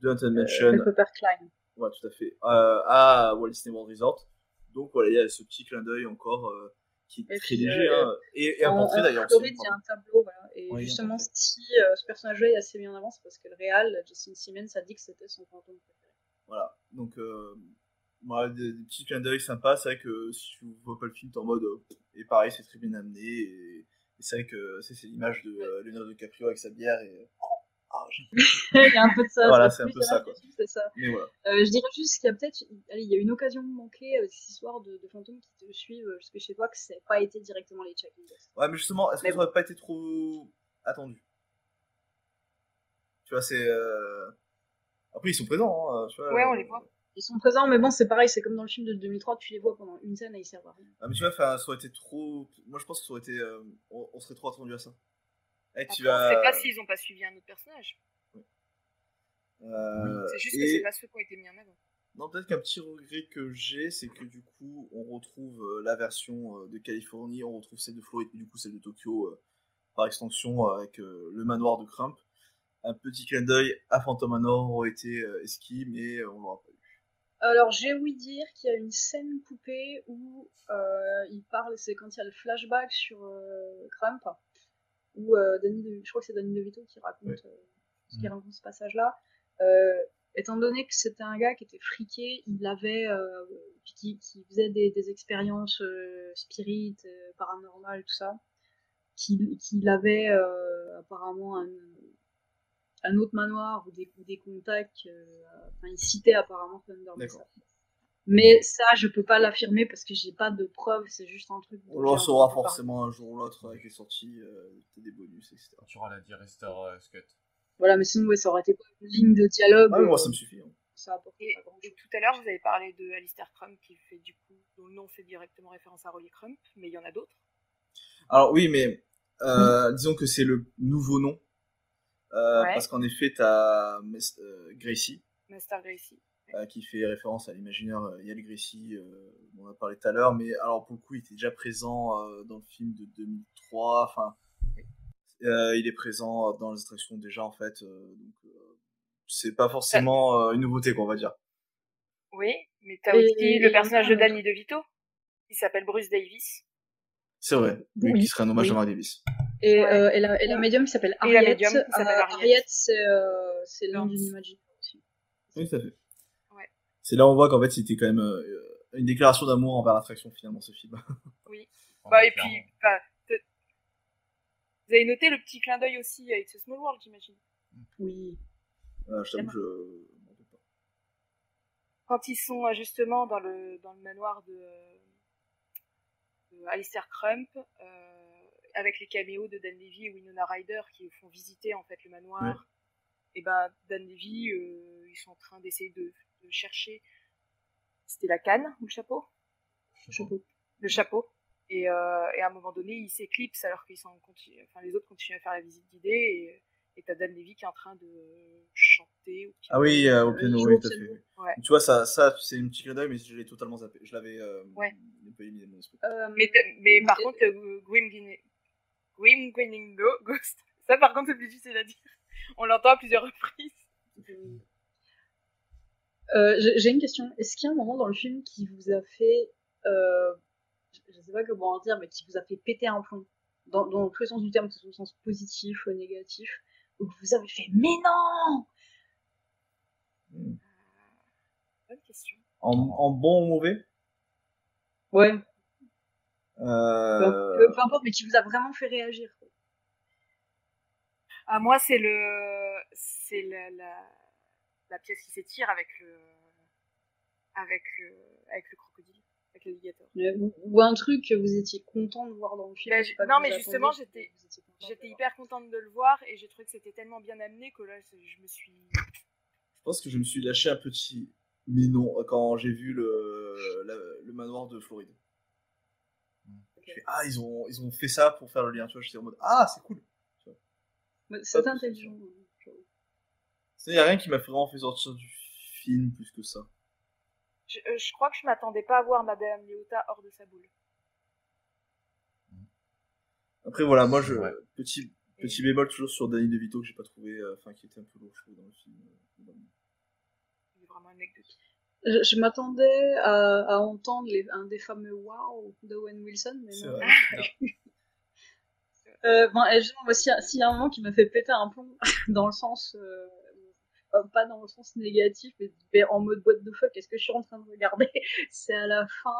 de Haunted Mansion. Klein. Ouais, tout à fait. à Walt Disney World Resort. Donc voilà, il y a ce petit clin d'œil encore euh, qui est et très puis, léger euh, hein, et, et inventé d'ailleurs. En Floride, il y a un tableau, voilà. Et justement, si euh, ce personnage-là est assez bien en avance, parce que le réal, Justin Simmons, a dit que c'était son fantôme préféré. Voilà, donc euh, des, des, petits clins d'œil sympas. C'est vrai que si tu vois pas le film, t'es en mode. et pareil, c'est très bien amené. Et, et c'est vrai que c'est l'image de euh, Leonardo DiCaprio avec sa bière. Et, ah, il y a un peu de ça. Voilà, c'est un peu ça. Quoi. ça. Mais voilà. Euh, je dirais juste qu'il y a peut-être, il y a une occasion manquée avec cette histoire de, de fantômes qui te suivent jusque chez toi, que ça n'a pas été directement les check Ouais, mais justement, est-ce que ça aurait pas été trop attendu? Tu vois, c'est. Euh... Après, ils sont présents, hein, tu vois. Ouais, on les voit. Ils sont présents, mais bon, c'est pareil, c'est comme dans le film de 2003, tu les vois pendant une scène et ils servent à rien. Ah, mais tu vois, ça aurait été trop. Moi, je pense que ça aurait été. Euh, on, on serait trop attendu à ça. Et tu Après, on vas... sait pas s'ils ont pas suivi un autre personnage. Euh, C'est juste et- que c'est pas ceux qui ont été mis en avant. Non, peut-être qu'un petit regret que j'ai, c'est que du coup, on retrouve euh, la version euh, de Californie, on retrouve celle de Floride, et du coup celle de Tokyo, euh, par extension, avec euh, le manoir de Crump. Un petit clin d'œil à Phantom Manor aurait été euh, esquis, mais on l'aura pas eu. Alors j'ai ouï dire qu'il y a une scène coupée où euh, il parle, c'est quand il y a le flashback sur euh, Crump, où euh, Danny De- je crois que c'est Danny DeVito qui raconte, euh, ce qui raconte ce passage-là. Étant donné que c'était un gars qui était friqué, il avait, qui, qui faisait des, des expériences spirites, paranormales, tout ça, qu'il avait apparemment un, un autre manoir ou des, ou des contacts. euh, enfin, il citait apparemment Thunder dans D'accord. ça. Mais ça, je peux pas l'affirmer parce que j'ai pas de preuves, c'est juste un truc. On le saura forcément un jour ou l'autre avec les sorties, euh, t'as des bonus, etc. Tu auras la Director's Cut. Voilà, mais sinon, ouais, ça aurait été pas une ligne de dialogue. Ah, mais moi, euh, ça me suffit. hein. Ça Et, pas grand et tout à l'heure, vous avez parlé de Alistair Crump, qui fait du coup, dont le nom fait directement référence à Rolly Crump, mais il y en a d'autres. Alors oui, mais euh, disons que c'est le nouveau nom. Euh, Ouais. Parce qu'en effet, t'as Mes- euh, Gracie, Master Gracie. euh, qui fait référence à l'imaginaire euh, Yael Gracie, euh, dont on a parlé tout à l'heure, mais alors pour le coup, il était déjà présent euh, dans le film de 2003, enfin, euh, il est présent dans les attractions déjà, en fait, euh, donc euh, c'est pas forcément euh, une nouveauté, quoi, on va dire. Oui, mais t'as aussi et le personnage de. Danny DeVito, qui s'appelle Bruce Davis. C'est vrai, oui, Oui, qui serait un hommage oui. à Mark Davis. Et, Ouais. euh, et, la, et la médium qui s'appelle euh, Harriet. Harriet, c'est euh, le nom d'une imagine aussi. Oui, à fait. Ouais. C'est là où on voit qu'en fait, c'était quand même euh, une déclaration d'amour envers l'attraction, finalement, ce film. Oui. Bah, et puis, bah, vous avez noté le petit clin d'œil aussi à It's a Small World, j'imagine. Oui. Euh, je t'avoue que je... Quand ils sont justement dans le, dans le manoir de, de Alistair Crump, euh, avec les caméos de Dan Levy et Winona Ryder qui font visiter en fait le manoir, et ben Dan Levy, euh, ils sont en train d'essayer de, de chercher. C'était la canne ou le chapeau? Chapeau. Le chapeau. Et, euh, et à un moment donné, ils s'éclipsent alors qu'ils sont continu- enfin les autres continuent à faire la visite guidée et et t'as Dan Levy qui est en train de chanter. Ou qui- Ah oui, euh, au piano, oui, tout à fait. Ouais. Tu vois, ça, ça c'est une petite clin d'œil, mais je l'ai totalement zappé. Je l'avais euh, Ouais. un peu éliminé de mon esprit. Euh, Mais, mais par contre, euh, Grim, Go- Ghost, ça par contre c'est plus difficile à dire. On l'entend à plusieurs reprises. Euh, j'ai une question. Est-ce qu'il y a un moment dans le film qui vous a fait, euh, je sais pas comment dire, mais qui vous a fait péter un plomb? Dans, dans tous les sens du terme, que ce soit au sens positif ou négatif, ou que vous avez fait mais non Bonne question. En, en bon ou mauvais? Ouais. Euh... Peu, peu importe, mais qui vous a vraiment fait réagir. Ah, moi, c'est le, c'est la, la, la pièce qui s'étire avec le, avec le, avec le crocodile, avec l'alligator. Ou, ou un truc que vous étiez content de voir dans le film. Bah, je non, mais justement, j'étais- J'étais hyper contente de le voir et j'ai trouvé que c'était tellement bien amené que là, je me suis. Je pense que je me suis lâché un petit mais non quand j'ai vu le, la- le manoir de Floride. Je fais, ah, ils ont, ils ont fait ça pour faire le lien, tu vois. J'étais en mode, ah, c'est cool. Mais C'est intelligent. hein, Il n'y a rien qui m'a vraiment fait sortir du film plus que ça. Je, euh, je crois que je m'attendais pas à voir Madame Léota hors de sa boule. Après, voilà, moi, je, Ouais. petit, petit bémol toujours sur Danny DeVito que j'ai pas trouvé, euh, enfin, qui était un peu lourd, je trouve, dans le film. euh, Il est vraiment un mec de Je, je m'attendais à, à entendre les- un des fameux wow d'Owen Wilson, mais non. vrai. Euh, bon, et justement, moi, s'il y, a- s'il y a un moment qui m'a fait péter un plomb, dans le sens, euh, euh, pas dans le sens négatif, mais, mais en mode boîte de fuck, qu'est-ce que je suis en train de regarder? C'est à la fin,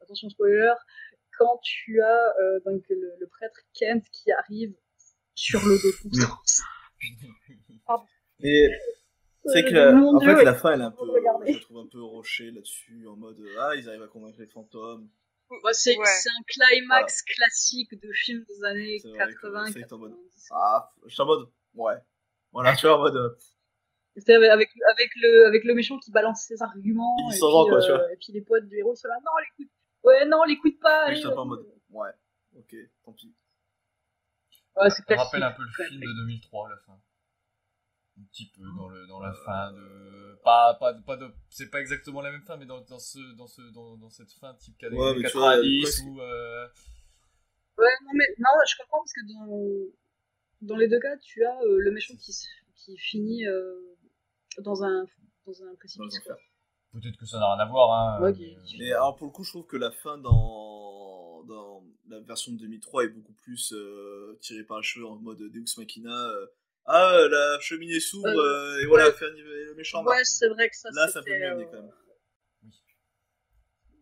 attention spoiler, quand tu as euh, donc le, le prêtre Kent qui arrive sur le dos de Constance. Mais c'est que Euh, la- mon en Dieu, fait la fin elle est un peu je trouve un peu rocher là-dessus en mode ah ils arrivent à convaincre les fantômes Bah, c'est Ouais. c'est un climax classique de film des années C'est vrai que 80 c'est en mode 90. ah je suis en mode ouais voilà tu vois en mode euh, C'était avec, avec, le, avec le méchant qui balance ses arguments. Il et, puis, quoi, tu euh, vois. et puis les potes du héros sont là, non, l'écoute. Ouais, non, l'écoute pas. je allez, suis un peu en mode ouais ok tant pis Ouais, c'est Ça rappelle un peu le film de 2003, la fin. Un petit peu dans, le, dans la fin de. Pas, pas, pas de. C'est pas exactement la même fin, mais dans, dans, ce, dans, ce, dans, dans cette fin type Ouais, mais tu vois, 90 presque- où. euh, Ouais, non, mais non, je comprends parce que dans, dans les deux cas, tu as euh, le méchant qui, qui finit euh, dans un, dans un précipice. quoi. Peut-être que ça n'a rien à voir, hein. Ouais, mais, euh, Mais alors pour le coup, je trouve que la fin dans, dans la version de 2003 est beaucoup plus euh, tirée par les cheveux en mode Deus Machina. Euh, ah, la cheminée s'ouvre Euh, euh, et voilà, ouais. fait animer le méchant. Ouais, c'est vrai que ça, Là, c'est un peu mieux euh, quand même.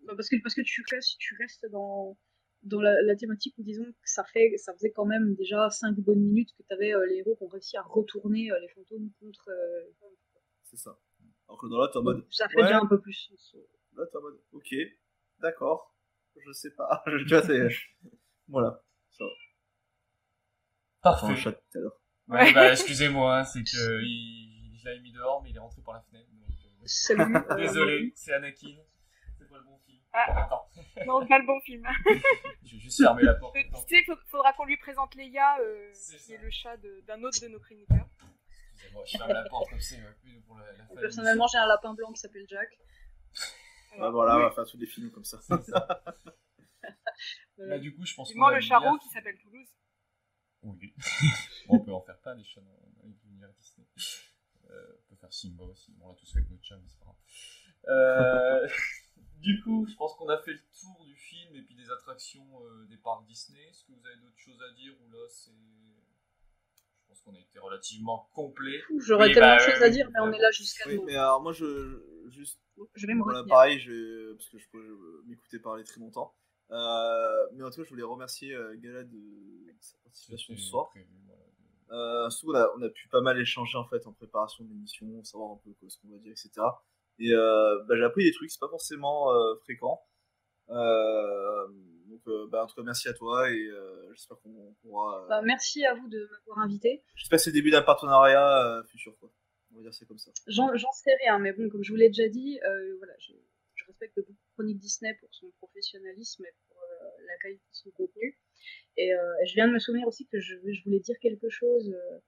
Bah, parce que parce que tu restes tu restes dans dans la, la thématique où disons que ça fait ça faisait quand même déjà 5 bonnes minutes que tu avais les héros qui ont réussi à retourner euh, les fantômes contre euh, C'est ça. Alors que dans l'autre, t'es en mode. ça fait ouais. déjà un peu plus Là, t'es en mode. Ok, d'accord. Je sais pas. tu vois, c'est. Voilà. Ça va. Parfait. Enfin, un chat tout à l'heure. Ouais, bah, excusez-moi, hein, c'est que il, je l'avais mis dehors, mais il est rentré par la fenêtre. donc, euh, Salut, euh, Désolé, c'est Anakin. C'est pas le bon film. Ah. Attends. Non, pas le bon film. Je vais juste fermer la porte. Tu sais, faut- faudra qu'on lui présente Leia, euh, qui est le chat d'un autre de nos chroniqueurs. Excusez-moi, je ferme la porte comme ça, il va plus pour la, la personnellement j'ai un lapin blanc qui s'appelle Jack Ouais, voilà, on va faire tous des films comme ça. Bah, du coup, je pense a le charreau qui s'appelle Toulouse. Oui. Bon, on peut en faire plein des chats dans dans l'univers Disney. Euh, on peut faire Simba aussi. Bon, on l'a tous fait avec notre chat, mais c'est pas grave. Euh, du coup, je pense qu'on a fait le tour du film et puis des attractions euh, des parcs Disney. Est-ce que vous avez d'autres choses à dire ou là c'est. Je pense qu'on a été relativement complet. j'aurais Oui, tellement bah, de choses à dire mais on est là jusqu'à Oui, demain. mais alors moi, je. Juste. je vais me Voilà, retenir. pareil, je, parce que je peux euh, m'écouter parler très longtemps. Euh, mais en tout cas, je voulais remercier euh, Gala de sa participation ce soir. Euh, surtout, on a, on a pu pas mal échanger en fait en préparation de l'émission, savoir un peu quoi, ce qu'on va dire, etc. Et euh, bah, j'ai appris des trucs, c'est pas forcément fréquent. Donc, bah, en tout cas, merci à toi et j'espère qu'on pourra. Bah, merci à vous de m'avoir invité J'espère que c'est le début d'un partenariat futur, quoi. On va dire c'est comme ça. J'en sais rien, mais bon, comme je vous l'ai déjà dit, voilà, je, je respecte beaucoup Chronique Disney pour son professionnalisme et pour euh, la qualité de son contenu. Et euh, je viens de me souvenir aussi que je, voulais dire quelque chose euh,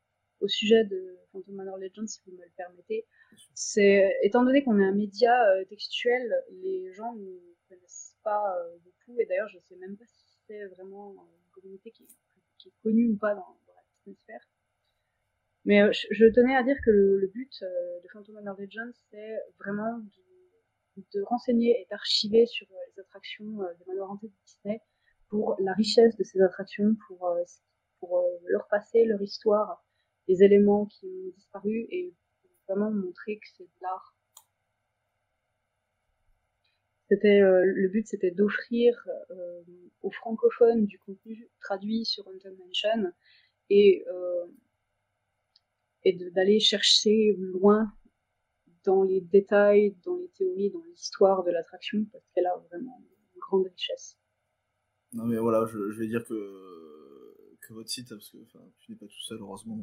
au sujet de Phantom Manor Legends, si vous me le permettez. C'est étant donné qu'on est un média textuel, les gens ne connaissent pas beaucoup, et d'ailleurs, je sais même pas si c'est vraiment une communauté qui est, connue ou pas dans, la Disney sphère. Mais je, tenais à dire que le, but de Phantom Manor Legends, c'est vraiment de, de renseigner et d'archiver sur euh, les attractions euh, des manoirs hantés de Disney pour la richesse de ces attractions, pour, euh, leur passé, leur histoire, les éléments qui ont disparu et vraiment montrer que c'est de l'art. C'était euh, le but, c'était d'offrir euh, aux francophones du contenu traduit sur Haunted Mansion et euh, et de- d'aller chercher loin dans les détails, dans les théories, dans l'histoire de l'attraction, parce qu'elle a vraiment une grande richesse. Non mais voilà, je, je vais dire que, que votre site, parce que tu n'es pas tout seul heureusement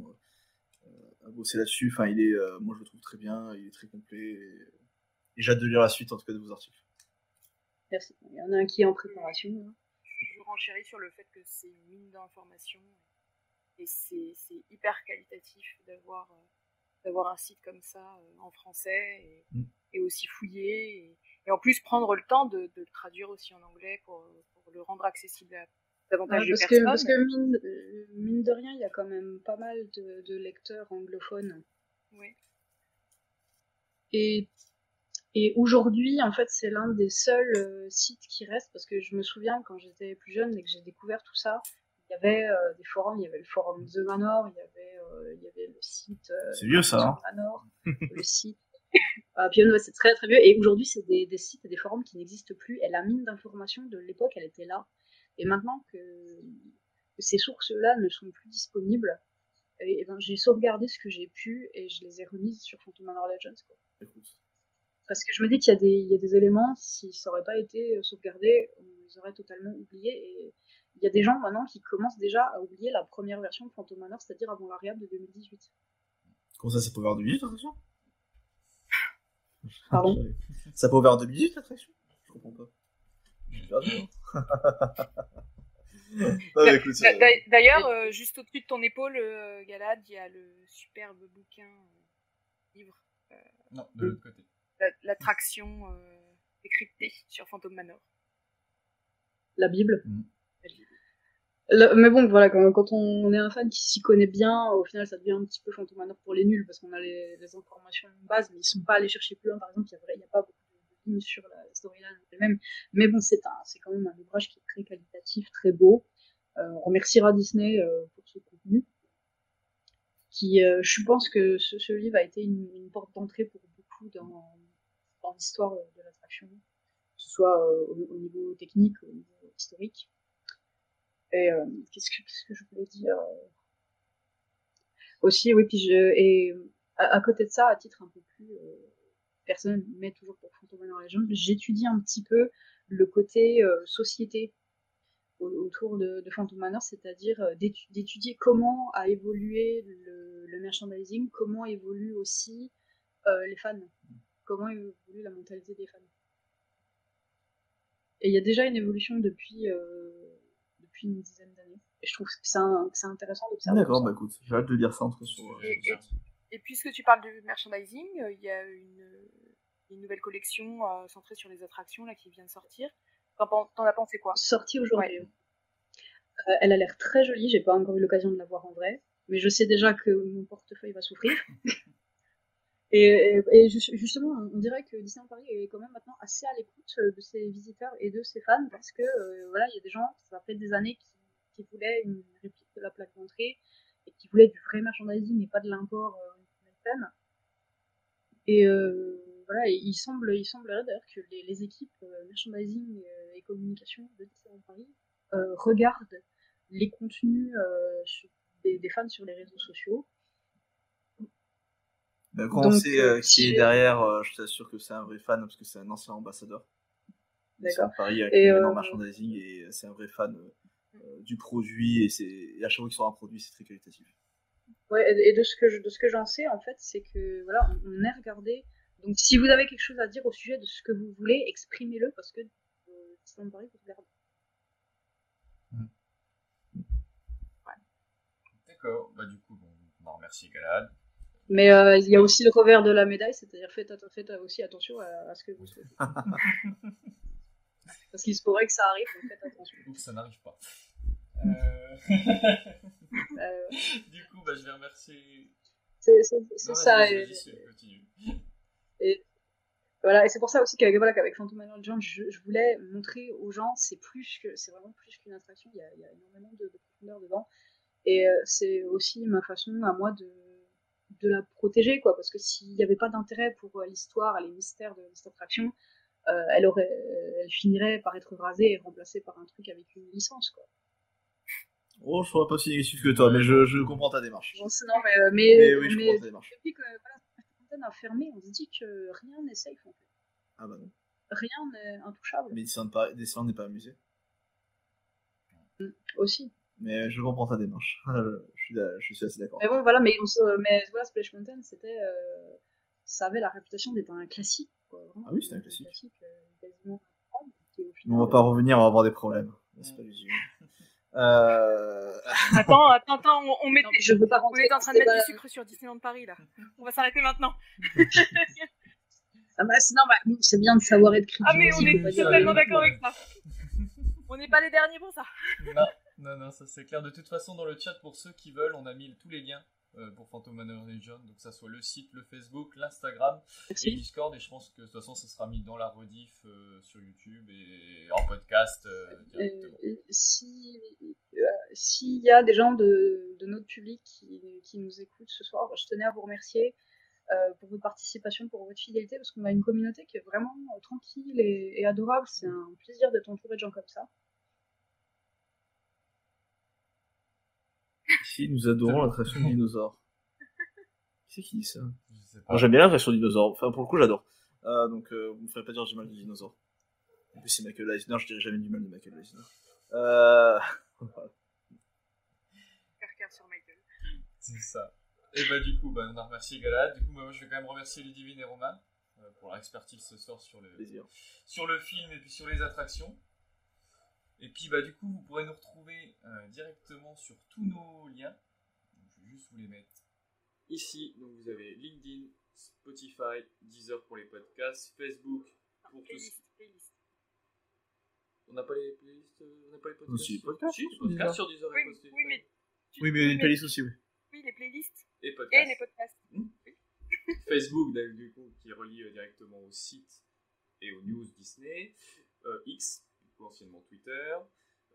euh, à bosser là-dessus, enfin il est, euh, moi je le trouve très bien, il est très complet, et, et j'ai hâte de lire la suite en tout cas de vos articles. Merci. Il y en a un qui est en préparation. hein. Je renchéris sur le fait que c'est une mine d'informations et c'est c'est hyper qualitatif d'avoir euh, d'avoir un site comme ça euh, en français et, Mm. et aussi fouillé et, et en plus prendre le temps de, de le traduire aussi en anglais pour, pour le rendre accessible à davantage Ouais, de que, personnes. parce que mine, euh, mine de rien, il y a quand même pas mal de, de lecteurs anglophones. Oui. Et, et aujourd'hui, en fait, c'est l'un des seuls euh, sites qui reste, parce que je me souviens quand j'étais plus jeune et que j'ai découvert tout ça, il y avait euh, des forums, il y avait le forum The Manor, il y avait, il y avait le site euh, C'est vieux, ça, hein. Manor, le site. Ah, puis, ouais, c'est très très vieux. Et aujourd'hui, c'est des, des sites et des forums qui n'existent plus. Et la mine d'informations de l'époque, elle était là. Et maintenant que, ces sources-là ne sont plus disponibles, et, et ben, j'ai sauvegardé ce que j'ai pu et je les ai remises sur Phantom Manor Legends. Quoi. Parce que je me dis qu'il y, a des- il y a des éléments, si ça aurait pas été euh, sauvegardé, on les aurait totalement oubliés. Et il y a des gens maintenant qui commencent déjà à oublier la première version de Phantom Manor, c'est-à-dire avant l'Ariab de 2018. Comment ça, c'est pas ouvert 2 minutes l'attraction Pardon? Ça pas ouvert 2 minutes l'attraction Je comprends pas. J'ai perdu, hein. D'ailleurs, euh, juste au-dessus de ton épaule, euh, Galad, il y a le superbe bouquin, euh, livre. non, de l'autre côté. L'attraction décryptée sur Phantom Manor. La Bible. Mais bon, voilà, quand, on est un fan qui s'y connaît bien, au final, ça devient un petit peu Manor pour les nuls, parce qu'on a les, informations de base, mais ils sont pas allés chercher plus loin. Par exemple, il n'y a, pas beaucoup de lignes sur la storyline elle-même. Mais bon, c'est quand même un ouvrage qui est très qualitatif, très beau. Euh, on remerciera Disney euh, pour ce contenu. Qui, euh, je pense que ce, livre a été une, porte d'entrée pour beaucoup dans, dans l'histoire de l'attraction, que ce soit au, niveau technique, au niveau historique. Et qu'est-ce que, que je voulais dire Aussi, oui, puis je, et à, côté de ça, à titre un peu plus personnel, mais toujours pour Phantom Legend, j'étudie un petit peu le côté société autour de, de Phantom Manor, c'est-à-dire euh, d'étudier comment a évolué le, merchandising, comment évoluent aussi euh, les fans, comment évolue la mentalité des fans. Et il y a déjà une évolution depuis, euh, depuis une dizaine d'années. Et je trouve que c'est intéressant d'observer. D'accord, bah écoute, j'ai hâte de lire ça entre sur. Et, et, puisque tu parles de merchandising, il y a une, une nouvelle collection centrée sur les attractions là, qui vient de sortir. T'en as pensé quoi? Sortie aujourd'hui. Euh, elle a l'air très jolie, j'ai pas encore eu l'occasion de la voir en vrai, mais je sais déjà que mon portefeuille va souffrir. et, justement, on dirait que Disneyland Paris est quand même maintenant assez à l'écoute de ses visiteurs et de ses fans parce que euh, voilà, il y a des gens, ça fait des années qui, voulaient une réplique de la plaque d'entrée et qui voulaient du vrai merchandising et pas de l'import euh, Et euh, voilà, il semble, il semblerait d'ailleurs que les, équipes merchandising et communication de Disneyland Paris regardent les contenus des, des, fans sur les réseaux sociaux. Ben, quand on sait qui est derrière, je t'assure que c'est un vrai fan parce que c'est un ancien ambassadeur. D'accord. Paris avec et euh... merchandising et c'est un vrai fan du produit et, c'est à chaque fois qu'il sort un produit, c'est très qualitatif. Ouais, et de ce que je, de ce que j'en sais, en fait, c'est que voilà, on, est regardé. Donc, si vous avez quelque chose à dire au sujet de ce que vous voulez, exprimez-le parce que euh, Disneyland Paris vous regarde. Mm. D'accord, bah du coup, bon, on en remercie Galad. Mais euh, il y a aussi le revers de la médaille, c'est-à-dire faites, faites, aussi attention à, ce que vous souhaitez. Parce qu'il se pourrait que ça arrive, donc faites attention. Donc ça n'arrive pas. Euh... euh... Du coup, bah, je vais remercier. C'est ça. Et... et... voilà, et c'est pour ça aussi qu'avec voilà, qu'avec Phantom Manor je, je, voulais montrer aux gens, c'est plus que, c'est vraiment plus qu'une attraction. Il y, a, il y a énormément de, de profondeur dedans. Et euh, c'est aussi ma façon à moi de, de la protéger, quoi, parce que s'il n'y avait pas d'intérêt pour euh, l'histoire et les mystères de cette attraction, euh, elle, aurait, elle finirait par être rasée et remplacée par un truc avec une licence, quoi. Oh, je serais pas aussi négatif que toi, mais je, je comprends ta démarche. non, mais, mais, mais, oui, je comprends ta démarche. Depuis que voilà, a fermé, on se dit que rien n'est safe, en fait. Ah bah non. Rien n'est intouchable. Mais Disneyland n'est pas amusé. Aussi. Mais je comprends ta démarche. je, suis, je suis assez d'accord. Mais bon, voilà, mais, mais voilà, Splash Mountain, c'était, euh, ça avait la réputation d'être un classique. Quoi, ah oui, c'était un classique. classique euh, quasiment on va pas revenir, on va avoir des problèmes. C'est pas euh... Attends, attends, attends, on, on met. je veux pas Vous êtes en train de mettre du sucre sur Disneyland Paris là. On va s'arrêter maintenant. ah bah, c'est normal, c'est bien de savoir être critique. Ah mais on est totalement d'accord avec ça. On n'est pas les derniers pour ça. Non. Non, non, ça c'est clair. De toute façon, dans le chat, pour ceux qui veulent, on a mis tous les liens euh, pour Phantom Manor Legion. Donc, ça soit le site, le Facebook, l'Instagram et Discord. Et je pense que de toute façon, ça sera mis dans la rediff euh, sur YouTube et en podcast euh, directement. si s'il y a des gens de, de notre public qui, qui, nous écoutent ce soir, je tenais à vous remercier. pour votre participation, pour votre fidélité, parce qu'on a une communauté qui est vraiment tranquille et, et adorable. C'est un plaisir d'être entouré de gens comme ça. Nous adorons l'attraction dinosaure. Qui c'est qui dit ça J'aime bien l'attraction dinosaure. Enfin, pour le coup, j'adore. Euh, donc, euh, vous me ferez pas dire que j'ai mal de dinosaure. En plus, c'est Michael Eisner, je dirais jamais du mal de Michael Eisner. Euh... sur Michael. C'est ça. Et bah, du coup, bah, on a remercié Galad. Du coup, bah, moi, je vais quand même remercier Ludivine et Roman euh, pour leur expertise ce soir sur le, sur le film et puis sur les attractions. Et puis bah du coup vous pourrez nous retrouver euh, directement sur tous nos liens. Donc, je vais juste vous les mettre ici. Donc vous avez LinkedIn, Spotify, Deezer pour les podcasts, Facebook pour tous. On n'a pas les playlists, euh, on n'a pas les podcasts. Aussi, sur- podcast, Si, sur podcast Deezer. sur Deezer et Oui, Spotify. oui, mais Oui, mais une playlist aussi, oui. oui, les playlists Et et podcasts. les podcasts. Facebook, donc, du coup, qui relie euh, directement au site et aux news Disney. Euh, X, coup, anciennement Twitter.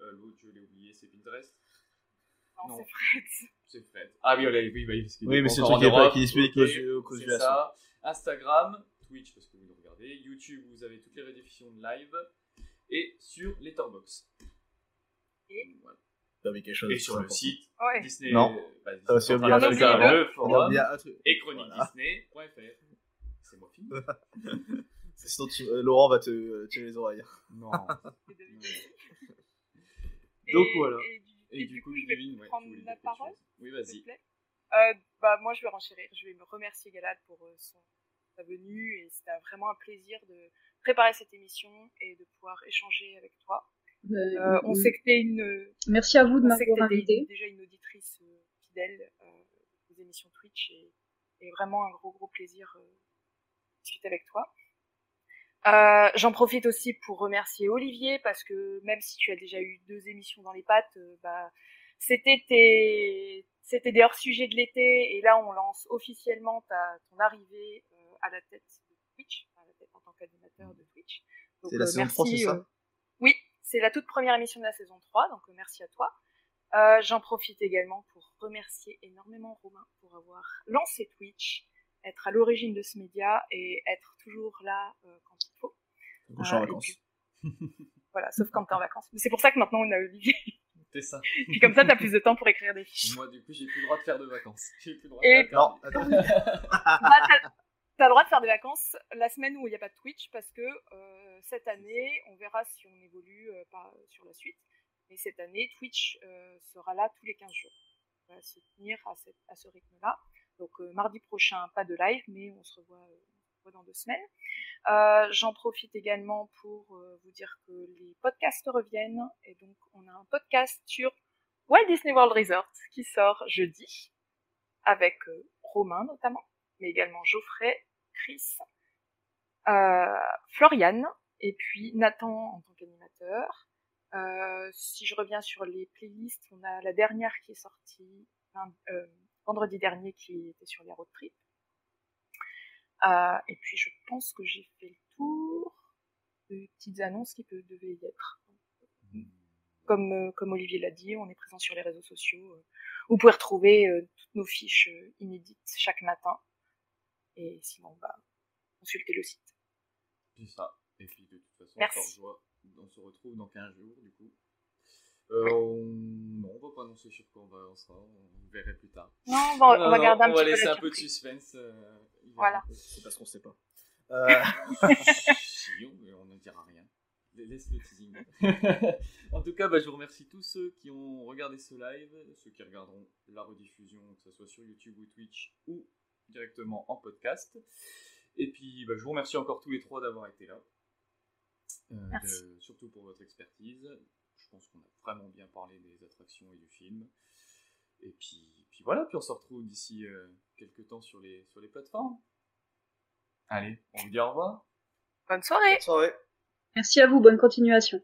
Euh, L'autre, je l'ai oublié, c'est Pinterest. Non, Non. c'est Fred. C'est Fred. Ah oui, oui, oui, parce Oui, mais c'est le truc qui est pas- qui explique ok, cause du- au cause c'est du la ça. Instagram, Twitch, parce que vous nous regardez. YouTube, vous avez toutes les rediffusions de live. Et sur Letterboxd. Et Voilà. T'avais quelque chose Et sur le important. site Ouais. Disney. Non. bah, Disney, enfin, truc. le forum oublié un truc. et chronique Voilà. Disney.fr. C'est moi fini. Sinon tu- euh, Laurent va te euh, tirer les oreilles. Non. Donc Et- voilà. Et, du, Et et du coup, coup, je vais ouais, prendre la parole. Oui, vas-y. Euh, bah, moi, je vais renchérir. Je vais me remercier Galad pour euh, son, sa venue. Et c'était vraiment un plaisir de préparer cette émission et de pouvoir échanger avec toi. Euh, Euh, on sait que t'es une. Merci à vous de on sait que m'avoir invité. déjà une auditrice euh, fidèle euh, des émissions Twitch et, et vraiment un gros gros plaisir euh, de discuter avec toi. Euh, J'en profite aussi pour remercier Olivier parce que même si tu as déjà eu deux émissions dans les pattes, euh, bah, c'était tes c'était des hors-sujets de l'été et là on lance officiellement ta, ton arrivée euh, à la tête de Twitch, à la tête en tant qu'animateur de Twitch. C'est la euh, saison merci, 3, c'est ça Oui, c'est la toute première émission de la saison 3, donc merci à toi. Euh, J'en profite également pour remercier énormément Romain pour avoir lancé Twitch, être à l'origine de ce média et être toujours là euh, quand il faut. Quand je suis en Euh, vacances. puis- voilà, sauf quand t'es en vacances. Mais c'est pour ça que maintenant on a Olivier. C'est ça. Puis comme ça, t'as plus de temps pour écrire des fiches. Moi, du coup, j'ai plus le droit de faire de vacances. J'ai plus le droit Et- de faire Non, de- attends. Bah, t'as- T'as le droit de faire des vacances la semaine où il n'y a pas de Twitch parce que euh, cette année, on verra si on évolue euh, par- sur la suite. Mais cette année, Twitch euh, sera là tous les 15 jours. On va se tenir à, cette- à ce rythme-là. Donc euh, mardi prochain, pas de live, mais on se revoit, euh, dans deux semaines. Euh, J'en profite également pour vous dire que les podcasts reviennent. Et donc, on a un podcast sur Walt Disney World Resort qui sort jeudi avec Romain notamment, mais également Geoffrey, Chris, euh, Floriane et puis Nathan en tant qu'animateur. Si je reviens sur les playlists, on a la dernière qui est sortie vendredi dernier qui était sur les road trips. Euh, et puis je pense que j'ai fait le tour de petites annonces qui peuvent, devaient y être. Comme, euh, comme Olivier l'a dit, on est présent sur les réseaux sociaux. euh, Vous pouvez retrouver euh, toutes nos fiches inédites chaque matin. Et sinon, bah, consultez le site. C'est ça. Et puis, de toute façon, se on se retrouve dans 15 jours, du coup. Euh, on... Non, on va pas annoncer sur quoi on va, on sera, on verra plus tard. Non, on va- on va garder un on petit va peu laisser la un peu de suspense. euh, il va- Voilà. C'est parce qu'on sait pas. Euh, si, on, on ne dira rien. Laisse le teasing. en tout cas, bah, je vous remercie tous ceux qui ont regardé ce live, ceux qui regarderont la rediffusion, que ce soit sur YouTube ou Twitch ou directement en podcast. Et puis, bah, je vous remercie encore tous les trois d'avoir été là. Euh, Merci. de- surtout pour votre expertise. Je pense qu'on a vraiment bien parlé des attractions et du film. Et puis, puis voilà, puis on se retrouve d'ici euh, quelques temps sur les, sur les plateformes. Allez, on vous dit au revoir. Bonne soirée. Bonne soirée. Merci à vous, bonne continuation.